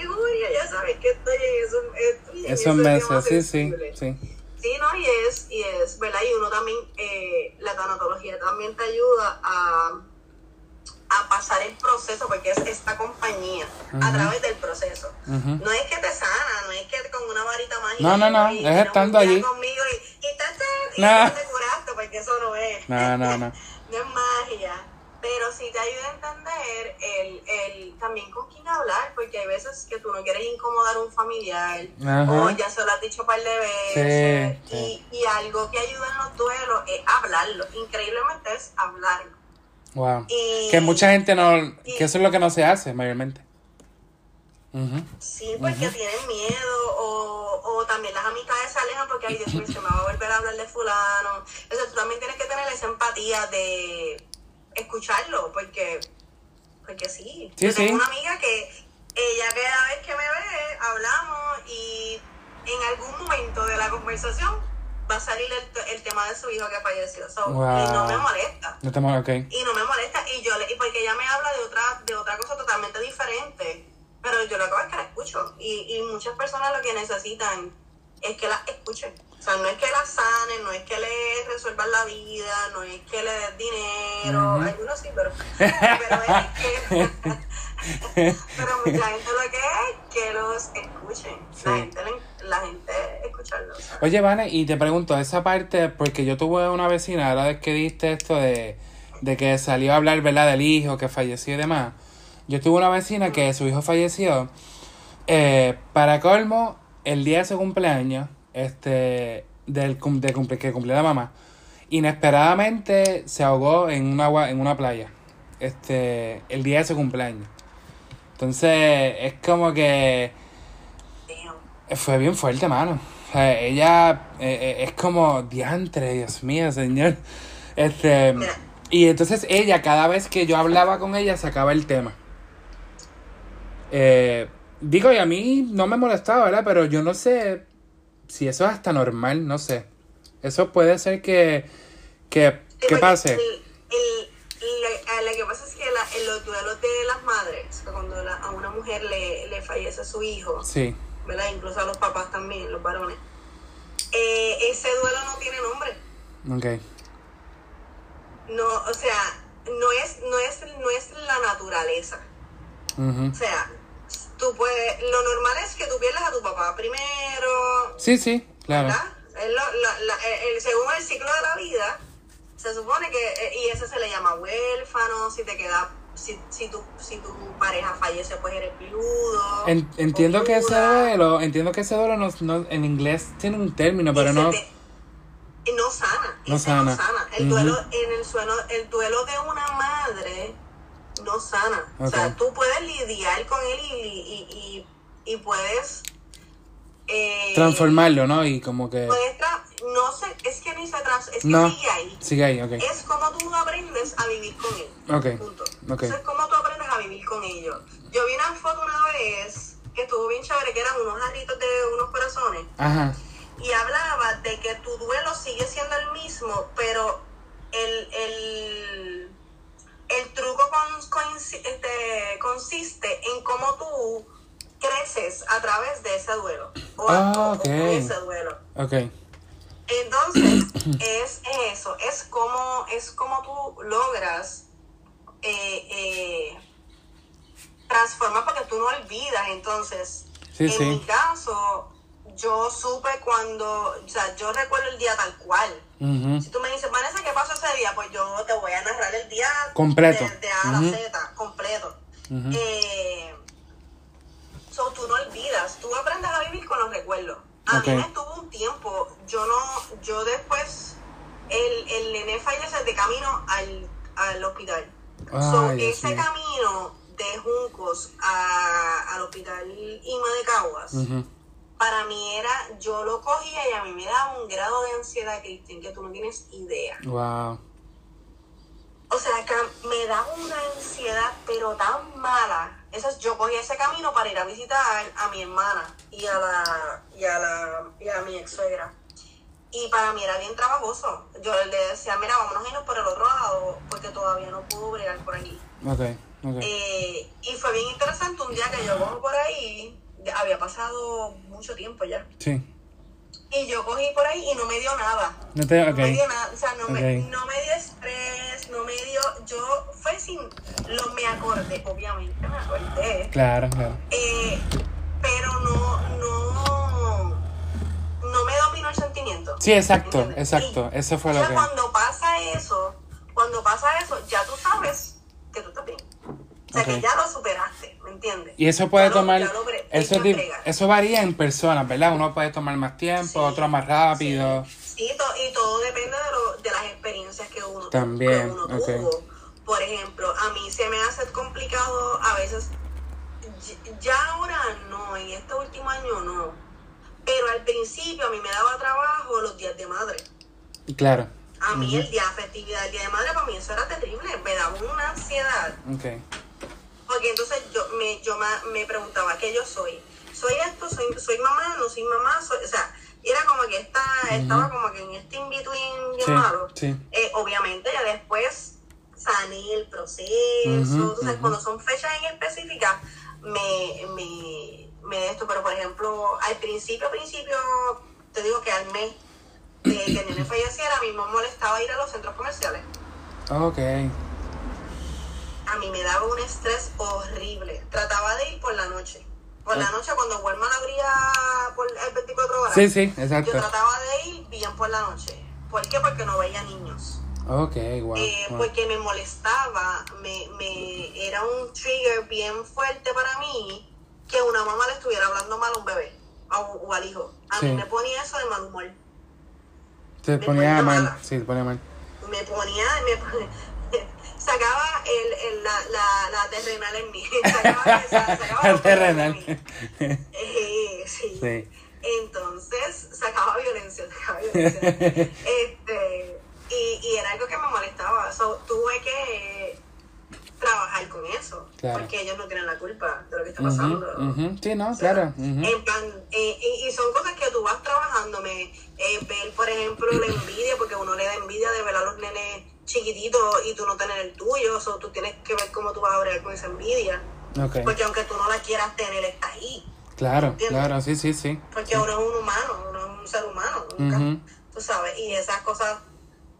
y junio ya sabes que estoy en esos, estoy en esos meses, sí, sí, sí. Sí, no, y es, y es, ¿verdad? Y uno también, eh, la tanatología también te ayuda a a pasar el proceso, porque es esta compañía, a través del proceso. No es que te sana, no es que con una varita mágica. No, no, no, es estando allí. Conmigo y, y, te, y te curaste, porque eso no es. No, no, no. [laughs] no es magia. Pero sí te ayuda a entender el, el, también con quién hablar, porque hay veces que tú no quieres incomodar a un familiar, o ya se lo has dicho un par de veces, Y, y algo que ayuda en los duelos es hablarlo. Increíblemente es hablarlo Wow. que mucha gente no, que eso es lo que no se hace mayormente. Sí, porque tienen miedo o, o también las amistades se alejan porque, ay, Dios mío, se me va a volver a hablar de fulano. Entonces tú también tienes que tener esa empatía de escucharlo porque, porque sí. Yo tengo una amiga que ella cada vez que me ve hablamos y en algún momento de la conversación va a salir el, tema de su hijo que falleció. Y no me molesta. No te molesta, Y no me molesta. Y yo le, y porque ella me habla de otra, de otra cosa totalmente diferente. Pero yo lo hago es que la escucho. Y, y muchas personas lo que necesitan es que la escuchen. O sea, no es que la sanen, no es que le resuelvan la vida, no es que le des dinero. Algunos sí, pero, pero es que. [laughs] [laughs] pero mucha gente lo que es que los escuchen. La gente, la gente escucharlos. Oye, Vane, y te pregunto, esa parte, porque yo tuve una vecina, ahora vez que diste esto de, de que salió a hablar, ¿verdad?, del hijo que falleció y demás. Yo tuve una vecina que su hijo falleció. Eh, para colmo, el día de su cumpleaños, este, del de cumple, que cumplió la mamá, inesperadamente se ahogó en un agua, en una playa. Este, el día de su cumpleaños. Entonces, es como que fue bien fuerte, mano. O sea, ella eh, eh, es como diantre, Dios mío, señor. Este, y entonces ella, cada vez que yo hablaba con ella, sacaba el tema. Eh, digo, y a mí no me molestaba, ¿verdad? Pero yo no sé si eso es hasta normal, no sé. Eso puede ser que, que, que pase. lo que pasa es que la, en los duelos de las madres, cuando a una mujer le, le fallece su hijo, sí. ¿verdad? Incluso a los papás también, los varones. Eh, ese duelo no tiene nombre. Ok. No, o sea, no es, no es, no es la naturaleza. O sea, tú puedes, lo normal es que tú pierdas a tu papá primero. Sí, sí, claro. según el ciclo de la vida, se supone que, eh, y eso se le llama huérfano, si te queda si, si, tu, si tu pareja fallece, pues eres viudo. entiendo que ese duelo, entiendo que ese duelo no, en inglés tiene un término, pero no. no sana. No sana. El duelo, en el suelo, el duelo de una madre no sana. O sea, tú puedes lidiar con él y, y, y, y puedes eh, Transformarlo, ¿no? Y como que... no sé, es que ni se trans... Es que sigue ahí. Sigue ahí, ok. Es como tú aprendes a vivir con él. Ok. Punto. okay. es como tú aprendes a vivir con ellos. Yo vi una foto una vez que estuvo bien chévere, que eran unos jarritos de unos corazones. Ajá. Y hablaba de que tu duelo sigue siendo el mismo, pero el, el, el truco con, este, consiste en cómo tú creces a través de ese duelo. O ah, ese duelo. Okay. Entonces, [coughs] es eso, es como, es como tú logras eh, eh, transformar porque tú no olvidas. Entonces, en mi caso, yo supe cuando, o sea, yo recuerdo el día tal cual. Si tú me dices, Vanessa, ¿qué pasó ese día? Pues yo te voy a narrar el día completo. De, A a la Z, completo. So, tú no olvidas, tú aprendes a vivir con los recuerdos. A mí me estuvo un tiempo, yo no, yo después, el, el nene fallece de camino al, al hospital. ese camino de Juncos a, al hospital Ima de Caguas, para mí era, yo lo cogía y a mí me daba un grado de ansiedad, Cristian, que tú no tienes idea. Wow. O sea, que me daba una ansiedad, pero tan mala. Eso es, yo cogí ese camino para ir a visitar a mi hermana y a la y a la y a mi ex suegra. Y para mí era bien trabajoso. Yo le decía, mira, vámonos a irnos por el otro lado, porque todavía no puedo bregar por aquí. Okay, eh, y fue bien interesante un día que yo voy por ahí, había pasado mucho tiempo ya. Sí. Y yo cogí por ahí y no me dio nada. No, te, me dio nada, o sea, no, me, no me dio estrés, no me dio, yo fue sin, lo me acordé, obviamente me acordé. Claro, claro. Eh, pero no, no, no me dominó el sentimiento. Sí, exacto, exacto, eso fue lo que... cuando pasa eso, cuando pasa eso, ya tú sabes que tú estás bien. O sea, que ya lo superaste, ¿me entiendes? Y eso puede tomar... eso, eso varía en personas, ¿verdad? Uno puede tomar más tiempo, otro más rápido. Sí, y todo depende de, lo, de las experiencias que uno, También, que uno tuvo. Por ejemplo, a mí se me hace complicado a veces, ya ahora no, en este último año no, pero al principio a mí me daba trabajo los días de madre. Claro. A mí el día de festividad, el día de madre, para mí eso era terrible, me daba una ansiedad. Okay. Porque entonces yo me, yo me preguntaba, ¿qué yo soy? ¿Soy esto? ¿Soy, soy mamá? ¿No soy mamá? o sea, era como que esta, estaba como que en este in-between bien malo. Eh, obviamente ya después sané el proceso. cuando son fechas en específicas, me, me, me esto. Pero por ejemplo, al principio, principio, te digo que al mes de que el nene [clears throat] falleciera, a mí me molestaba ir a los centros comerciales. Ok a mí me daba un estrés horrible. Trataba de ir por la noche. Por la noche, cuando Walmart abría por el 24 horas. Sí, sí, exacto. Yo trataba de ir bien por la noche. ¿Por qué? Porque no veía niños. Ok, wow, eh, Porque me molestaba, me, me, era un trigger bien fuerte para mí que una mamá le estuviera hablando mal a un bebé o, al hijo. A mí me ponía eso de mal humor. Te ponía, mal, sí, te ponía mal. Me ponía, me [laughs] ponía, sacaba el, el, la, la, la, terrenal en mí. [laughs] Sacaba, sacaba [laughs] la terrenal. Eh, sí. sí. Entonces, sacaba violencia, sacaba violencia. [laughs] este, y, y era algo que me molestaba. So, tuve que trabajar con eso, porque ellos no tienen la culpa de lo que está pasando. Sí, no, claro. En plan, eh, y, y, son cosas que tú vas trabajando, me, eh, ver, por ejemplo, la envidia, porque uno le da envidia de ver a los nenes chiquitito y tú no tener el tuyo, o tú tienes que ver cómo tú vas a bregar con esa envidia. Porque aunque tú no la quieras tener, está ahí. Claro, claro, sí, sí, sí. Porque uno es un humano, uno es un ser humano, nunca, tú sabes, y esas cosas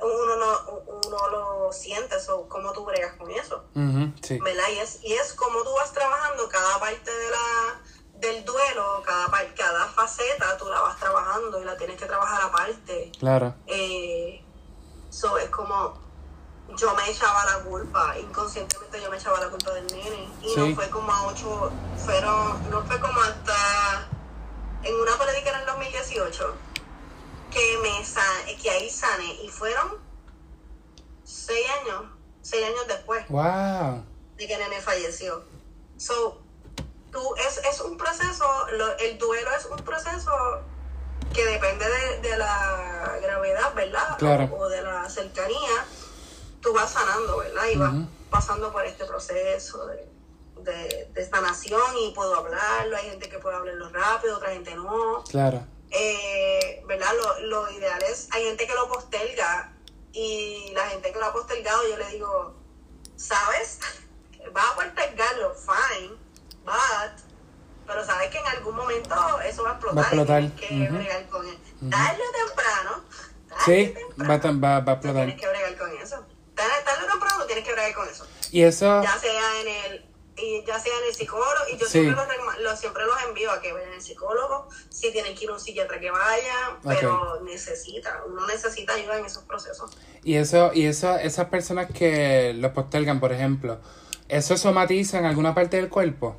uno no uno lo siente, o cómo tú bregas con eso. sí. ¿Verdad? Y es, y es como tú vas trabajando cada parte de la del duelo, cada, cada faceta tú la vas trabajando y la tienes que trabajar aparte. Claro. Eh, so es como yo me echaba la culpa, inconscientemente yo me echaba la culpa del nene. Y no fue como a ocho, fueron, no fue como hasta en una política en el 2018 que me que ahí sane y fueron seis años, seis años después wow. de que el nene falleció. So, tú, es, es un proceso, el duelo es un proceso que depende de, la gravedad, ¿verdad? o de la cercanía tú vas sanando, ¿verdad? Y vas pasando por este proceso de, de, sanación y puedo hablarlo. Hay gente que puede hablarlo rápido, otra gente no. Claro. Eh, ¿Verdad? Lo, lo ideal es, hay gente que lo posterga y la gente que lo ha postergado, yo le digo, ¿sabes? [laughs] Vas a postergarlo, fine, but, pero sabes que en algún momento eso va a explotar. Va a explotar. Y que bregar con él. Tarde o temprano. sí, Va, va, va a explotar. Tienes que bregar con eso tarde o con eso. Y eso... Ya sea en el y ya sea en el psicólogo, y yo siempre, los, siempre los envío a que vayan al psicólogo, si tienen que ir a un psiquiatra que vaya, pero necesita, uno necesita ayuda en esos procesos. Y eso, y eso, esas personas que los postergan, por ejemplo, ¿eso somatiza en alguna parte del cuerpo?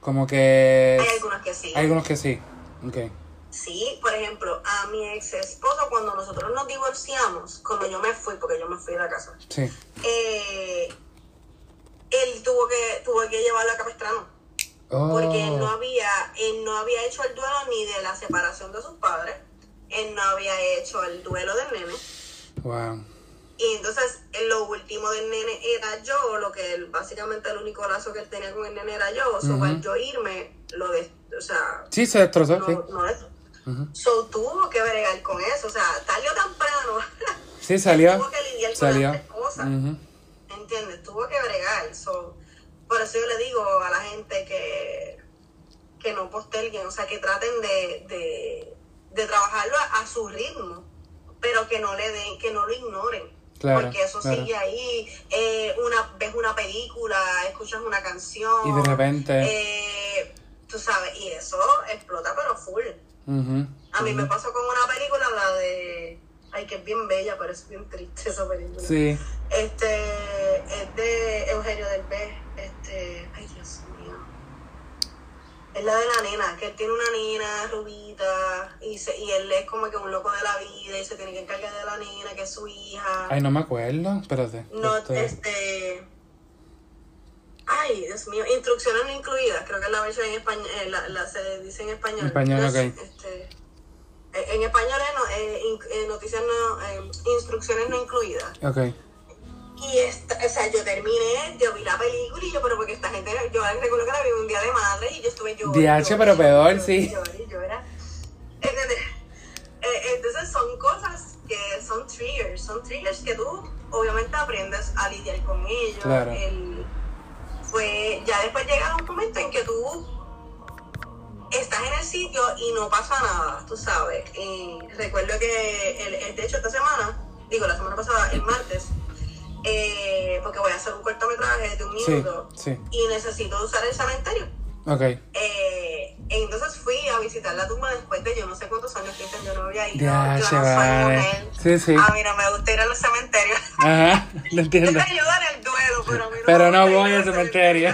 Como que... Hay algunos que sí. Hay algunos que sí, ok. Sí, por ejemplo, a mi ex esposo, cuando nosotros nos divorciamos, cuando yo me fui, porque yo me fui de la casa, sí. eh, él tuvo que, tuvo que llevarlo a Capestrano. Porque él no Oh, había, él no había hecho el duelo ni de la separación de sus padres, él no había hecho el duelo del nene. wow. Y entonces lo último del nene era yo, lo que él, básicamente el único lazo que él tenía con el nene era yo. O sea, Ujú. al yo irme, lo de, o sea, Sí, se destrozó, no, sí. no Ujú. So tuvo que bregar con eso, o sea, tarde o temprano. [laughs] Sí, salió. tuvo que lidiar con Salió. las cosas. ¿Entiendes? Tuvo que bregar. So, por eso yo le digo a la gente que, que no posterguen, o sea, que traten de, de, de trabajarlo a, a su ritmo, pero que no le den, que no lo ignoren. Claro, porque eso claro. sigue ahí, eh, una, ves una película, escuchas una canción. Y de repente. eh, tú sabes, y eso explota pero full. Ujú, A mí me pasó con una película, la de... Ay, que es bien bella, pero es bien triste esa película. Sí. Este, es de Eugenio del B. Este, ay Dios mío. Es la de la nena, que él tiene una nena rubita y, se, y él es como que un loco de la vida y se tiene que encargar de la nena, que es su hija. Ay, no me acuerdo. Espérate. no, Este, este... Ay, Dios mío, instrucciones no incluidas, creo que es la versión en español, eh, la, la- se dice en español. En español, No es, ok. este, eh, en español es no, eh, eh, noticias no, instrucciones no incluidas. Ok. Y esta, o sea, yo terminé, yo vi la película y yo, pero porque esta gente, yo recuerdo que la vi un día de madre y yo estuve yo. DH, pero peor, sí. ¿Entendés? Eh, entonces son cosas que son triggers, son triggers que tú obviamente aprendes a lidiar con ellos. Claro. El- fue, ya después llega un momento en que tú estás en el sitio y no pasa nada, tú sabes. Y recuerdo que, el, el- de hecho, esta semana, digo, la semana pasada, el martes, eh, porque voy a hacer un cortometraje de un Sí, minuto sí. y necesito usar el cementerio. Ok. Eh, entonces fui a visitar la tumba después de yo no sé cuántos años que yo no había ido. Ya, yo no soy mujer. Sí, sí. A mí no me gusta ir a los cementerios. Ajá, [laughs] lo Yo entiendo. te ayudo en el duelo, pero a mí no Pero no voy a al cementerio.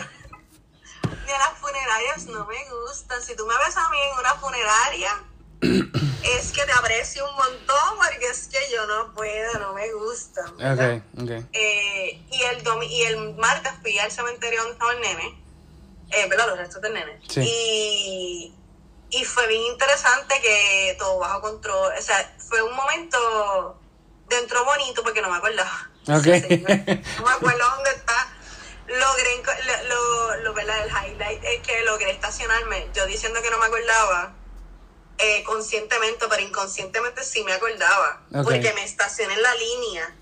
Ni a las funerarias no me gustan. Si tú me ves a mí en una funeraria, [clears throat] es que te aprecio un montón porque es que yo no puedo, no me gusta. ¿verdad? Ok, ok. Eh, y, el y el martes fui al cementerio donde estaba el nene, eh, ¿verdad? Los restos del nene. Sí. Y, y fue bien interesante que todo bajo control. O sea, fue un momento dentro bonito porque no me acordaba. [laughs] Ok. Sí, no, me acuerdo dónde está. Logré, lo, lo, ¿verdad? el highlight es que logré estacionarme. Yo diciendo que no me acordaba, eh, conscientemente, pero inconscientemente sí me acordaba. Ok. Porque me estacioné en la línea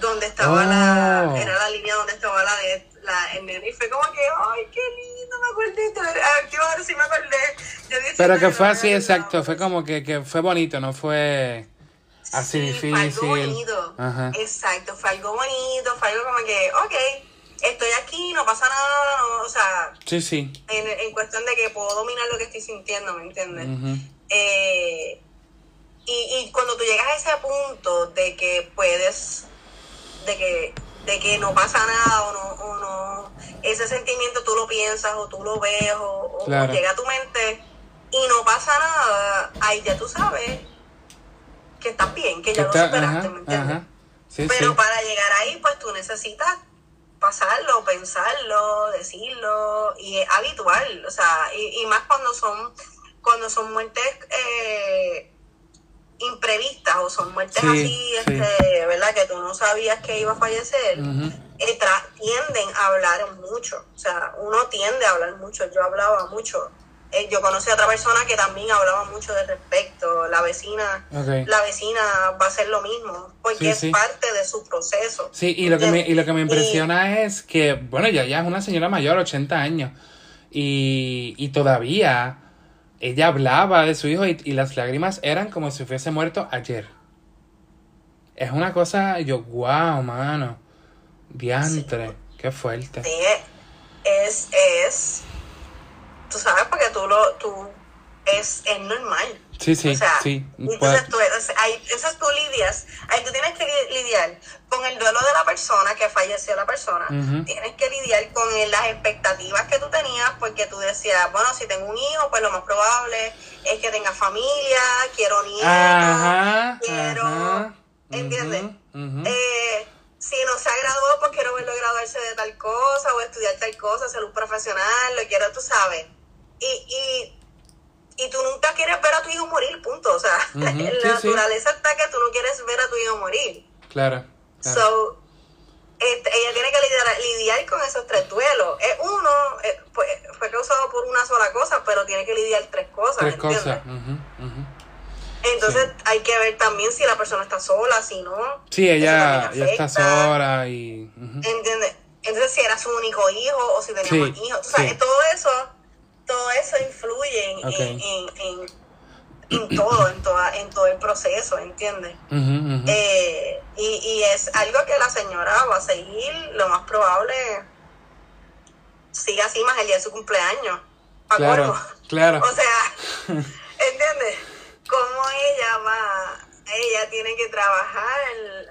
donde estaba Oh. la. Era la línea donde estaba la de. La, el nene, y fue como que, ay, qué lindo, me acordé. Ah, qué bueno, sí me acordé. Yo diciendo Pero que fue así, exacto. Fue como que, que fue bonito, no fue así Sí, Fue algo difícil. bonito. Ajá. Exacto, fue algo bonito, fue algo como que, ok, estoy aquí, no pasa nada, no, o sea, Sí, sí. en, en cuestión de que puedo dominar lo que estoy sintiendo, ¿me entiendes? Eh, y, y cuando tú llegas a ese punto de que puedes, de que, de que no pasa nada o no, o no, ese sentimiento tú lo piensas o tú lo ves o, o Claro. llega a tu mente y no pasa nada, ahí ya tú sabes que estás bien, que ya lo superaste, ajá, ¿me entiendes? ajá. Sí, Pero sí. para llegar ahí, pues tú necesitas pasarlo, pensarlo, decirlo y es habitual, o sea, y, y más cuando son cuando son muertes eh, imprevistas o son muertes Sí, así, sí. este, ¿verdad? Que tú no sabías que iba a fallecer, eh, tra- tienden a hablar mucho, o sea, uno tiende a hablar mucho, yo hablaba mucho. Eh, yo conocí a otra persona que también hablaba mucho de respecto, la vecina, la vecina va a hacer lo mismo, porque Sí, es parte de su proceso. Sí, y lo que me, y lo que me Y- impresiona es que, bueno, ya, ya es una señora mayor, 80 años, y, y todavía ella hablaba de su hijo y, y las lágrimas eran como si hubiese muerto ayer. Es una cosa, yo, wow, mano, diantre, qué fuerte. Sí, es, es, tú sabes, porque tú lo, tú, es, es normal. Sí, sí, sí. Entonces tú, ahí, entonces tú lidias, ahí tú tienes que lidiar con el duelo de la persona, que falleció la persona. Tienes que lidiar con las expectativas que tú tenías, porque tú decías, bueno, si tengo un hijo, pues lo más probable es que tenga familia, quiero nietos, quiero... ¿Entiendes? Eh, si no se ha graduado, pues quiero verlo graduarse de tal cosa o estudiar tal cosa, ser un profesional, lo quiero, tú sabes. Y, y y tú nunca quieres ver a tu hijo morir, punto. O sea, [laughs] la naturaleza está que tú no quieres ver a tu hijo morir. Claro. So, este, ella tiene que lidiar, lidiar, con esos tres duelos. Es uno, eh, fue, fue, causado por una sola cosa, pero tiene que lidiar tres cosas. Tres cosas. Entonces hay que ver también si la persona está sola, si no. Sí, ella, está sola y... ¿Entiendes? Entonces si era su único hijo o si tenía más hijos. O sea, todo eso todo eso influye en, en, todo, en, toda, en todo el proceso, ¿entiendes? Eh, y, y es algo que la señora va a seguir, lo más probable, siga así más el día de su cumpleaños. Claro, claro. [laughs] O sea, [laughs] ¿entiendes? Cómo ella va, ella tiene que trabajar,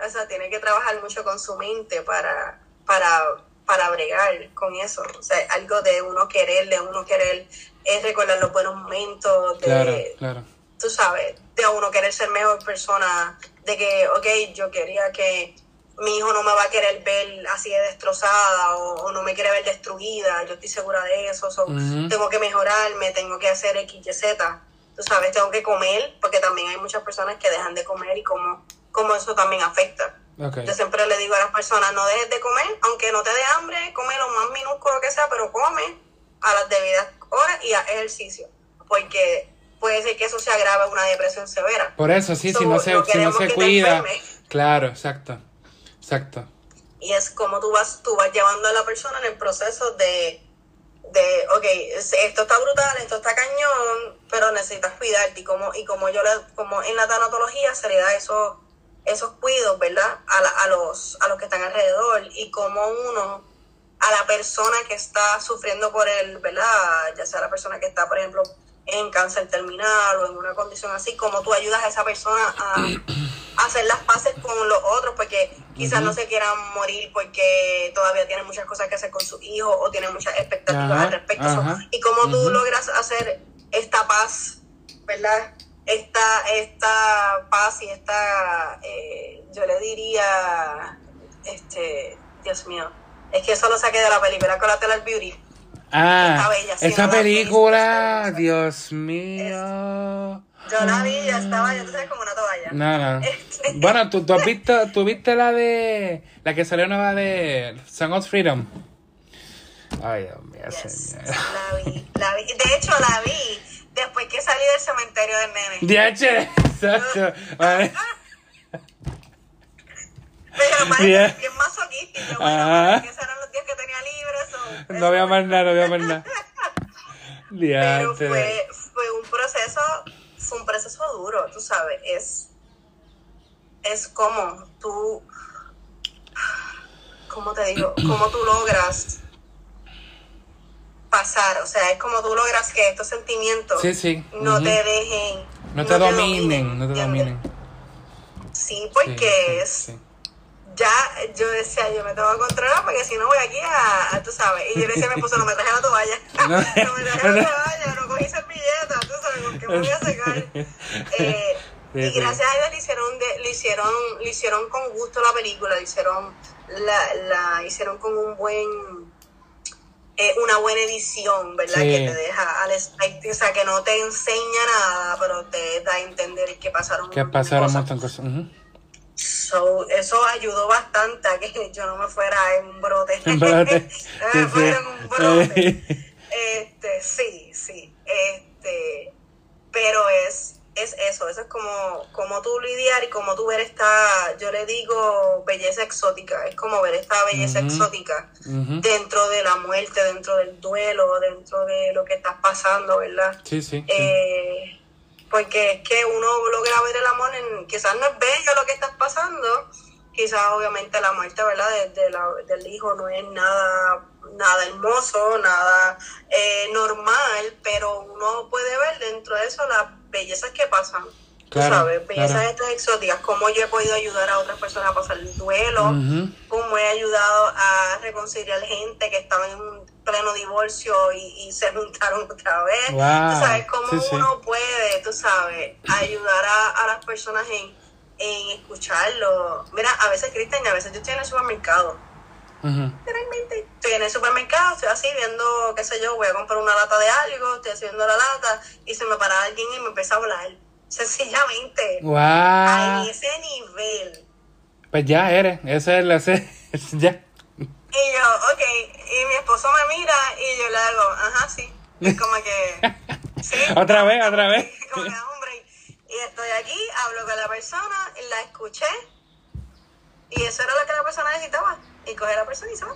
o sea, tiene que trabajar mucho con su mente para, para para bregar con eso. O sea, algo de uno querer, de uno querer es recordar los buenos momentos, de, claro, tú sabes, de uno querer ser mejor persona, de que, ok, yo quería que mi hijo no me va a querer ver así de destrozada o, no me quiere ver destruida, yo estoy segura de eso, tengo que mejorarme, tengo que hacer X, Y, Z, tú sabes, tengo que comer, porque también hay muchas personas que dejan de comer y como, como eso también afecta. Yo siempre le digo a las personas, no dejes de comer, aunque no te dé hambre, come lo más minúsculo que sea, pero come a las debidas horas y a ejercicio, porque puede ser que eso se agrave una depresión severa. Por eso, sí, si no se, si no se cuida. Claro, exacto, exacto. Y es como tú vas, tú vas llevando a la persona en el proceso de, de ok, esto está brutal, esto está cañón, pero necesitas cuidarte. Y como, y como yo le, como en la tanatología se le da eso esos cuidos, ¿verdad? A, a, los, a los que están alrededor y como uno, a la persona que está sufriendo por él, ¿verdad? Ya sea la persona que está, por ejemplo, en cáncer terminal o en una condición así, como tú ayudas a esa persona a, [clears throat] hacer las paces con los otros, porque quizás no se quieran morir porque todavía tienen muchas cosas que hacer con su hijo o tienen muchas expectativas al respecto. Y como tú logras hacer esta paz, ¿verdad? Esta, esta paz y esta, eh, yo le diría, este, Dios mío, es que eso lo saqué de la película Collateral Beauty. Ah, esa película, Dios mío. yo la vi, ya estaba, ya tú sabes, como una toalla. No, no. [laughs] Este, bueno, ¿tú, tú, has visto, tú viste la de, la que salió nueva de Song of Freedom. Ay, Dios mío, La vi, la vi. De hecho, la vi después que salí del cementerio del nene. DH, exacto. Pero [laughs] parece bien masoquístico. Bueno, que esos eran los días que tenía libres. no había más nada, no había más nada. [laughs] Pero fue, fue un proceso, fue un proceso duro, tú sabes. Es, es como tú, ¿cómo te digo? Cómo tú logras pasar, o sea, es como tú logras que estos sentimientos no te dejen... No te, dominen, no te dominen. Sí, porque es... Ya, yo decía, yo me tengo que controlar porque si no voy aquí a, tú sabes, y yo decía me puso, no me traje la toalla, [laughs] no, me traje la [laughs] toalla, no cogí servilleta, tú sabes, ¿con qué me voy a secar? [laughs] Eh, y gracias a Dios le hicieron, le hicieron, le hicieron con gusto la película, le hicieron, la, la hicieron con un buen una buena edición, ¿verdad? Que te deja al o sea, que no te enseña nada, pero te da a entender que pasaron que pasaron cosas. cosas. so, eso ayudó bastante a que [laughs] yo no me fuera en un brote. En brote. [laughs] sí, fuera en un brote. [laughs] este, sí, sí. Este, pero es es eso, eso es como, como tú lidiar y como tú ver esta, yo le digo belleza exótica, es como ver esta belleza exótica dentro de la muerte, dentro del duelo, dentro de lo que estás pasando, ¿verdad? Sí, sí. Eh, porque es que uno logra ver el amor, en, quizás no es bello lo que estás pasando, quizás obviamente la muerte, ¿verdad? del hijo no es nada nada hermoso, nada eh, normal, pero uno puede ver dentro de eso la bellezas que pasan. Tú sabes, bellezas estas exóticas, cómo yo he podido ayudar a otras personas a pasar el duelo, cómo he ayudado a reconciliar gente que estaba en un pleno divorcio y, se juntaron otra vez. Tú sabes, cómo uno puede, tú sabes, ayudar a, las personas en, en escucharlo. Mira, a veces, Cristian, a veces yo estoy en el supermercado Realmente estoy en el supermercado, estoy así viendo, qué sé yo, voy a comprar una lata de algo, estoy haciendo la lata y se me para alguien y me empieza a hablar. Sencillamente. Wow. A ese nivel. Pues ya eres, ese es el [laughs] ese, ya. Y yo, ok, y mi esposo me mira y yo le hago, ajá, sí. Es como que. [laughs] sí, otra vez, otra vez. [laughs] Como que, hombre, y estoy aquí, hablo con la persona, la escuché, y eso era lo que la persona necesitaba y coge a la persona y se va.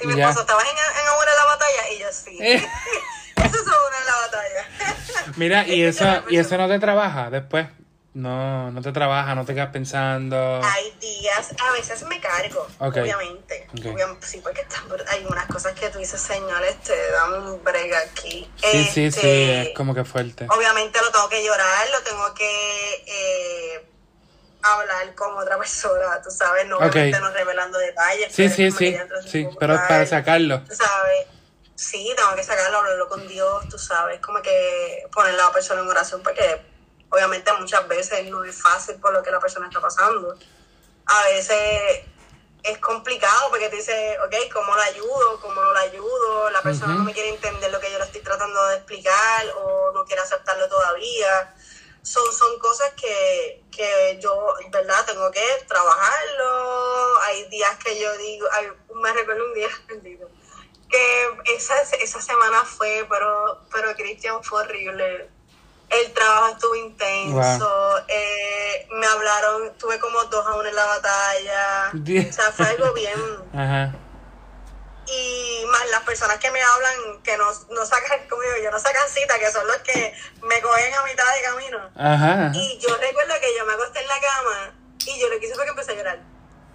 Y mi esposo, ¿estabas en, en una de la batalla? Y yo, sí. Eh. [laughs] eso es una de la batalla. [laughs] Mira, y eso, [laughs] y eso no te trabaja después. No, no te trabaja, no te quedas pensando. Hay días, a veces me cargo, obviamente. sí, porque hay unas cosas que tú dices, señores, te dan un brega aquí. Sí, sí, sí, este, es como que fuerte. Obviamente lo tengo que llorar, lo tengo que eh, hablar con otra persona, tú sabes, no, no revelando detalles. Sí, sí, sí, sí, pero para sacarlo. Tú sabes, sí, tengo que sacarlo, hablarlo con Dios, tú sabes, como que poner a la persona en oración, porque obviamente muchas veces no es fácil por lo que la persona está pasando. A veces es complicado porque te dices, ok, ¿cómo la ayudo? ¿Cómo no la ayudo? La persona no me quiere entender lo que yo le estoy tratando de explicar o no quiere aceptarlo todavía son, son cosas que, que yo, ¿verdad? Tengo que trabajarlo. Hay días que yo digo, me recuerdo un día, [laughs] que esa, esa semana fue, pero, pero Cristian fue horrible. El trabajo estuvo intenso, eh, me hablaron, tuve como dos a uno en la batalla, [laughs] o sea, fue algo bien. Ajá y más las personas que me hablan que no, no sacan [laughs] conmigo, yo no sacan cita, que son los que me cogen a mitad de camino. Ajá, Y yo recuerdo que yo me acosté en la cama y yo lo que hice fue que empecé a llorar.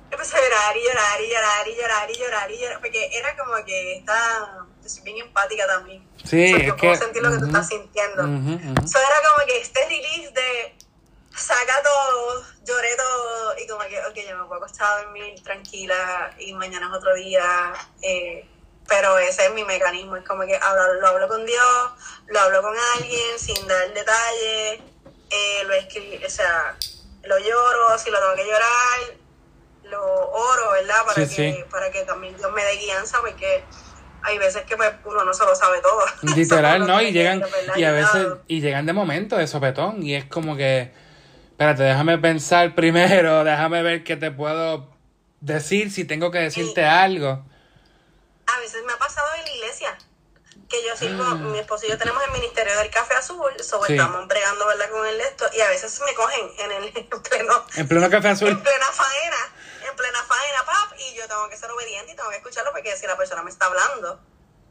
Empecé a llorar y llorar y llorar y llorar y llorar y llorar, porque era como que está, yo soy bien empática también. Sí, porque es puedo sentir lo que tú estás sintiendo. Eso era como que este release de saca todo, lloré todo y como que, ok, ya me puedo acostar a dormir tranquila y mañana es otro día. Eh, pero ese es mi mecanismo, es como que hablo, lo hablo con Dios, lo hablo con alguien sin dar detalles, eh, lo escribo, o sea, lo lloro, si lo tengo que llorar, lo oro, ¿verdad? Para, que, para que también Dios me dé guianza, porque hay veces que pues, uno no se lo sabe todo. [laughs] Literal, ¿no? Y llegan, y a veces, y llegan de momento de sopetón, y es como que Espérate, déjame pensar [laughs] primero, déjame ver qué te puedo decir, si tengo que decirte algo. A veces me ha pasado en la iglesia, que yo sirvo, ah. mi esposo y yo tenemos el ministerio del café azul, sobre estamos bregando, ¿verdad? Con el esto, y a veces me cogen en el [laughs] pleno... En pleno café azul. En plena faena, en plena faena, pap, y yo tengo que ser obediente y tengo que escucharlo porque si la persona me está hablando,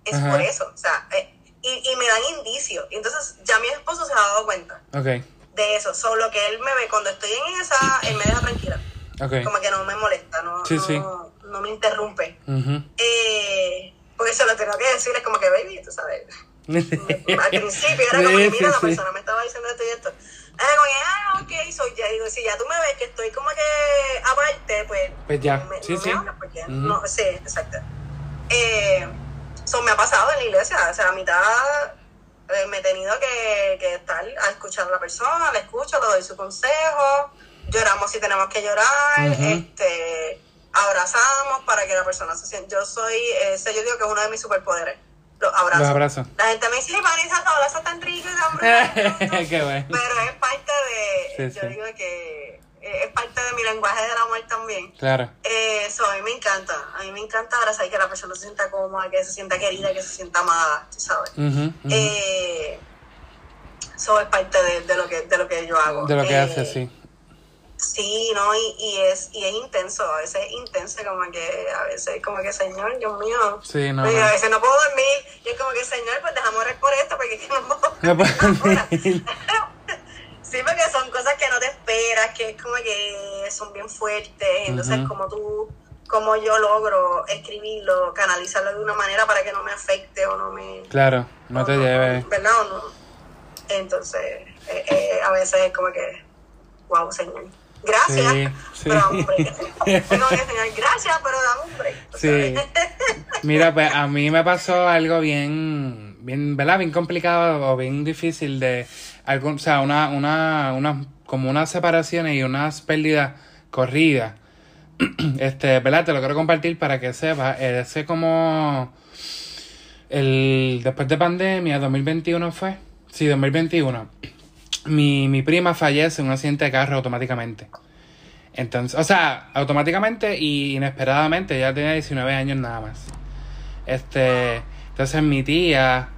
es por eso, o sea, eh, y, y me dan indicios. Entonces ya mi esposo se ha dado cuenta. Ok de eso. Solo que él me ve cuando estoy en esa, él me deja tranquila. Como que no me molesta, no, no, me interrumpe. eh, porque se lo tengo que decir, es como que, baby, tú sabes. [laughs] Al principio era como que, mira, la persona me estaba diciendo esto y esto. Era como que, ah, ok, soy ya. Digo, si ya tú me ves que estoy como que aparte, pues. Pues ya, sí, sí. no, sí, exacto. Eh, eso me ha pasado en la iglesia, o sea, a mitad eh, me he tenido que, que, estar a escuchar a la persona, le escucho, le doy su consejo, lloramos si tenemos que llorar, este abrazamos para que la persona se sienta. Yo soy, ese yo digo que es uno de mis superpoderes. Los abrazos. La gente me dice, Vanessa, te abrazas tan rico y tan [laughs] Qué bueno. Pero es parte de, yo digo que es parte de mi lenguaje del amor también. Claro. Eh, eso a mí me encanta. A mí me encanta abrazar y que la persona se sienta cómoda, que se sienta querida, que se sienta amada, ¿sabes? Eh, eso es parte de, lo que, de lo que yo hago. De lo que hace, sí. Sí, ¿no? Y, y, es, y es intenso, a veces es intenso, como que a veces como que, Señor, Dios mío. Sí, no, A veces no puedo dormir y es como que, Señor, pues déjame orar por esto porque es que no puedo. No puedo [laughs] [laughs] Sí, porque son cosas que no te esperas, que es como que son bien fuertes. Entonces, como tú, como yo logro escribirlo, canalizarlo de una manera para que no me afecte o no me. Claro, no te lleve. ¿Verdad o no? Entonces, eh, eh, a veces es como que, wow, [laughs] señor. Gracias, pero dame un break. Tengo que señor, gracias, pero dame un break. Sí. Mira, pues [laughs] a mí me pasó algo bien, bien, ¿verdad? Bien complicado o bien difícil de, algún, o sea, una, una, una, como unas separaciones y unas pérdidas corridas. [clears throat] Este, ¿verdad? Te lo quiero compartir para que sepas. Ese como el después de pandemia, 2021 fue. Sí, 2021. Mi, mi prima fallece en un accidente de carro automáticamente. Entonces, o sea, automáticamente y inesperadamente, ya tenía 19 años nada más. Este, entonces mi tía,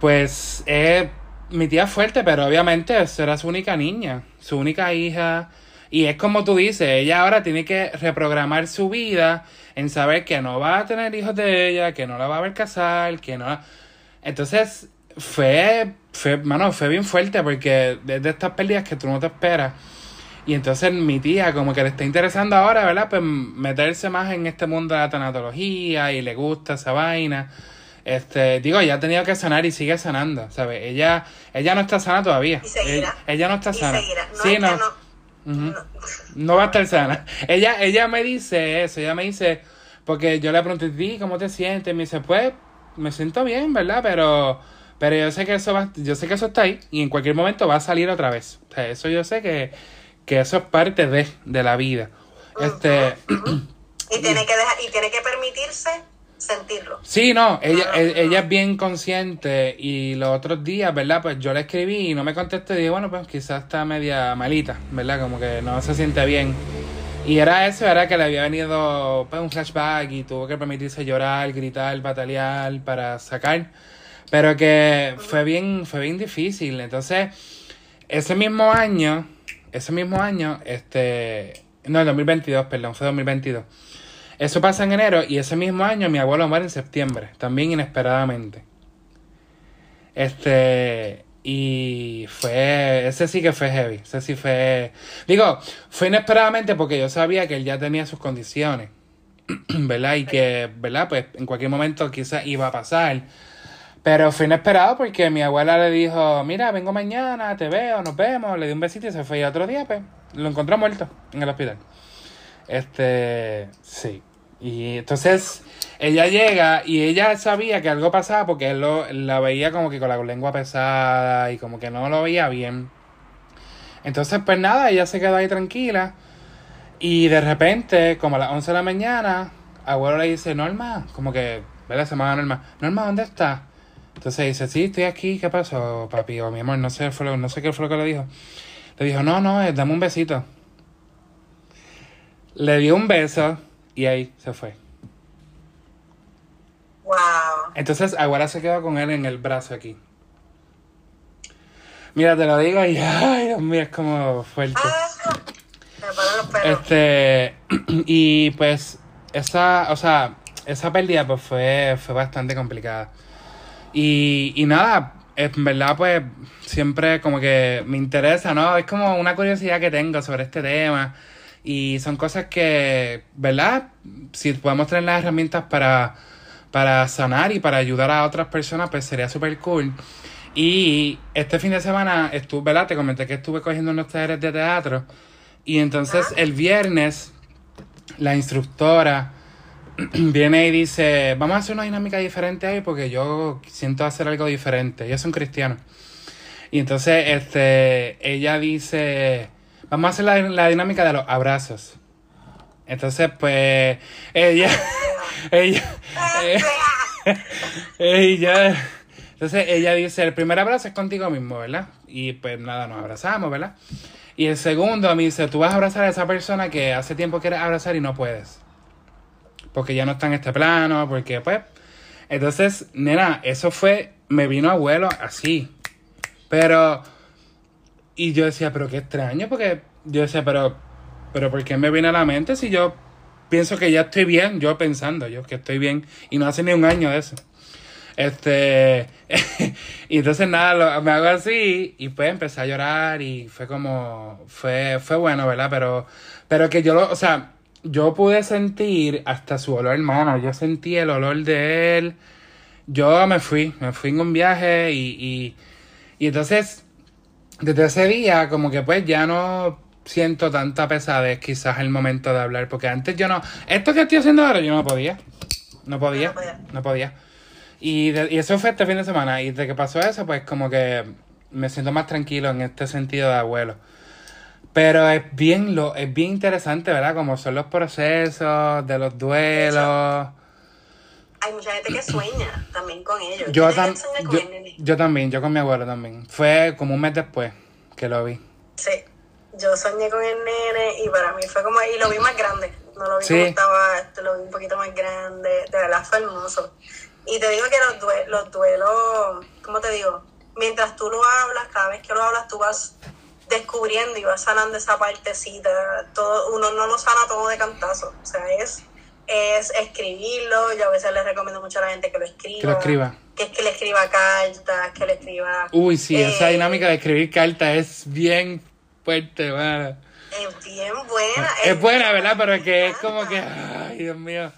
pues, es mi tía fuerte, pero obviamente era su única niña, su única hija. Y es como tú dices, ella ahora tiene que reprogramar su vida en saber que no va a tener hijos de ella, que no la va a ver casar, que no... Entonces, fue, fue, mano, fue bien fuerte porque desde estas pérdidas que tú no te esperas. Y entonces mi tía como que le está interesando ahora, ¿verdad? Pues meterse más en este mundo de la tanatología y le gusta esa vaina. Este, digo, ella ha tenido que sanar y sigue sanando, ¿sabes? Ella, ella no está sana todavía. Ella, no está sana. No sí, no. No, no. va a estar sana. Ella, ella me dice eso, ella me dice, porque yo le pregunté, ¿cómo te sientes? Me dice, pues, me siento bien, ¿verdad? Pero pero yo sé que eso va, yo sé que eso está ahí y en cualquier momento va a salir otra vez. O sea, eso yo sé que, eso es parte de, la vida. Este y tiene que dejar, y tiene que permitirse sentirlo. Sí, no, ella, ella es bien consciente y los otros días, ¿verdad? Pues yo le escribí y no me contesté y dije, bueno, pues quizás está media malita, ¿verdad? Como que no se siente bien. Y era eso, era que le había venido pues, un flashback y tuvo que permitirse llorar, gritar, batalear para sacar pero que fue bien, fue bien difícil. Entonces, ese mismo año, ese mismo año, este, no, el 2022, perdón, fue 2022. Eso pasa en enero y ese mismo año mi abuelo muere en septiembre, también inesperadamente. Este, y fue, ese sí que fue heavy, ese sí fue, digo, fue inesperadamente porque yo sabía que él ya tenía sus condiciones, [clears throat] ¿verdad? Y que, ¿verdad? Pues en cualquier momento quizás iba a pasar. Pero fue inesperado porque mi abuela le dijo, mira, vengo mañana, te veo, nos vemos, le di un besito y se fue y otro día, pues, lo encontró muerto en el hospital. Este, sí. Y entonces ella llega y ella sabía que algo pasaba porque él lo, la veía como que con la lengua pesada y como que no lo veía bien. Entonces, pues nada, ella se quedó ahí tranquila. Y de repente, como a las 11 de la mañana, abuelo le dice, Norma, como que, ¿verdad? Se llama Norma, Norma, ¿dónde estás? Entonces dice, sí, estoy aquí, ¿qué pasó, papi? O mi amor, no sé, fue no sé qué fue lo que le dijo. Le dijo, no, no, eh, dame un besito. Le dio un beso y ahí se fue. Wow. Entonces Aguara se quedó con él en el brazo aquí. Mira, te lo digo y [laughs] ay, Dios mío, es como fuerte. Ah, este, [clears throat] y pues esa, o sea, esa pérdida pues fue, fue bastante complicada. Y, y nada, en verdad, pues siempre como que me interesa, ¿no? Es como una curiosidad que tengo sobre este tema. Y son cosas que, ¿verdad? Si podemos tener las herramientas para, para sanar y para ayudar a otras personas, pues sería súper cool. Y este fin de semana estuve, ¿verdad? Te comenté que estuve cogiendo unos talleres de teatro. Y entonces el viernes, la instructora [clears throat] viene y dice, vamos a hacer una dinámica diferente ahí porque yo siento hacer algo diferente. Ellos son cristianos. Y entonces este, ella dice, vamos a hacer la, dinámica de los abrazos. Entonces, pues, ella, [laughs] ella, [laughs] ella, entonces ella dice, el primer abrazo es contigo mismo, ¿verdad? Y pues nada, nos abrazamos, ¿verdad? Y el segundo me dice, tú vas a abrazar a esa persona que hace tiempo quieres abrazar y no puedes porque ya no está en este plano, porque pues... Entonces, nena, eso fue, me vino abuelo así. Pero, y yo decía, pero qué extraño, porque yo decía, pero, pero ¿por qué me viene a la mente si yo pienso que ya estoy bien, yo pensando, yo que estoy bien, y no hace ni un año de eso. Este, [laughs] y entonces nada, me hago así y pues empecé a llorar y fue como, fue, fue bueno, ¿verdad? Pero, pero que yo lo, o sea, yo pude sentir hasta su olor, hermano. Yo sentí el olor de él. Yo me fui, me fui en un viaje y, Y entonces, desde ese día, como que pues ya no siento tanta pesadez quizás el momento de hablar, porque antes yo no... Esto que estoy haciendo ahora yo no podía. No podía. No podía. Y, y eso fue este fin de semana. Y de que pasó eso, pues como que me siento más tranquilo en este sentido de abuelo. Pero es bien lo, es bien interesante, ¿verdad? Como son los procesos de los duelos. Hay mucha gente que sueña también con ellos. Yo, yo, también, yo con mi abuelo también. Fue como un mes después que lo vi. Sí, yo soñé con el nene y para mí fue como, y lo vi más grande. No lo vi como estaba, este, lo vi un poquito más grande. De verdad fue hermoso. Y te digo que los, duelos, los duelos, ¿cómo te digo? Mientras tú lo hablas, cada vez que lo hablas, tú vas descubriendo y vas sanando esa partecita. Todo, uno no lo sana todo de cantazo. O sea, es, es escribirlo. Yo a veces les recomiendo mucho a la gente que lo escriba. Que lo escriba. Que es que le escriba cartas, que le escriba. Uy, sí, esa eh, dinámica de escribir cartas es bien fuerte, Es bien buena. Es, buena, ¿verdad? Pero es que es como que. Ay, Dios mío.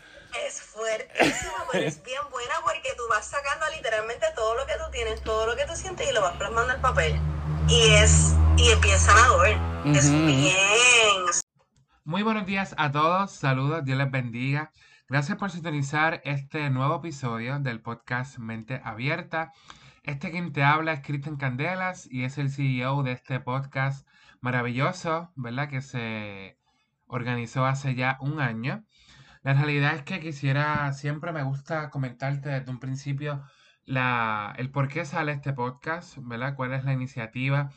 Es fuertísima, pero es bien buena porque tú vas sacando literalmente todo lo que tú tienes, todo lo que tú sientes y lo vas plasmando en el papel y es y empieza a Es bien. Muy buenos días a todos, saludos, Dios les bendiga. Gracias por sintonizar este nuevo episodio del podcast Mente Abierta. Este quien te habla es Cristian Candelas y es el CEO de este podcast maravilloso, ¿verdad? Que se organizó hace ya un año. La realidad es que quisiera, siempre me gusta comentarte desde un principio la, el por qué sale este podcast, ¿verdad? ¿Cuál es la iniciativa?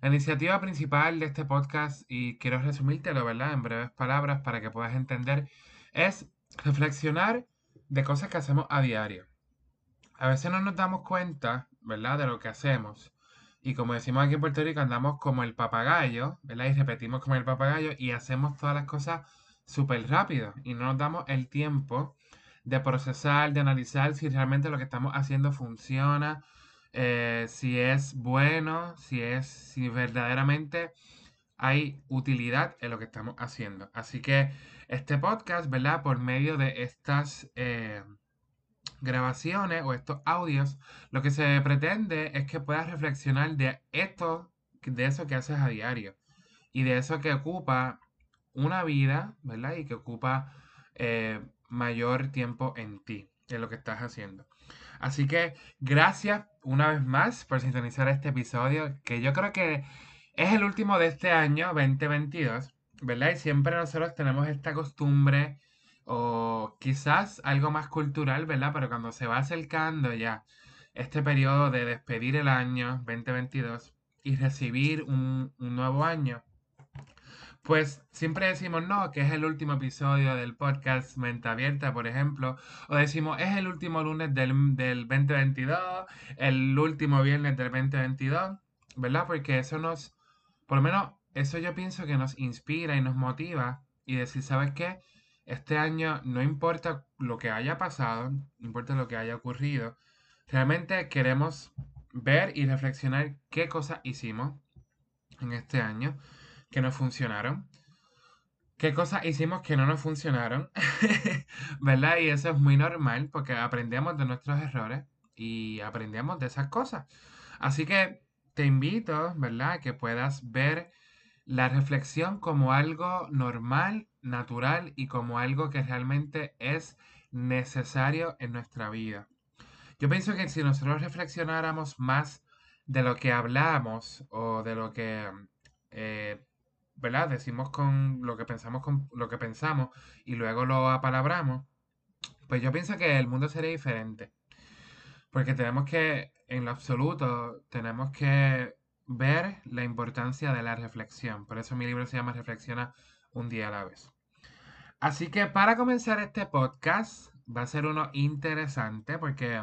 La iniciativa principal de este podcast, y quiero resumírtelo, ¿verdad? En breves palabras para que puedas entender, es reflexionar de cosas que hacemos a diario. A veces no nos damos cuenta, ¿verdad? De lo que hacemos. Y como decimos aquí en Puerto Rico, andamos como el papagayo, ¿verdad? Y repetimos como el papagayo y hacemos todas las cosas súper rápido. Y no nos damos el tiempo de procesar, de analizar si realmente lo que estamos haciendo funciona, eh, si es bueno, si es, si verdaderamente hay utilidad en lo que estamos haciendo. Así que este podcast, ¿verdad? Por medio de estas eh, grabaciones o estos audios, lo que se pretende es que puedas reflexionar de esto, de eso que haces a diario y de eso que ocupa una vida, ¿verdad? Y que ocupa eh, mayor tiempo en ti, en lo que estás haciendo. Así que gracias una vez más por sintonizar este episodio, que yo creo que es el último de este año 2022, ¿verdad? Y siempre nosotros tenemos esta costumbre o quizás algo más cultural, ¿verdad? Pero cuando se va acercando ya este periodo de despedir el año 2022 y recibir un, un nuevo año, pues siempre decimos no, que es el último episodio del podcast Mente Abierta, por ejemplo, o decimos es el último lunes del, del 2022, el último viernes del 2022, ¿verdad? Porque eso nos, por lo menos eso yo pienso que nos inspira y nos motiva y decir, ¿sabes qué? Este año no importa lo que haya pasado, no importa lo que haya ocurrido, realmente queremos ver y reflexionar qué cosas hicimos en este año que no funcionaron. ¿Qué cosas hicimos que no nos funcionaron? [laughs] ¿Verdad? Y eso es muy normal porque aprendemos de nuestros errores y aprendemos de esas cosas. Así que te invito, ¿verdad? Que puedas ver la reflexión como algo normal, natural y como algo que realmente es necesario en nuestra vida. Yo pienso que si nosotros reflexionáramos más de lo que hablamos o de lo que eh, ¿verdad? Decimos con lo que pensamos con lo que pensamos y luego lo apalabramos, pues yo pienso que el mundo sería diferente. Porque tenemos que, en lo absoluto, tenemos que ver la importancia de la reflexión. Por eso mi libro se llama Reflexiona un día a la vez. Así que para comenzar este podcast, va a ser uno interesante porque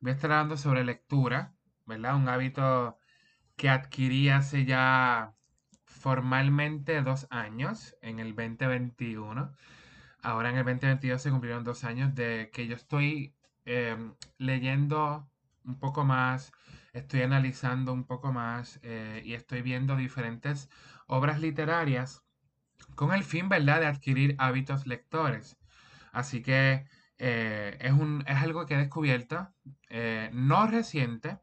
voy a estar hablando sobre lectura, ¿verdad? Un hábito que adquirí hace ya formalmente dos años en el 2021. Ahora en el 2022 se cumplieron dos años de que yo estoy em, leyendo un poco más, estoy analizando un poco más eh, y estoy viendo diferentes obras literarias con el fin, ¿verdad?, de adquirir hábitos lectores. Así que eh, es, un, es algo que he descubierto, eh, no reciente,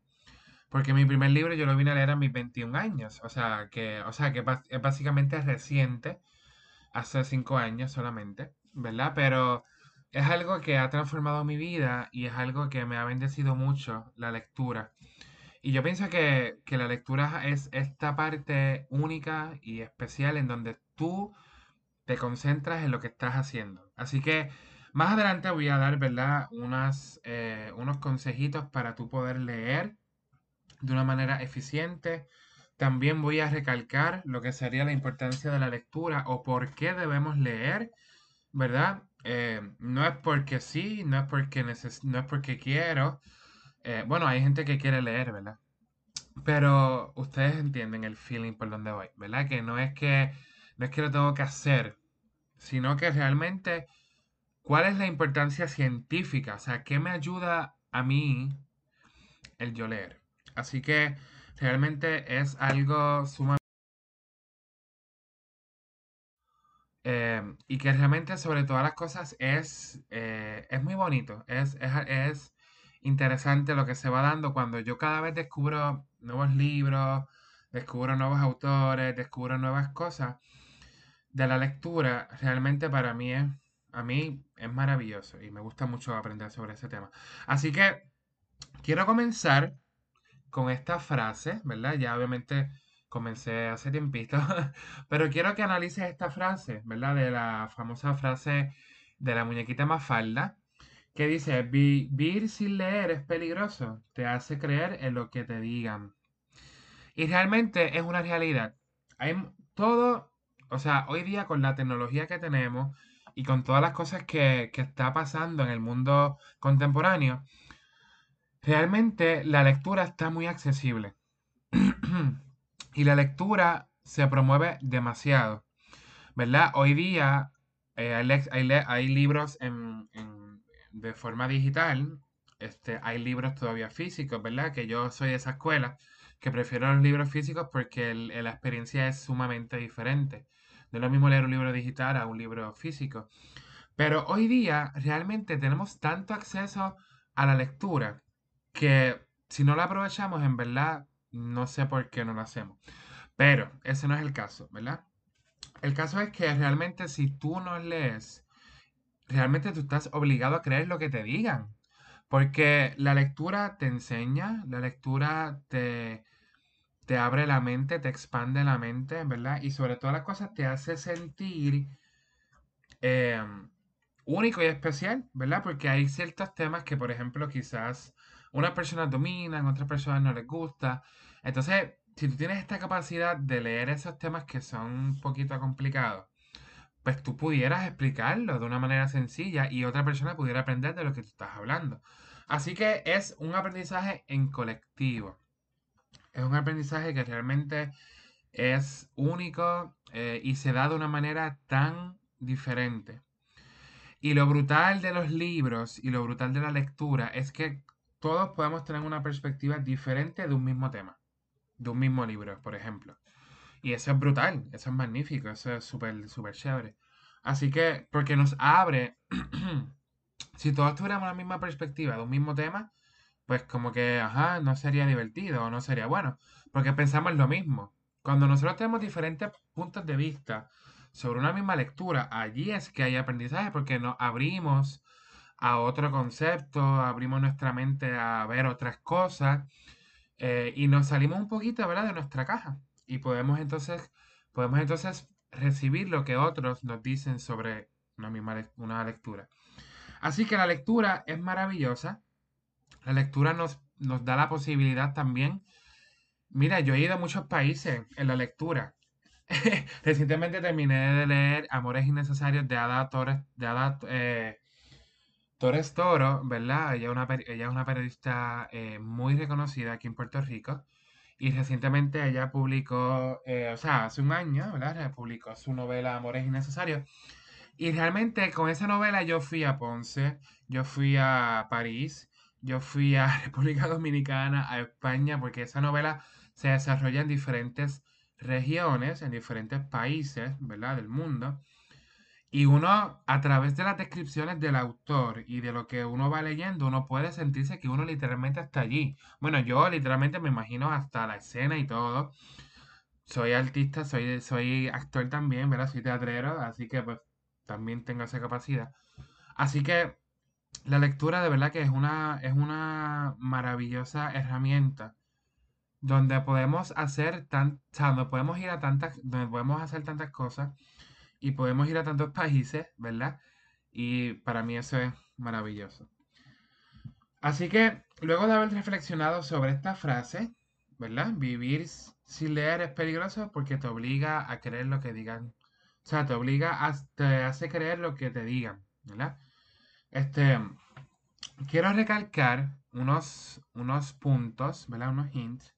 Porque mi primer libro yo lo vine a leer a mis 21 años. O sea, que, o sea, que es básicamente reciente, hace 5 años solamente, ¿verdad? Pero es algo que ha transformado mi vida y es algo que me ha bendecido mucho, la lectura. Y yo pienso que, que la lectura es esta parte única y especial en donde tú te concentras en lo que estás haciendo. Así que más adelante voy a dar, ¿verdad? Unas, eh, unos consejitos para tú poder leer de una manera eficiente. También voy a recalcar lo que sería la importancia de la lectura o por qué debemos leer, ¿verdad? Eh, no es porque sí, no es porque, no es porque quiero. Eh, bueno, hay gente que quiere leer, ¿verdad? Pero ustedes entienden el feeling por donde voy, ¿verdad? Que no es que no es que lo tengo que hacer, sino que realmente cuál es la importancia científica, o sea, qué me ayuda a mí el yo leer. Así que realmente es algo sumamente... Eh, y que realmente sobre todas las cosas es, eh, es muy bonito, es, es, es interesante lo que se va dando cuando yo cada vez descubro nuevos libros, descubro nuevos autores, descubro nuevas cosas de la lectura, realmente para mí es, a mí es maravilloso y me gusta mucho aprender sobre ese tema. Así que quiero comenzar con esta frase, ¿verdad? Ya obviamente comencé hace tiempito, [laughs] pero quiero que analices esta frase, ¿verdad? De la famosa frase de la muñequita Mafalda, que dice, vivir sin leer es peligroso, te hace creer en lo que te digan. Y realmente es una realidad. Hay todo o sea, hoy día con la tecnología que tenemos y con todas las cosas que, que está pasando en el mundo contemporáneo, realmente la lectura está muy accesible. [clears throat] y la lectura se promueve demasiado, ¿verdad? Hoy día eh, hay, libros en, de forma digital, este, hay libros todavía físicos, ¿verdad? Que yo soy de esa escuela, que prefiero los libros físicos porque la experiencia es sumamente diferente. No es lo mismo leer un libro digital a un libro físico. Pero hoy día realmente tenemos tanto acceso a la lectura que si no la aprovechamos, en verdad, no sé por qué no lo hacemos. Pero ese no es el caso, ¿verdad? El caso es que realmente si tú no lees, realmente tú estás obligado a creer lo que te digan. Porque la lectura te enseña, la lectura te, te abre la mente, te expande la mente, ¿verdad? Y sobre todas las cosas te hace sentir em, único y especial, ¿verdad? Porque hay ciertos temas que, por ejemplo, quizás unas personas dominan, otras personas no les gusta. Entonces, si tú tienes esta capacidad de leer esos temas que son un poquito complicados, pues tú pudieras explicarlo de una manera sencilla y otra persona pudiera aprender de lo que tú estás hablando. Así que es un aprendizaje en colectivo. Es un aprendizaje que realmente es único eh, y se da de una manera tan diferente. Y lo brutal de los libros y lo brutal de la lectura es que todos podemos tener una perspectiva diferente de un mismo tema, de un mismo libro, por ejemplo. Y eso es brutal, eso es magnífico, eso es súper, súper chévere. Así que, porque nos abre, [clears throat] si todos tuviéramos la misma perspectiva de un mismo tema, pues como que, ajá, no sería divertido o no sería bueno, porque pensamos lo mismo. Cuando nosotros tenemos diferentes puntos de vista sobre una misma lectura, allí es que hay aprendizaje porque nos abrimos a otro concepto, abrimos nuestra mente a ver otras cosas eh, y nos salimos un poquito, ¿verdad?, de nuestra caja y podemos entonces, podemos entonces recibir lo que otros nos dicen sobre una misma una lectura. Así que la lectura es maravillosa la lectura nos, nos da la posibilidad también. Mira, yo he ido a muchos países en la lectura. [laughs] Recientemente terminé de leer Amores Innecesarios de Ada de Ada, eh, Torres Toro, ¿verdad? Ella, una, ella es una periodista eh, muy reconocida aquí en Puerto Rico. Y recientemente ella publicó, eh, o sea, hace un año, ¿verdad? Publicó su novela Amores Innecesarios. Y realmente con esa novela yo fui a Ponce, yo fui a París, yo fui a [laughs] República Dominicana, a España, porque esa novela se desarrolla en diferentes regiones, en diferentes países, ¿verdad? Del mundo. Y uno, a través de las descripciones del autor y de lo que uno va leyendo, uno puede sentirse que uno literalmente está allí. Bueno, yo literalmente me imagino hasta la escena y todo. Soy artista, soy, soy actor también, ¿verdad? Soy teatrero, así que pues también tengo esa capacidad. Así que la lectura de verdad que es una, es una maravillosa herramienta donde podemos hacer tan, o sea, podemos ir a tantas, donde podemos hacer tantas cosas y podemos ir a tantos países, ¿verdad? Y para mí eso es maravilloso. Así que luego de haber reflexionado sobre esta frase, ¿verdad? Vivir sin leer es peligroso porque te obliga a creer lo que digan. O sea, te obliga a, te hace creer lo que te digan, ¿verdad? Este, quiero recalcar unos, unos puntos, ¿verdad? Unos hints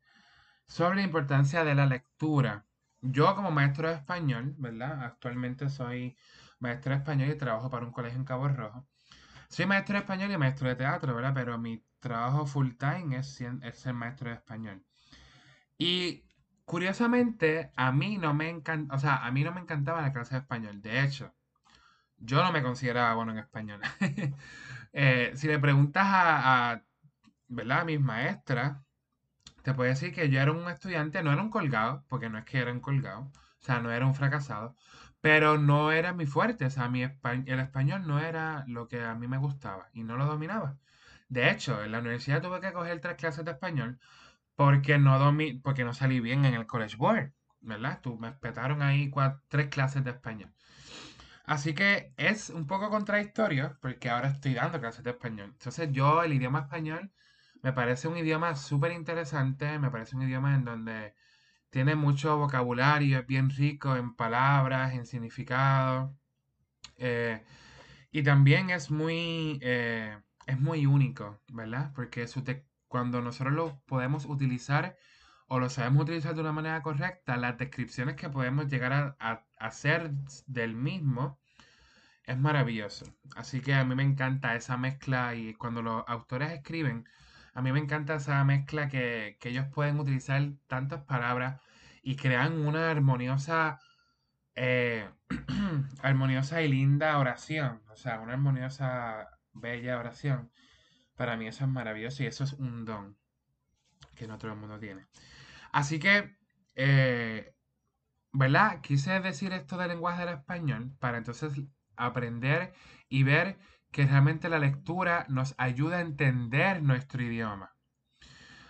sobre la importancia de la lectura. Yo como maestro de español, ¿verdad? Actualmente soy maestro de español y trabajo para un colegio en Cabo Rojo. Soy maestro de español y maestro de teatro, ¿verdad? Pero mi trabajo full time es, ser maestro de español. Y curiosamente, a mí no me encanta, o sea, a mí no me encantaba la clase de español. De hecho, yo no me consideraba bueno en español. [laughs] Eh, si le preguntas a, ¿verdad? a mis maestras, te puedo decir que yo era un estudiante, no era un colgado, porque no es que era un colgado, o sea, no era un fracasado, pero no era mi fuerte, o sea, mi el español no era lo que a mí me gustaba y no lo dominaba. De hecho, en la universidad tuve que coger tres clases de español porque no, domi porque no salí bien en el College Board, ¿verdad? Tú me espetaron ahí tres clases de español. Así que es un poco contradictorio porque ahora estoy dando clases de español. Entonces yo el idioma español me parece un idioma súper interesante, me parece un idioma en donde tiene mucho vocabulario, es bien rico en palabras, en significado. Eh, y también es muy, eh, es muy único, ¿verdad? Porque cuando nosotros lo podemos utilizar o lo sabemos utilizar de una manera correcta, las descripciones que podemos llegar a, a hacer del mismo es maravilloso. Así que a mí me encanta esa mezcla y cuando los autores escriben, a mí me encanta esa mezcla que, ellos pueden utilizar tantas palabras y crean una armoniosa, eh, [clears throat] armoniosa y linda oración. O sea, una armoniosa, bella oración. Para mí eso es maravilloso y eso es un don que no todo el mundo tiene. Así que, eh, ¿verdad? Quise decir esto del lenguaje del español para entonces aprender y ver que realmente la lectura nos ayuda a entender nuestro idioma.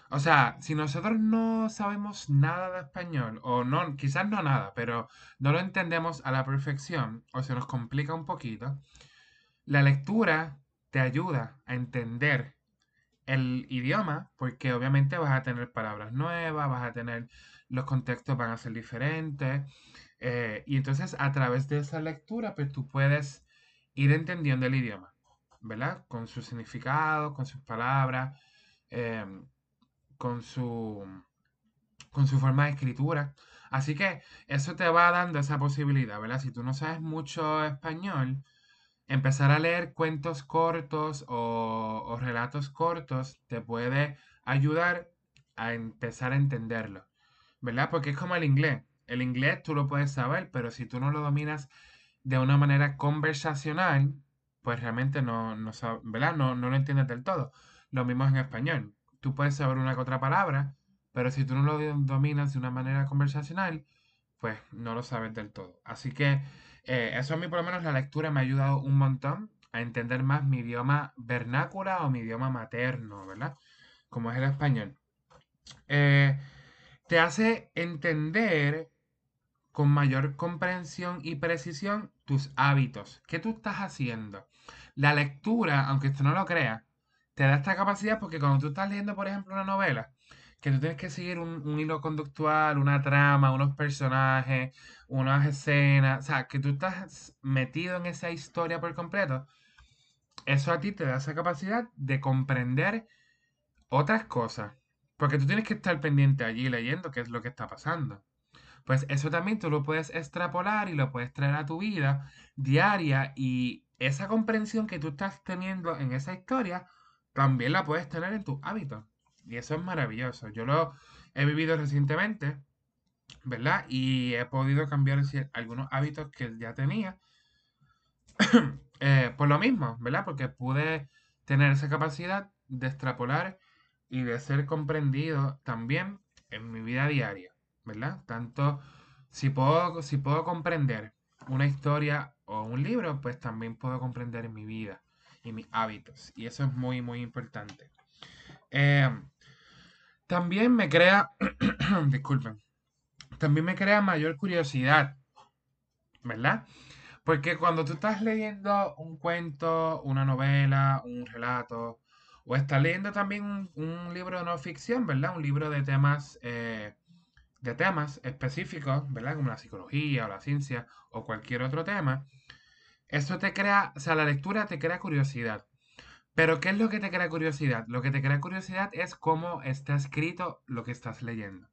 O sea, si nosotros no sabemos nada de español, o no, quizás no nada, pero no lo entendemos a la perfección, o se nos complica un poquito, la lectura te ayuda a entender el idioma, porque obviamente vas a tener palabras nuevas, vas a tener, los contextos van a ser diferentes, eh, y entonces a través de esa lectura, pues tú puedes ir entendiendo el idioma. ¿Verdad? Con su significado, con sus palabras, em, con, su, con su forma de escritura. Así que eso te va dando esa posibilidad, ¿verdad? Si tú no sabes mucho español, empezar a leer cuentos cortos o, o relatos cortos te puede ayudar a empezar a entenderlo, ¿verdad? Porque es como el inglés. El inglés tú lo puedes saber, pero si tú no lo dominas de una manera conversacional, pues realmente no, no, ¿verdad? No, no lo entiendes del todo. Lo mismo en español. Tú puedes saber una que otra palabra, pero si tú no lo dominas de una manera conversacional, pues no lo sabes del todo. Así que eh, eso a mí por lo menos la lectura me ha ayudado un montón a entender más mi idioma vernácula o mi idioma materno, ¿verdad? Como es el español. Eh, te hace entender con mayor comprensión y precisión tus hábitos. ¿Qué tú estás haciendo? La lectura, aunque tú no lo creas, te da esta capacidad porque cuando tú estás leyendo, por ejemplo, una novela, que tú tienes que seguir un, hilo conductual, una trama, unos personajes, unas escenas, o sea, que tú estás metido en esa historia por completo, eso a ti te da esa capacidad de comprender otras cosas. Porque tú tienes que estar pendiente allí leyendo qué es lo que está pasando. Pues eso también tú lo puedes extrapolar y lo puedes traer a tu vida diaria y esa comprensión que tú estás teniendo en esa historia también la puedes tener en tus hábitos. Y eso es maravilloso. Yo lo he vivido recientemente, ¿verdad? Y he podido cambiar algunos hábitos que ya tenía [clears throat] eh, por lo mismo, ¿verdad? Porque pude tener esa capacidad de extrapolar y de ser comprendido también en mi vida diaria, ¿verdad? Tanto si puedo, si puedo comprender una historia o un libro, pues también puedo comprender mi vida y mis hábitos. Y eso es muy, muy importante. Em, también me crea, [clears throat] disculpen, también me crea mayor curiosidad, ¿verdad? Porque cuando tú estás leyendo un cuento, una novela, un relato, o estás leyendo también un, libro de no ficción, ¿verdad? Un libro de temas, eh, de temas específicos, ¿verdad? Como la psicología o la ciencia o cualquier otro tema. Eso te crea, o sea, la lectura te crea curiosidad. Pero ¿qué es lo que te crea curiosidad? Lo que te crea curiosidad es cómo está escrito lo que estás leyendo.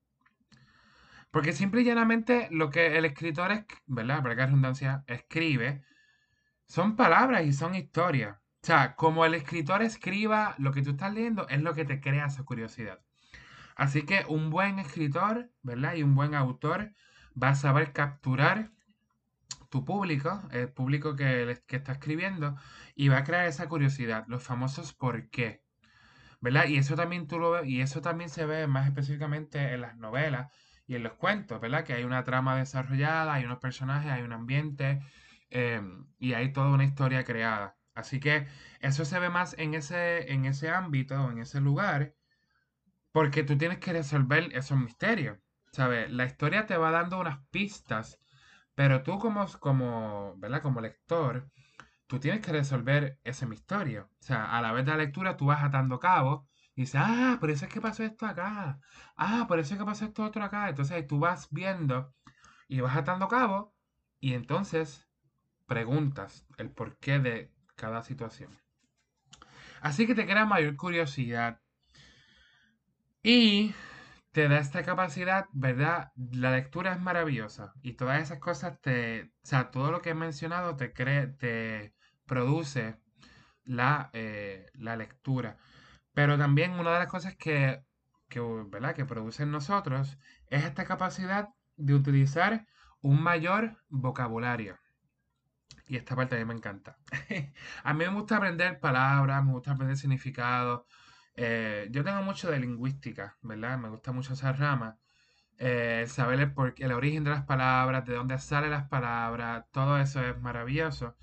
Porque simple y llanamente lo que el escritor, es, ¿verdad? Para que redundancia, escribe, son palabras y son historias. O sea, como el escritor escriba lo que tú estás leyendo, es lo que te crea esa curiosidad. Así que un buen escritor, ¿verdad? Y un buen autor va a saber capturar tu público, el público que, que está escribiendo, y va a crear esa curiosidad, los famosos por qué. ¿Verdad? Y eso también tú lo y eso también se ve más específicamente en las novelas y en los cuentos, ¿verdad? Que hay una trama desarrollada, hay unos personajes, hay un ambiente em, y hay toda una historia creada. Así que eso se ve más en ese, en ese ámbito, en ese lugar, porque tú tienes que resolver esos misterios. ¿Sabes? La historia te va dando unas pistas, pero tú como, como, ¿verdad? como lector, tú tienes que resolver ese misterio. O sea, a la vez de la lectura tú vas atando cabos y dices, ah, por eso es que pasó esto acá. Ah, por eso es que pasó esto otro acá. Entonces tú vas viendo y vas atando cabos y entonces preguntas el porqué de cada situación. Así que te crea mayor curiosidad. Y te da esta capacidad, ¿verdad? La lectura es maravillosa y todas esas cosas te, o sea, todo lo que he mencionado te, cree, te produce la, eh, la lectura. Pero también una de las cosas que, que, ¿verdad? que produce en nosotros es esta capacidad de utilizar un mayor vocabulario. Y esta parte a mí me encanta. [laughs] a mí me gusta aprender palabras, me gusta aprender significados. Eh, yo tengo mucho de lingüística, ¿verdad? Me gusta mucho esa rama. Eh, saber el, por, el origen de las palabras, de dónde salen las palabras, todo eso es maravilloso.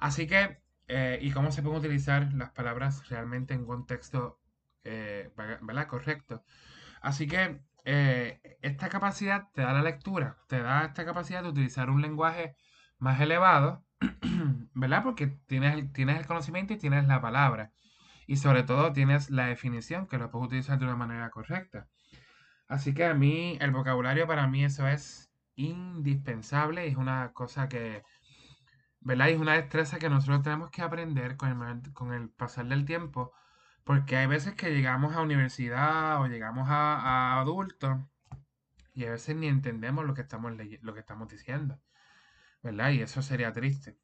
Así que, eh, y cómo se pueden utilizar las palabras realmente en contexto, ¿verdad? Correcto. Así que esta capacidad te da la lectura, te da esta capacidad de utilizar un lenguaje más elevado [clears throat] ¿verdad? Porque tienes, tienes el conocimiento y tienes la palabra. Y sobre todo tienes la definición que lo puedes utilizar de una manera correcta. Así que a mí, el vocabulario para mí eso es indispensable. Es una cosa que, ¿verdad? Es una destreza que nosotros tenemos que aprender con el, con el pasar del tiempo. Porque hay veces que llegamos a universidad o llegamos a, a adultos y a veces ni entendemos lo que estamos, lo que estamos diciendo. ¿verdad? Y eso sería triste.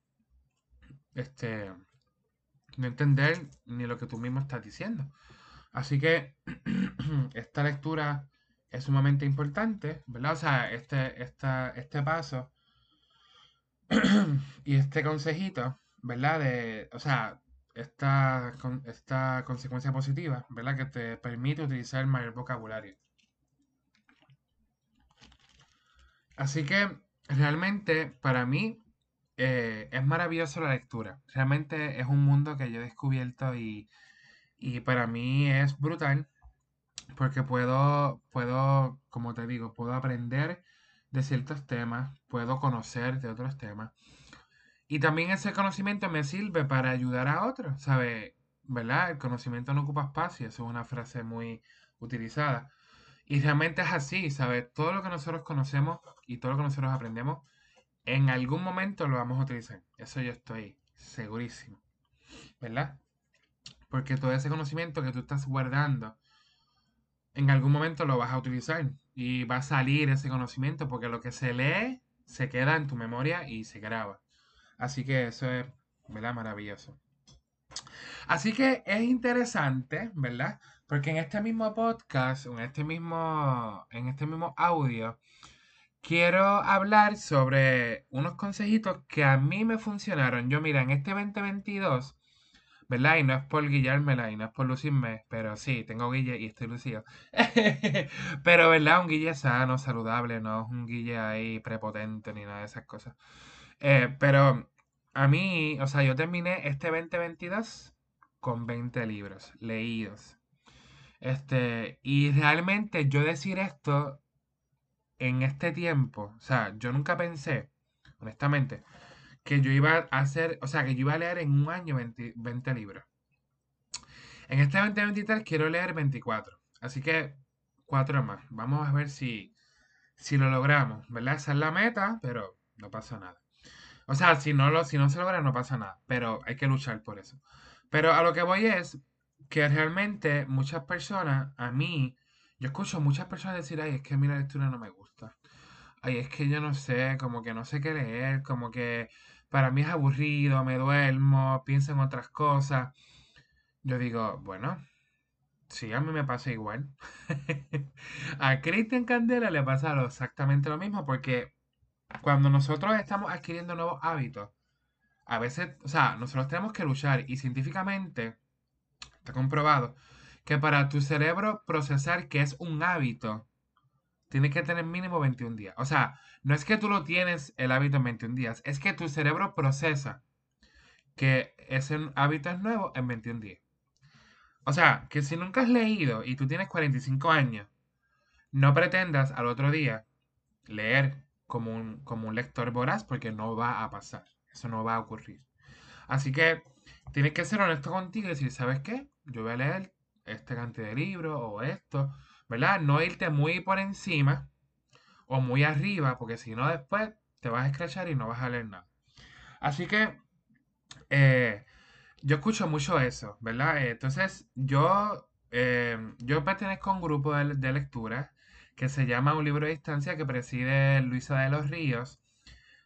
Este, no entender ni lo que tú mismo estás diciendo. Así que [clears throat] esta lectura es sumamente importante, ¿verdad? O sea, este, esta, este paso [clears throat] y este consejito, ¿verdad? De, o sea, esta, esta consecuencia positiva, ¿verdad? Que te permite utilizar el mayor vocabulario. Así que realmente para mí eh, es maravilloso la lectura. Realmente es un mundo que yo he descubierto y, para mí es brutal porque puedo, puedo, como te digo, puedo aprender de ciertos temas, puedo conocer de otros temas. Y también ese conocimiento me sirve para ayudar a otros, ¿sabes? ¿Verdad? El conocimiento no ocupa espacio, eso es una frase muy utilizada. Y realmente es así, ¿sabes? Todo lo que nosotros conocemos y todo lo que nosotros aprendemos, en algún momento lo vamos a utilizar. Eso yo estoy segurísimo. ¿Verdad? Porque todo ese conocimiento que tú estás guardando, en algún momento lo vas a utilizar. Y va a salir ese conocimiento porque lo que se lee se queda en tu memoria y se graba. Así que eso es, ¿verdad? Maravilloso. Así que es interesante, ¿verdad? Porque en este mismo podcast, en este mismo, en este mismo audio, quiero hablar sobre unos consejitos que a mí me funcionaron. Yo, mira, en este 2022, ¿verdad? Y no es por guillármela y no es por lucirme, pero sí, tengo guille y estoy lucido. [laughs] pero, ¿verdad? Un guille sano, saludable, no es un guille ahí prepotente ni nada de esas cosas. Eh, pero a mí, o sea, yo terminé este 2022 con 20 libros leídos. Este, y realmente yo decir esto en este tiempo, o sea, yo nunca pensé, honestamente, que yo iba a hacer, o sea, que yo iba a leer en un año 20, libros. En este 2023 quiero leer 24, así que cuatro más. Vamos a ver si, si lo logramos, ¿verdad? Esa es la meta, pero no pasa nada. O sea, si no, lo, si no se logra, no pasa nada, pero hay que luchar por eso. Pero a lo que voy es que realmente muchas personas, a mí, yo escucho muchas personas decir, ay, es que a mí la lectura no me gusta. Ay, es que yo no sé, como que no sé qué leer, como que para mí es aburrido, me duermo, pienso en otras cosas. Yo digo, bueno, sí, a mí me pasa igual. [laughs] a Cristian Candela le pasa exactamente lo mismo, porque cuando nosotros estamos adquiriendo nuevos hábitos, a veces, o sea, nosotros tenemos que luchar y científicamente está comprobado que para tu cerebro procesar que es un hábito, tiene que tener mínimo 21 días. O sea, no es que tú lo tienes el hábito en 21 días, es que tu cerebro procesa que ese hábito es nuevo en 21 días. O sea, que si nunca has leído y tú tienes 45 años, no pretendas al otro día leer como un, como un lector voraz porque no va a pasar. Eso no va a ocurrir. Así que tienes que ser honesto contigo y decir, ¿sabes qué? Yo voy a leer este cantidad de libros o esto, ¿verdad? No irte muy por encima o muy arriba, porque si no después te vas a escrachar y no vas a leer nada. Así que eh, yo escucho mucho eso, ¿verdad? entonces yo, eh, yo pertenezco a un grupo de, de lectura que se llama Un libro de distancia que preside Luisa de los Ríos,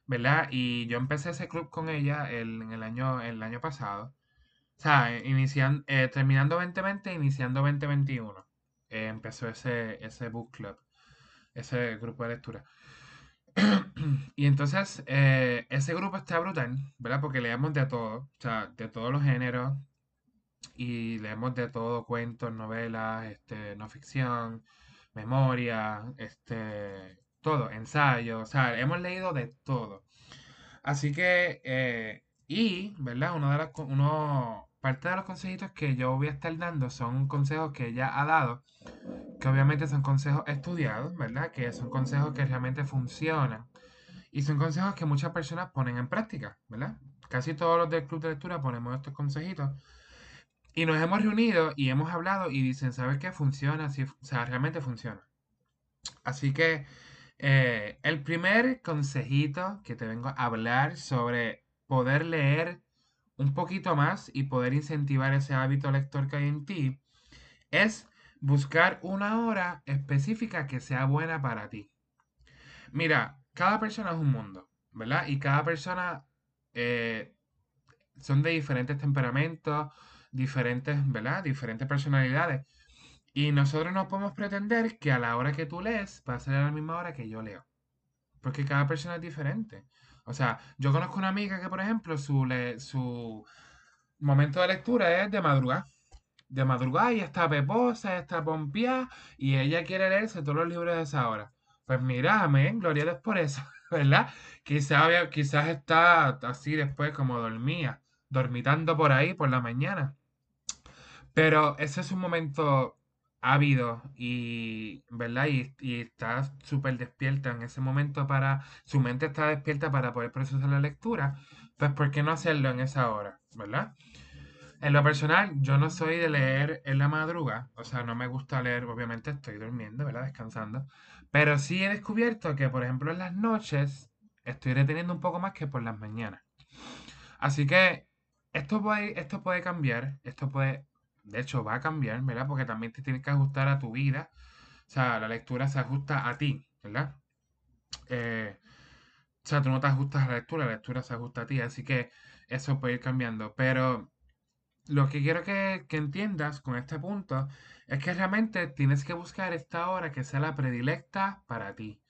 ¿verdad? Y yo empecé ese club con ella en el año, el año pasado. O sea, iniciando, eh, terminando 2020, iniciando 2021. Empezó ese, ese book club, ese grupo de lectura. [clears throat] y entonces, eh, ese grupo está brutal, ¿verdad? Porque leemos de todo, o sea, de todos los géneros. Y leemos de todo, cuentos, novelas, este, no ficción, memoria, este, todo, ensayo, o sea, hemos leído de todo. Así que, eh, y, ¿verdad? Uno de las, uno, parte de los consejitos que yo voy a estar dando son consejos que ella ha dado, que obviamente son consejos estudiados, ¿verdad? Que son consejos que realmente funcionan. Y son consejos que muchas personas ponen en práctica, ¿verdad? Casi todos los del club de lectura ponemos estos consejitos y nos hemos reunido y hemos hablado y dicen, ¿sabes qué? Funciona, sí, o sea, realmente funciona. Así que eh, el primer consejito que te vengo a hablar sobre poder leer un poquito más y poder incentivar ese hábito lector que hay en ti es buscar una hora específica que sea buena para ti. Mira, cada persona es un mundo, ¿verdad? Y cada persona eh, son de diferentes temperamentos, diferentes, ¿verdad? Diferentes personalidades. Y nosotros no podemos pretender que a la hora que tú lees va a ser a la misma hora que yo leo. Porque cada persona es diferente. O sea, yo conozco una amiga que, por ejemplo, su, su momento de lectura es de madrugada. De madrugada y está peposa, está pompeada y ella quiere leerse todos los libros de esa hora. Pues mira, amén, gloria a Dios por eso, [laughs] ¿verdad? Quizás, quizás está así después como dormía, dormitando por ahí por la mañana. Pero ese es un momento ávido y, ¿verdad? Y, está súper despierta en ese momento para, su mente está despierta para poder procesar la lectura, pues ¿por qué no hacerlo en esa hora, ¿verdad? En lo personal, yo no soy de leer en la madruga, o sea, no me gusta leer, obviamente estoy durmiendo, ¿verdad? Descansando, pero sí he descubierto que, por ejemplo, en las noches estoy reteniendo un poco más que por las mañanas. Así que esto puede, esto puede cambiar, esto puede de hecho va a cambiar, ¿verdad? Porque también te tienes que ajustar a tu vida. O sea, la lectura se ajusta a ti, ¿verdad? Eh, o sea, tú no te ajustas a la lectura, la lectura se ajusta a ti, así que eso puede ir cambiando. Pero lo que quiero que, que entiendas con este punto es que realmente tienes que buscar esta hora que sea la predilecta para ti.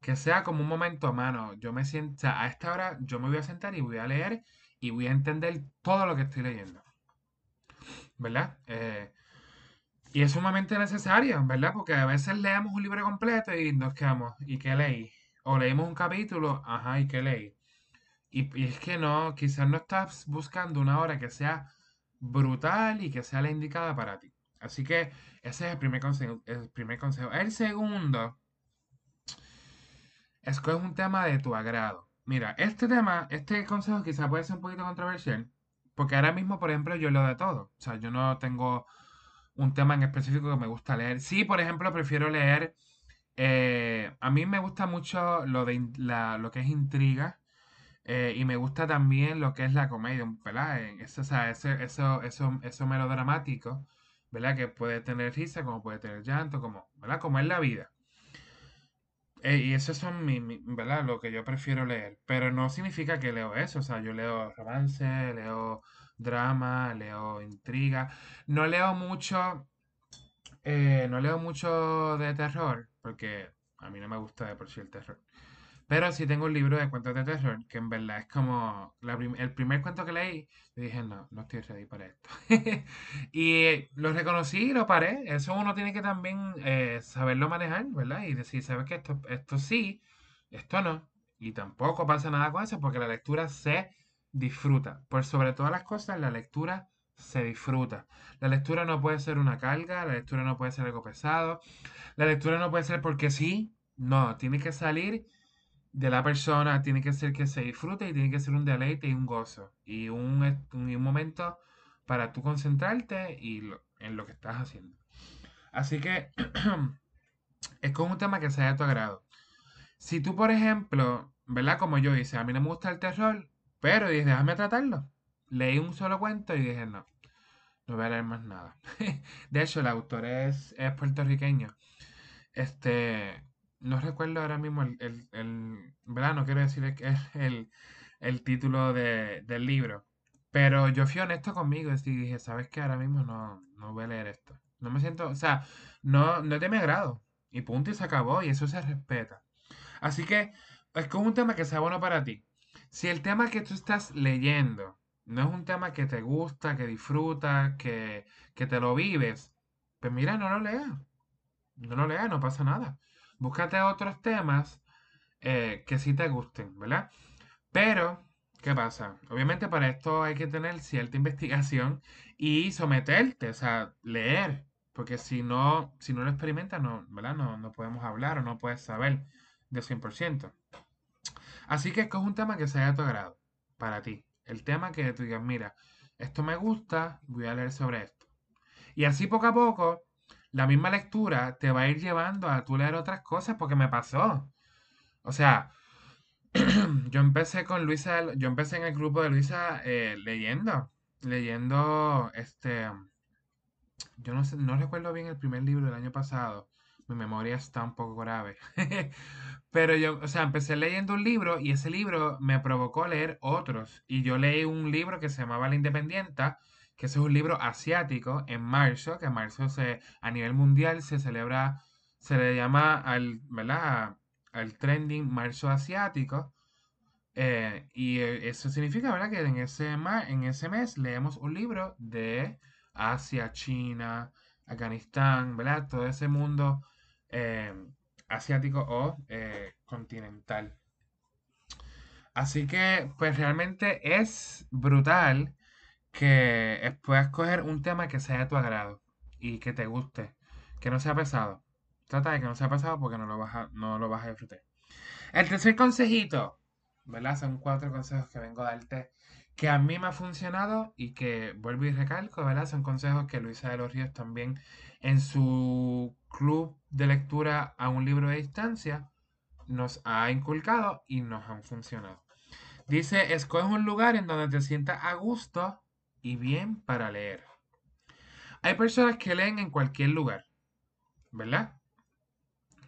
que sea como un momento, mano, yo me siento, o sea, a esta hora yo me voy a sentar y voy a leer y voy a entender todo lo que estoy leyendo. ¿Verdad? Eh, y es sumamente necesario, ¿verdad? Porque a veces leemos un libro completo y nos quedamos, ¿y qué leí? O leímos un capítulo, ajá, ¿y qué leí? Y, es que no, quizás no estás buscando una hora que sea brutal y que sea la indicada para ti. Así que ese es el primer consejo. El, primer consejo. el segundo, escoge un tema de tu agrado. Mira, este tema, este consejo quizá puede ser un poquito controversial, porque ahora mismo, por ejemplo, yo leo de todo. O sea, yo no tengo un tema en específico que me gusta leer. Sí, por ejemplo, prefiero leer... Eh, a mí me gusta mucho lo, de lo que es intriga. Eh, y me gusta también lo que es la comedia, ¿verdad? O sea, eso, eso, eso, eso melodramático, ¿verdad? Que puede tener risa, como puede tener llanto, como, ¿verdad? Como es la vida. Eh, y eso son mi, ¿verdad? Lo que yo prefiero leer. Pero no significa que leo eso. O sea, yo leo romance, leo drama, leo intriga. No leo mucho. Eh, no leo mucho de terror. Porque a mí no me gusta de por sí el terror. Pero sí tengo un libro de cuentos de terror que en verdad es como el primer cuento que leí. Y dije, no, no estoy ready para esto. [laughs] y lo reconocí y lo paré. Eso uno tiene que también eh, saberlo manejar, ¿verdad? Y decir, ¿sabes qué? Esto, esto sí, esto no. Y tampoco pasa nada con eso porque la lectura se disfruta. Por sobre todas las cosas, la lectura se disfruta. La lectura no puede ser una carga, la lectura no puede ser algo pesado, la lectura no puede ser porque sí, no, tiene que salir de la persona tiene que ser que se disfrute y tiene que ser un deleite y un gozo y un, un momento para tú concentrarte y en lo que estás haciendo. Así que [clears throat] es como un tema que sea de tu agrado. Si tú, por ejemplo, ¿verdad? Como yo hice, a mí no me gusta el terror, pero dije, déjame tratarlo. Leí un solo cuento y dije, no, no voy a leer más nada. [laughs] de hecho, el autor es, es puertorriqueño. Este, no recuerdo ahora mismo el, el, ¿verdad? No quiero decir que es el, el título de, del libro. Pero yo fui honesto conmigo y dije, ¿sabes qué? Ahora mismo no, no voy a leer esto. No me siento, o sea, no, no es de mi agrado. Y punto y se acabó y eso se respeta. Así que es como un tema que sea bueno para ti. Si el tema que tú estás leyendo no es un tema que te gusta, que disfrutas, que, que te lo vives, pues mira, no lo leas. No lo leas, no pasa nada búscate otros temas eh, que sí te gusten, ¿verdad? Pero, ¿qué pasa? Obviamente para esto hay que tener cierta [laughs] investigación y someterte, o sea, leer, porque si no, si no lo experimentas, no, ¿verdad? No, no podemos hablar o no puedes saber de 100%. Así que escoge un tema que sea de tu agrado, para ti. El tema que tú digas, mira, esto me gusta, voy a leer sobre esto. Y así poco a poco la misma lectura te va a ir llevando a tú leer otras cosas porque me pasó. O sea, [clears throat] yo empecé con Luisa, yo empecé en el grupo de Luisa eh, leyendo, leyendo, este, yo no sé, no recuerdo bien el primer libro del año pasado, mi memoria está un poco grave, [laughs] pero yo, o sea, empecé leyendo un libro y ese libro me provocó leer otros, y yo leí un libro que se llamaba La Independienta, que es un libro asiático en marzo, que en marzo se, a nivel mundial se celebra, se le llama al, ¿verdad? al trending marzo asiático. Eh, y eh, eso significa, ¿verdad? Que en ese, en ese mes leemos un libro de Asia, China, Afganistán, ¿verdad? Todo ese mundo eh, asiático o continental. Así que, pues realmente es brutal que puedas escoger un tema que sea de tu agrado y que te guste, que no sea pesado. Trata de que no sea pesado porque no lo vas a, no lo vas a disfrutar. El tercer consejito, ¿verdad? Son cuatro consejos que vengo a darte que a mí me ha funcionado y que vuelvo y recalco, ¿verdad? Son consejos que Luisa de los Ríos también en su club de lectura a un libro de distancia nos ha inculcado y nos han funcionado. Dice, escoge un lugar en donde te sientas a gusto y bien para leer. Hay personas que leen en cualquier lugar, ¿verdad?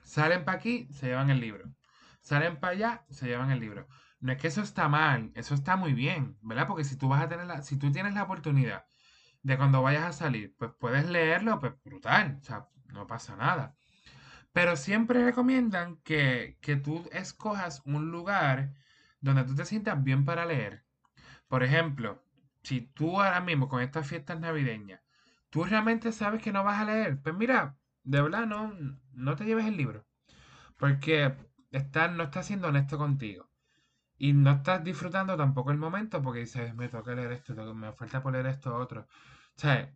Salen para aquí, se llevan el libro. Salen para allá, se llevan el libro. No es que eso está mal, eso está muy bien, ¿verdad? Porque si tú vas a tener la, si tú tienes la oportunidad de cuando vayas a salir, pues puedes leerlo, pues brutal, o sea, no pasa nada. Pero siempre recomiendan que, que tú escojas un lugar donde tú te sientas bien para leer. Por ejemplo, si tú ahora mismo con estas fiestas navideñas, tú realmente sabes que no vas a leer, pues mira, de verdad no, no te lleves el libro. Porque no estás siendo honesto contigo. Y no estás disfrutando tampoco el momento porque dices, me toca leer esto, me falta por leer esto otro. O sea,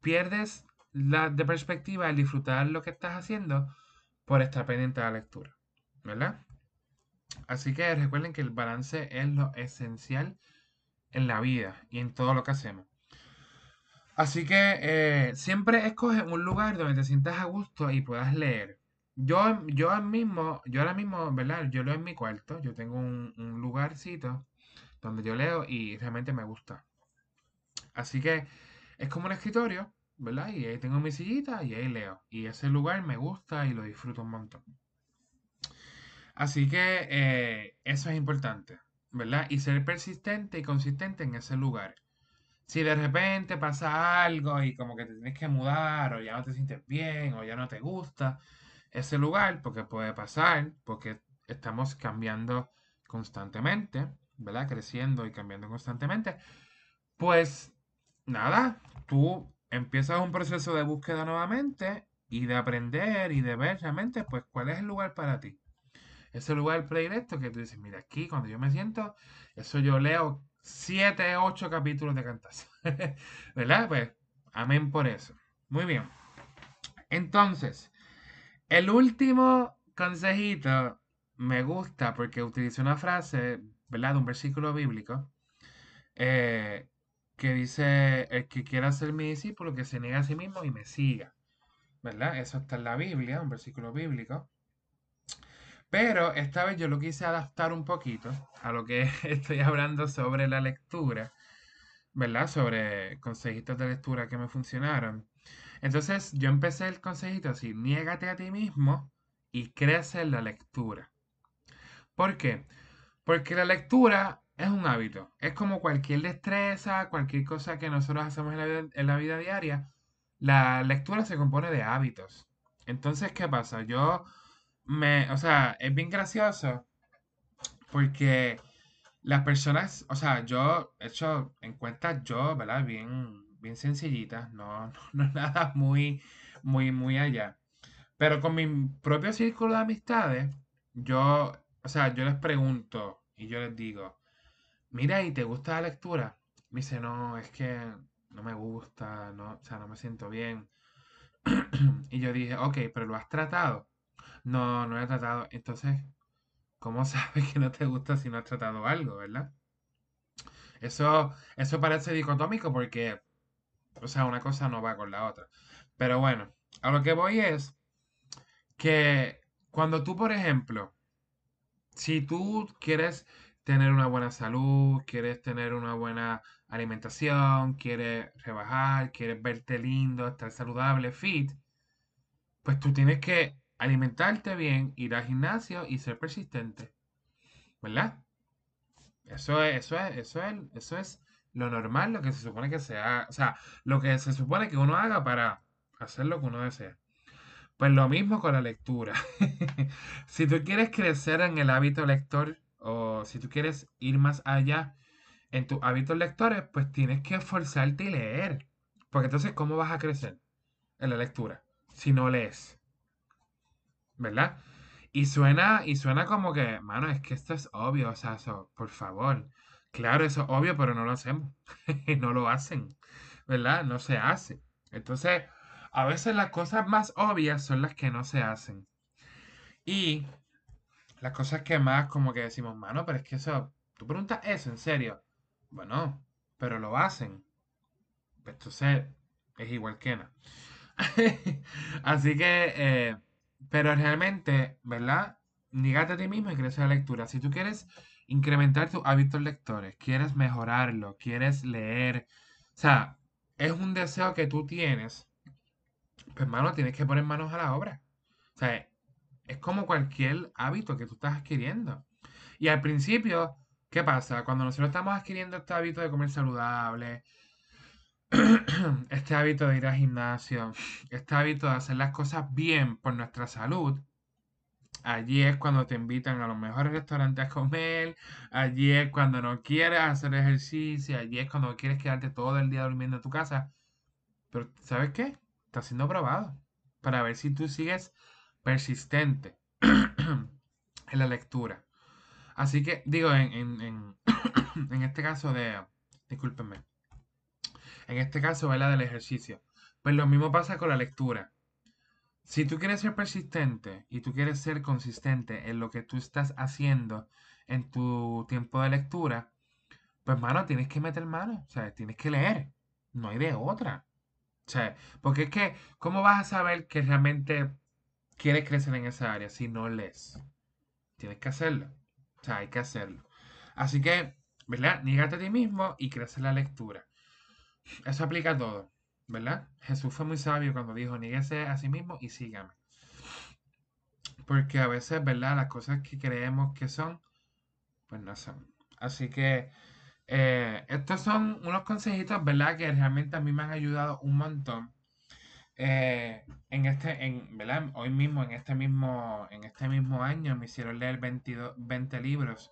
pierdes la de perspectiva el disfrutar lo que estás haciendo por estar pendiente de la lectura. ¿Verdad? Así que recuerden que el balance es lo esencial en la vida y en todo lo que hacemos. Así que eh, siempre escoge un lugar donde te sientas a gusto y puedas leer. Yo, yo ahora mismo, yo ahora mismo, ¿verdad? Yo leo en mi cuarto, yo tengo un, lugarcito donde yo leo y realmente me gusta. Así que es como un escritorio, ¿verdad? Y ahí tengo mi sillita y ahí leo. Y ese lugar me gusta y lo disfruto un montón. Así que eh, eso es importante, ¿verdad? Y ser persistente y consistente en ese lugar. Si de repente pasa algo y como que te tienes que mudar o ya no te sientes bien o ya no te gusta ese lugar, porque puede pasar, porque estamos cambiando constantemente, ¿verdad? Creciendo y cambiando constantemente. Pues nada, tú empiezas un proceso de búsqueda nuevamente y de aprender y de ver realmente, pues, cuál es el lugar para ti. Ese lugar predilecto que tú dices, mira, aquí cuando yo me siento, eso yo leo 7, 8 capítulos de cantazo. [laughs] ¿Verdad? Pues, amén por eso. Muy bien. Entonces, el último consejito me gusta porque utiliza una frase, ¿verdad? De un versículo bíblico eh, que dice, el que quiera ser mi discípulo, que se niegue a sí mismo y me siga. ¿Verdad? Eso está en la Biblia, un versículo bíblico. Pero esta vez yo lo quise adaptar un poquito a lo que [laughs] estoy hablando sobre la lectura, ¿verdad? Sobre consejitos de lectura que me funcionaron. Entonces yo empecé el consejito así, niégate a ti mismo y crece en la lectura. ¿Por qué? Porque la lectura es un hábito. Es como cualquier destreza, cualquier cosa que nosotros hacemos en la vida, en la vida diaria. La lectura se compone de hábitos. Entonces, ¿qué pasa? Yo me, o sea, es bien gracioso porque las personas, o sea, yo he hecho encuestas yo, ¿verdad? Bien, bien sencillitas, no, [laughs] no, nada muy, muy, muy allá. Pero con mi propio círculo de amistades, yo, o sea, yo les pregunto y yo les digo, mira, ¿y te gusta la lectura? Me dice, no, es que no me gusta, no, o sea, no me siento bien. [clears throat] y yo dije, ok, pero lo has tratado. No, no he tratado. Entonces, ¿cómo [laughs] sabes que no te gusta si no has tratado algo, verdad? Eso, eso parece dicotómico porque, o sea, una cosa no va con la otra. Pero bueno, a lo que voy es que cuando tú, por ejemplo, si tú quieres tener una buena salud, quieres tener una buena alimentación, quieres rebajar, quieres verte lindo, estar saludable, fit, pues tú tienes que alimentarte bien, ir al gimnasio y ser persistente. ¿Verdad? Eso es, eso es, eso es, eso es lo normal, lo que se supone que sea, o sea, lo que se supone que uno haga para hacer lo que uno desea. Pues lo mismo con la lectura. [laughs] si tú quieres crecer en el hábito lector o si tú quieres ir más allá en tus hábitos lectores, pues tienes que esforzarte y leer. Porque entonces, ¿cómo vas a crecer en la lectura si no lees? ¿Verdad? Y suena, y suena como que, mano, es que esto es obvio, o sea, eso, por favor. Claro, eso es obvio, pero no lo hacemos. [laughs] no lo hacen, ¿verdad? No se hace. Entonces, a veces las cosas más obvias son las que no se hacen. Y las cosas que más como que decimos, mano, pero es que eso, tú preguntas eso, en serio. Bueno, pero lo hacen. Entonces, es igual que no. [laughs] Así que, eh, pero realmente, ¿verdad? Nígate a ti mismo y crece la lectura. Si tú quieres incrementar tus hábitos lectores, quieres mejorarlo, quieres leer, o sea, es un deseo que tú tienes, pues hermano, tienes que poner manos a la obra. O sea, es como cualquier hábito que tú estás adquiriendo. Y al principio, ¿qué pasa? Cuando nosotros estamos adquiriendo este hábito de comer saludable, [clears throat] este hábito de ir al gimnasio, este hábito de hacer las cosas bien por nuestra salud, allí es cuando te invitan a los mejores restaurantes a comer, allí es cuando no quieres hacer ejercicio, allí es cuando quieres quedarte todo el día durmiendo en tu casa. Pero, ¿sabes qué? Está siendo probado para ver si tú sigues persistente [clears throat] en la lectura. Así que, digo, en, en, en, [clears throat] este caso de, discúlpenme, en este caso, ¿verdad? Del ejercicio. Pues lo mismo pasa con la lectura. Si tú quieres ser persistente y tú quieres ser consistente en lo que tú estás haciendo en tu tiempo de lectura, pues mano, tienes que meter mano, o sea, tienes que leer. No hay de otra. Sea, porque es que, ¿cómo vas a saber que realmente quieres crecer en esa área si no lees? Tienes que hacerlo. O sea, hay que hacerlo. Así que, ¿verdad? Nígate a ti mismo y crece la lectura. Eso aplica a todo, ¿verdad? Jesús fue muy sabio cuando dijo, níguese a sí mismo y sígame. Porque a veces, ¿verdad? Las cosas que creemos que son, pues no son. Así que eh, estos son unos consejitos, ¿verdad? Que realmente a mí me han ayudado un montón. Eh, en este, en, ¿verdad? Hoy mismo, en este mismo, en este mismo año, me hicieron leer 22, 20 libros.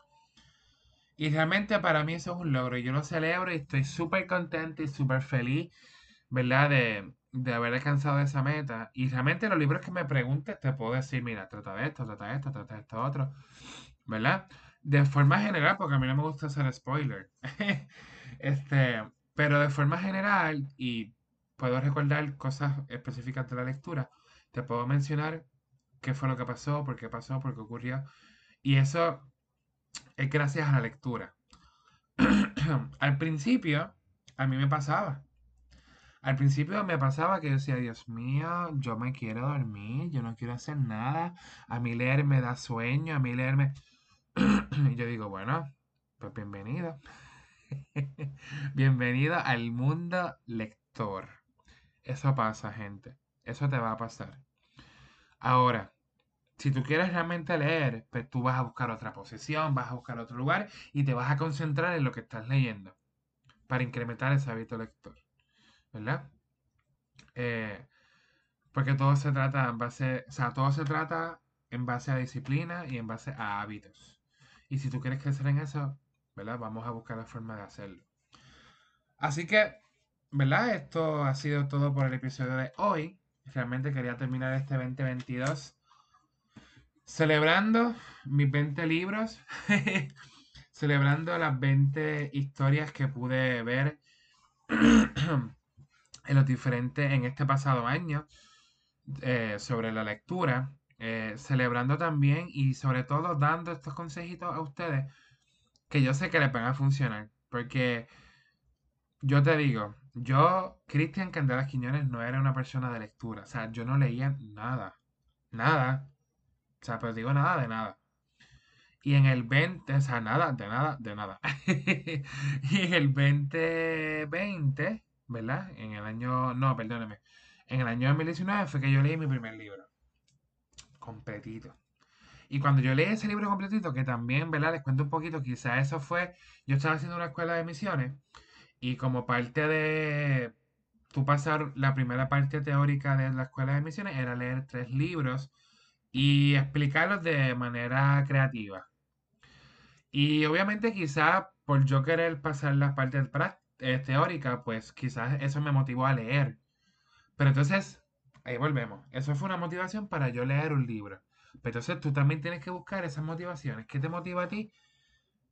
Y realmente para mí eso es un logro. Yo lo celebro y estoy súper contento y súper feliz, ¿verdad? De, de haber alcanzado esa meta. Y realmente los libros que me preguntes te puedo decir, mira, trata de esto, trata de esto, trata de esto otro, ¿verdad? De forma general, porque a mí no me gusta hacer spoiler. [laughs] este, pero de forma general, y puedo recordar cosas específicas de la lectura, te puedo mencionar qué fue lo que pasó, por qué pasó, por qué ocurrió. Y eso es gracias a la lectura. [clears throat] Al principio, a mí me pasaba. Al principio me pasaba que yo decía, Dios mío, yo me quiero dormir, yo no quiero hacer nada. A mí leer me da sueño, a mí leerme... [clears throat] y yo digo, bueno, pues bienvenido. [laughs] bienvenido al mundo lector. Eso pasa, gente. Eso te va a pasar. Ahora, si tú quieres realmente leer, pues tú vas a buscar otra posición, vas a buscar otro lugar y te vas a concentrar en lo que estás leyendo para incrementar ese hábito lector. ¿Verdad? Eh, porque todo se trata en base, o sea, todo se trata en base a disciplina y en base a hábitos. Y si tú quieres crecer en eso, ¿verdad? Vamos a buscar la forma de hacerlo. Así que, ¿verdad? Esto ha sido todo por el episodio de hoy. Realmente quería terminar este 2022 celebrando mis 20 libros, [laughs] celebrando las 20 historias que pude ver en los diferentes, en este pasado año, eh, sobre la lectura, eh, celebrando también y sobre todo dando estos consejitos a ustedes que yo sé que les van a funcionar, porque yo te digo, yo, Cristian Candelas Quiñones, no era una persona de lectura, o sea, yo no leía nada, nada, o sea, pero digo nada de nada. Y en el 20, o sea, nada, de nada, de nada. [laughs] y en el 2020, ¿verdad? En el año, no, perdóneme. En el año 2019 fue que yo leí mi primer libro. Completito. Y cuando yo leí ese libro completito, que también, ¿verdad? Les cuento un poquito, quizá eso fue, yo estaba haciendo una escuela de misiones y como parte de tú pasar la primera parte teórica de la escuela de misiones era leer tres libros y explicarlos de manera creativa. Y obviamente quizás por yo querer pasar las partes eh, teóricas, pues quizás eso me motivó a leer. Pero entonces, ahí volvemos. Eso fue una motivación para yo leer un libro. Pero entonces tú también tienes que buscar esas motivaciones. ¿Qué te motiva a ti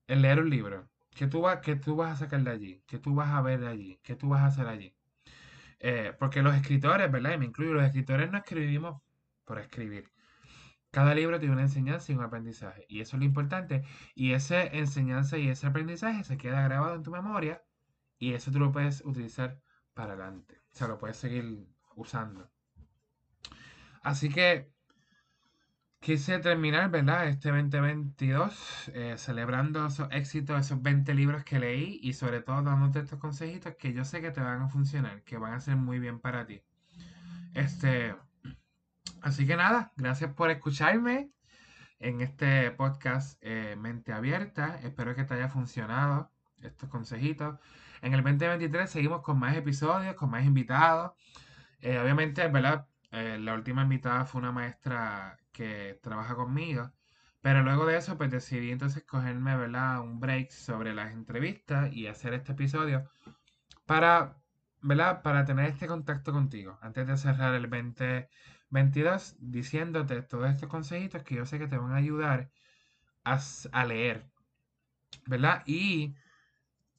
en leer un libro? ¿Qué tú, qué tú vas a sacar de allí? ¿Qué tú vas a ver de allí? ¿Qué tú vas a hacer allí? Eh, porque los escritores, ¿verdad? Y me incluyo, los escritores no escribimos por escribir. Cada libro tiene una enseñanza y un aprendizaje. Y eso es lo importante. Y esa enseñanza y ese aprendizaje se queda grabado en tu memoria y eso tú lo puedes utilizar para adelante. O sea, lo puedes seguir usando. Así que quise terminar, ¿verdad? Este 2022 eh, celebrando esos éxitos, esos 20 libros que leí y sobre todo dándote estos consejitos que yo sé que te van a funcionar, que van a ser muy bien para ti. Este, Así que nada, gracias por escucharme en este podcast eh, Mente Abierta. Espero que te haya funcionado. estos consejitos. En el 2023 seguimos con más episodios, con más invitados. Eh, obviamente, ¿verdad? Eh, la última invitada fue una maestra que trabaja conmigo. Pero luego de eso, pues decidí entonces cogerme, ¿verdad? Un break sobre las entrevistas y hacer este episodio para, ¿verdad? Para tener este contacto contigo. Antes de cerrar el 2022, diciéndote todos estos consejitos que yo sé que te van a ayudar a, a leer, ¿verdad? Y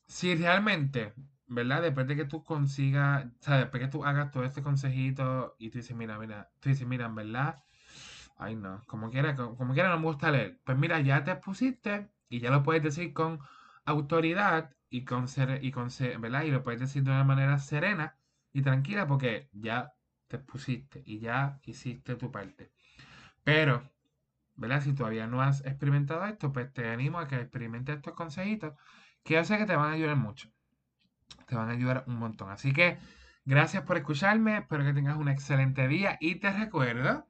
si realmente ¿verdad? Después de que tú consigas, o sea, después que tú hagas todo este consejito y tú dices, mira, mira, tú dices, mira, verdad, ay no, como quiera, como, quiera no me gusta leer. Pues mira, ya te pusiste y ya lo puedes decir con autoridad y con ser, y con ser, ¿verdad? Y lo puedes decir de una manera serena y tranquila porque ya te pusiste y ya hiciste tu parte. Pero, ¿verdad? Si todavía no has experimentado esto, pues te animo a que experimentes estos consejitos que yo sé que te van a ayudar mucho te van a ayudar un montón. Así que gracias por escucharme, espero que tengas un excelente día y te recuerdo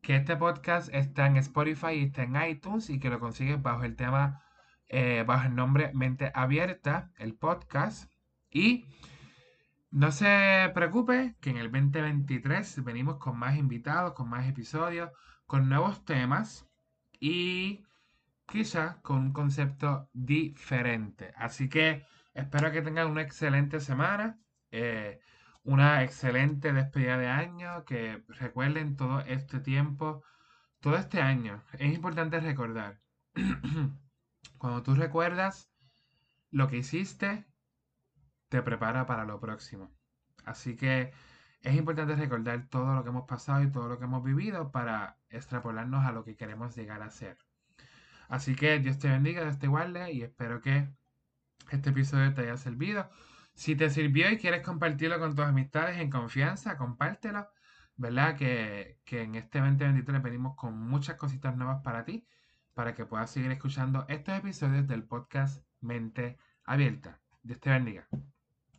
que este podcast está en Spotify y está en iTunes y que lo consigues bajo el tema, eh, bajo el nombre Mente Abierta, el podcast. Y no se preocupe que en el 2023 venimos con más invitados, con más episodios, con nuevos temas y quizá con un concepto diferente. Así que Espero que tengan una excelente semana, eh, una excelente despedida de año, que recuerden todo este tiempo, todo este año. Es importante recordar, [clears throat] cuando tú recuerdas lo que hiciste, te prepara para lo próximo. Así que es importante recordar todo lo que hemos pasado y todo lo que hemos vivido para extrapolarnos a lo que queremos llegar a ser. Así que Dios te bendiga, Dios te guarde y espero que este episodio te haya servido. Si te sirvió y quieres compartirlo con tus amistades en confianza, compártelo. ¿Verdad? Que, que en este 2023 venimos con muchas cositas nuevas para ti, para que puedas seguir escuchando estos episodios del podcast Mente Abierta. Dios te bendiga.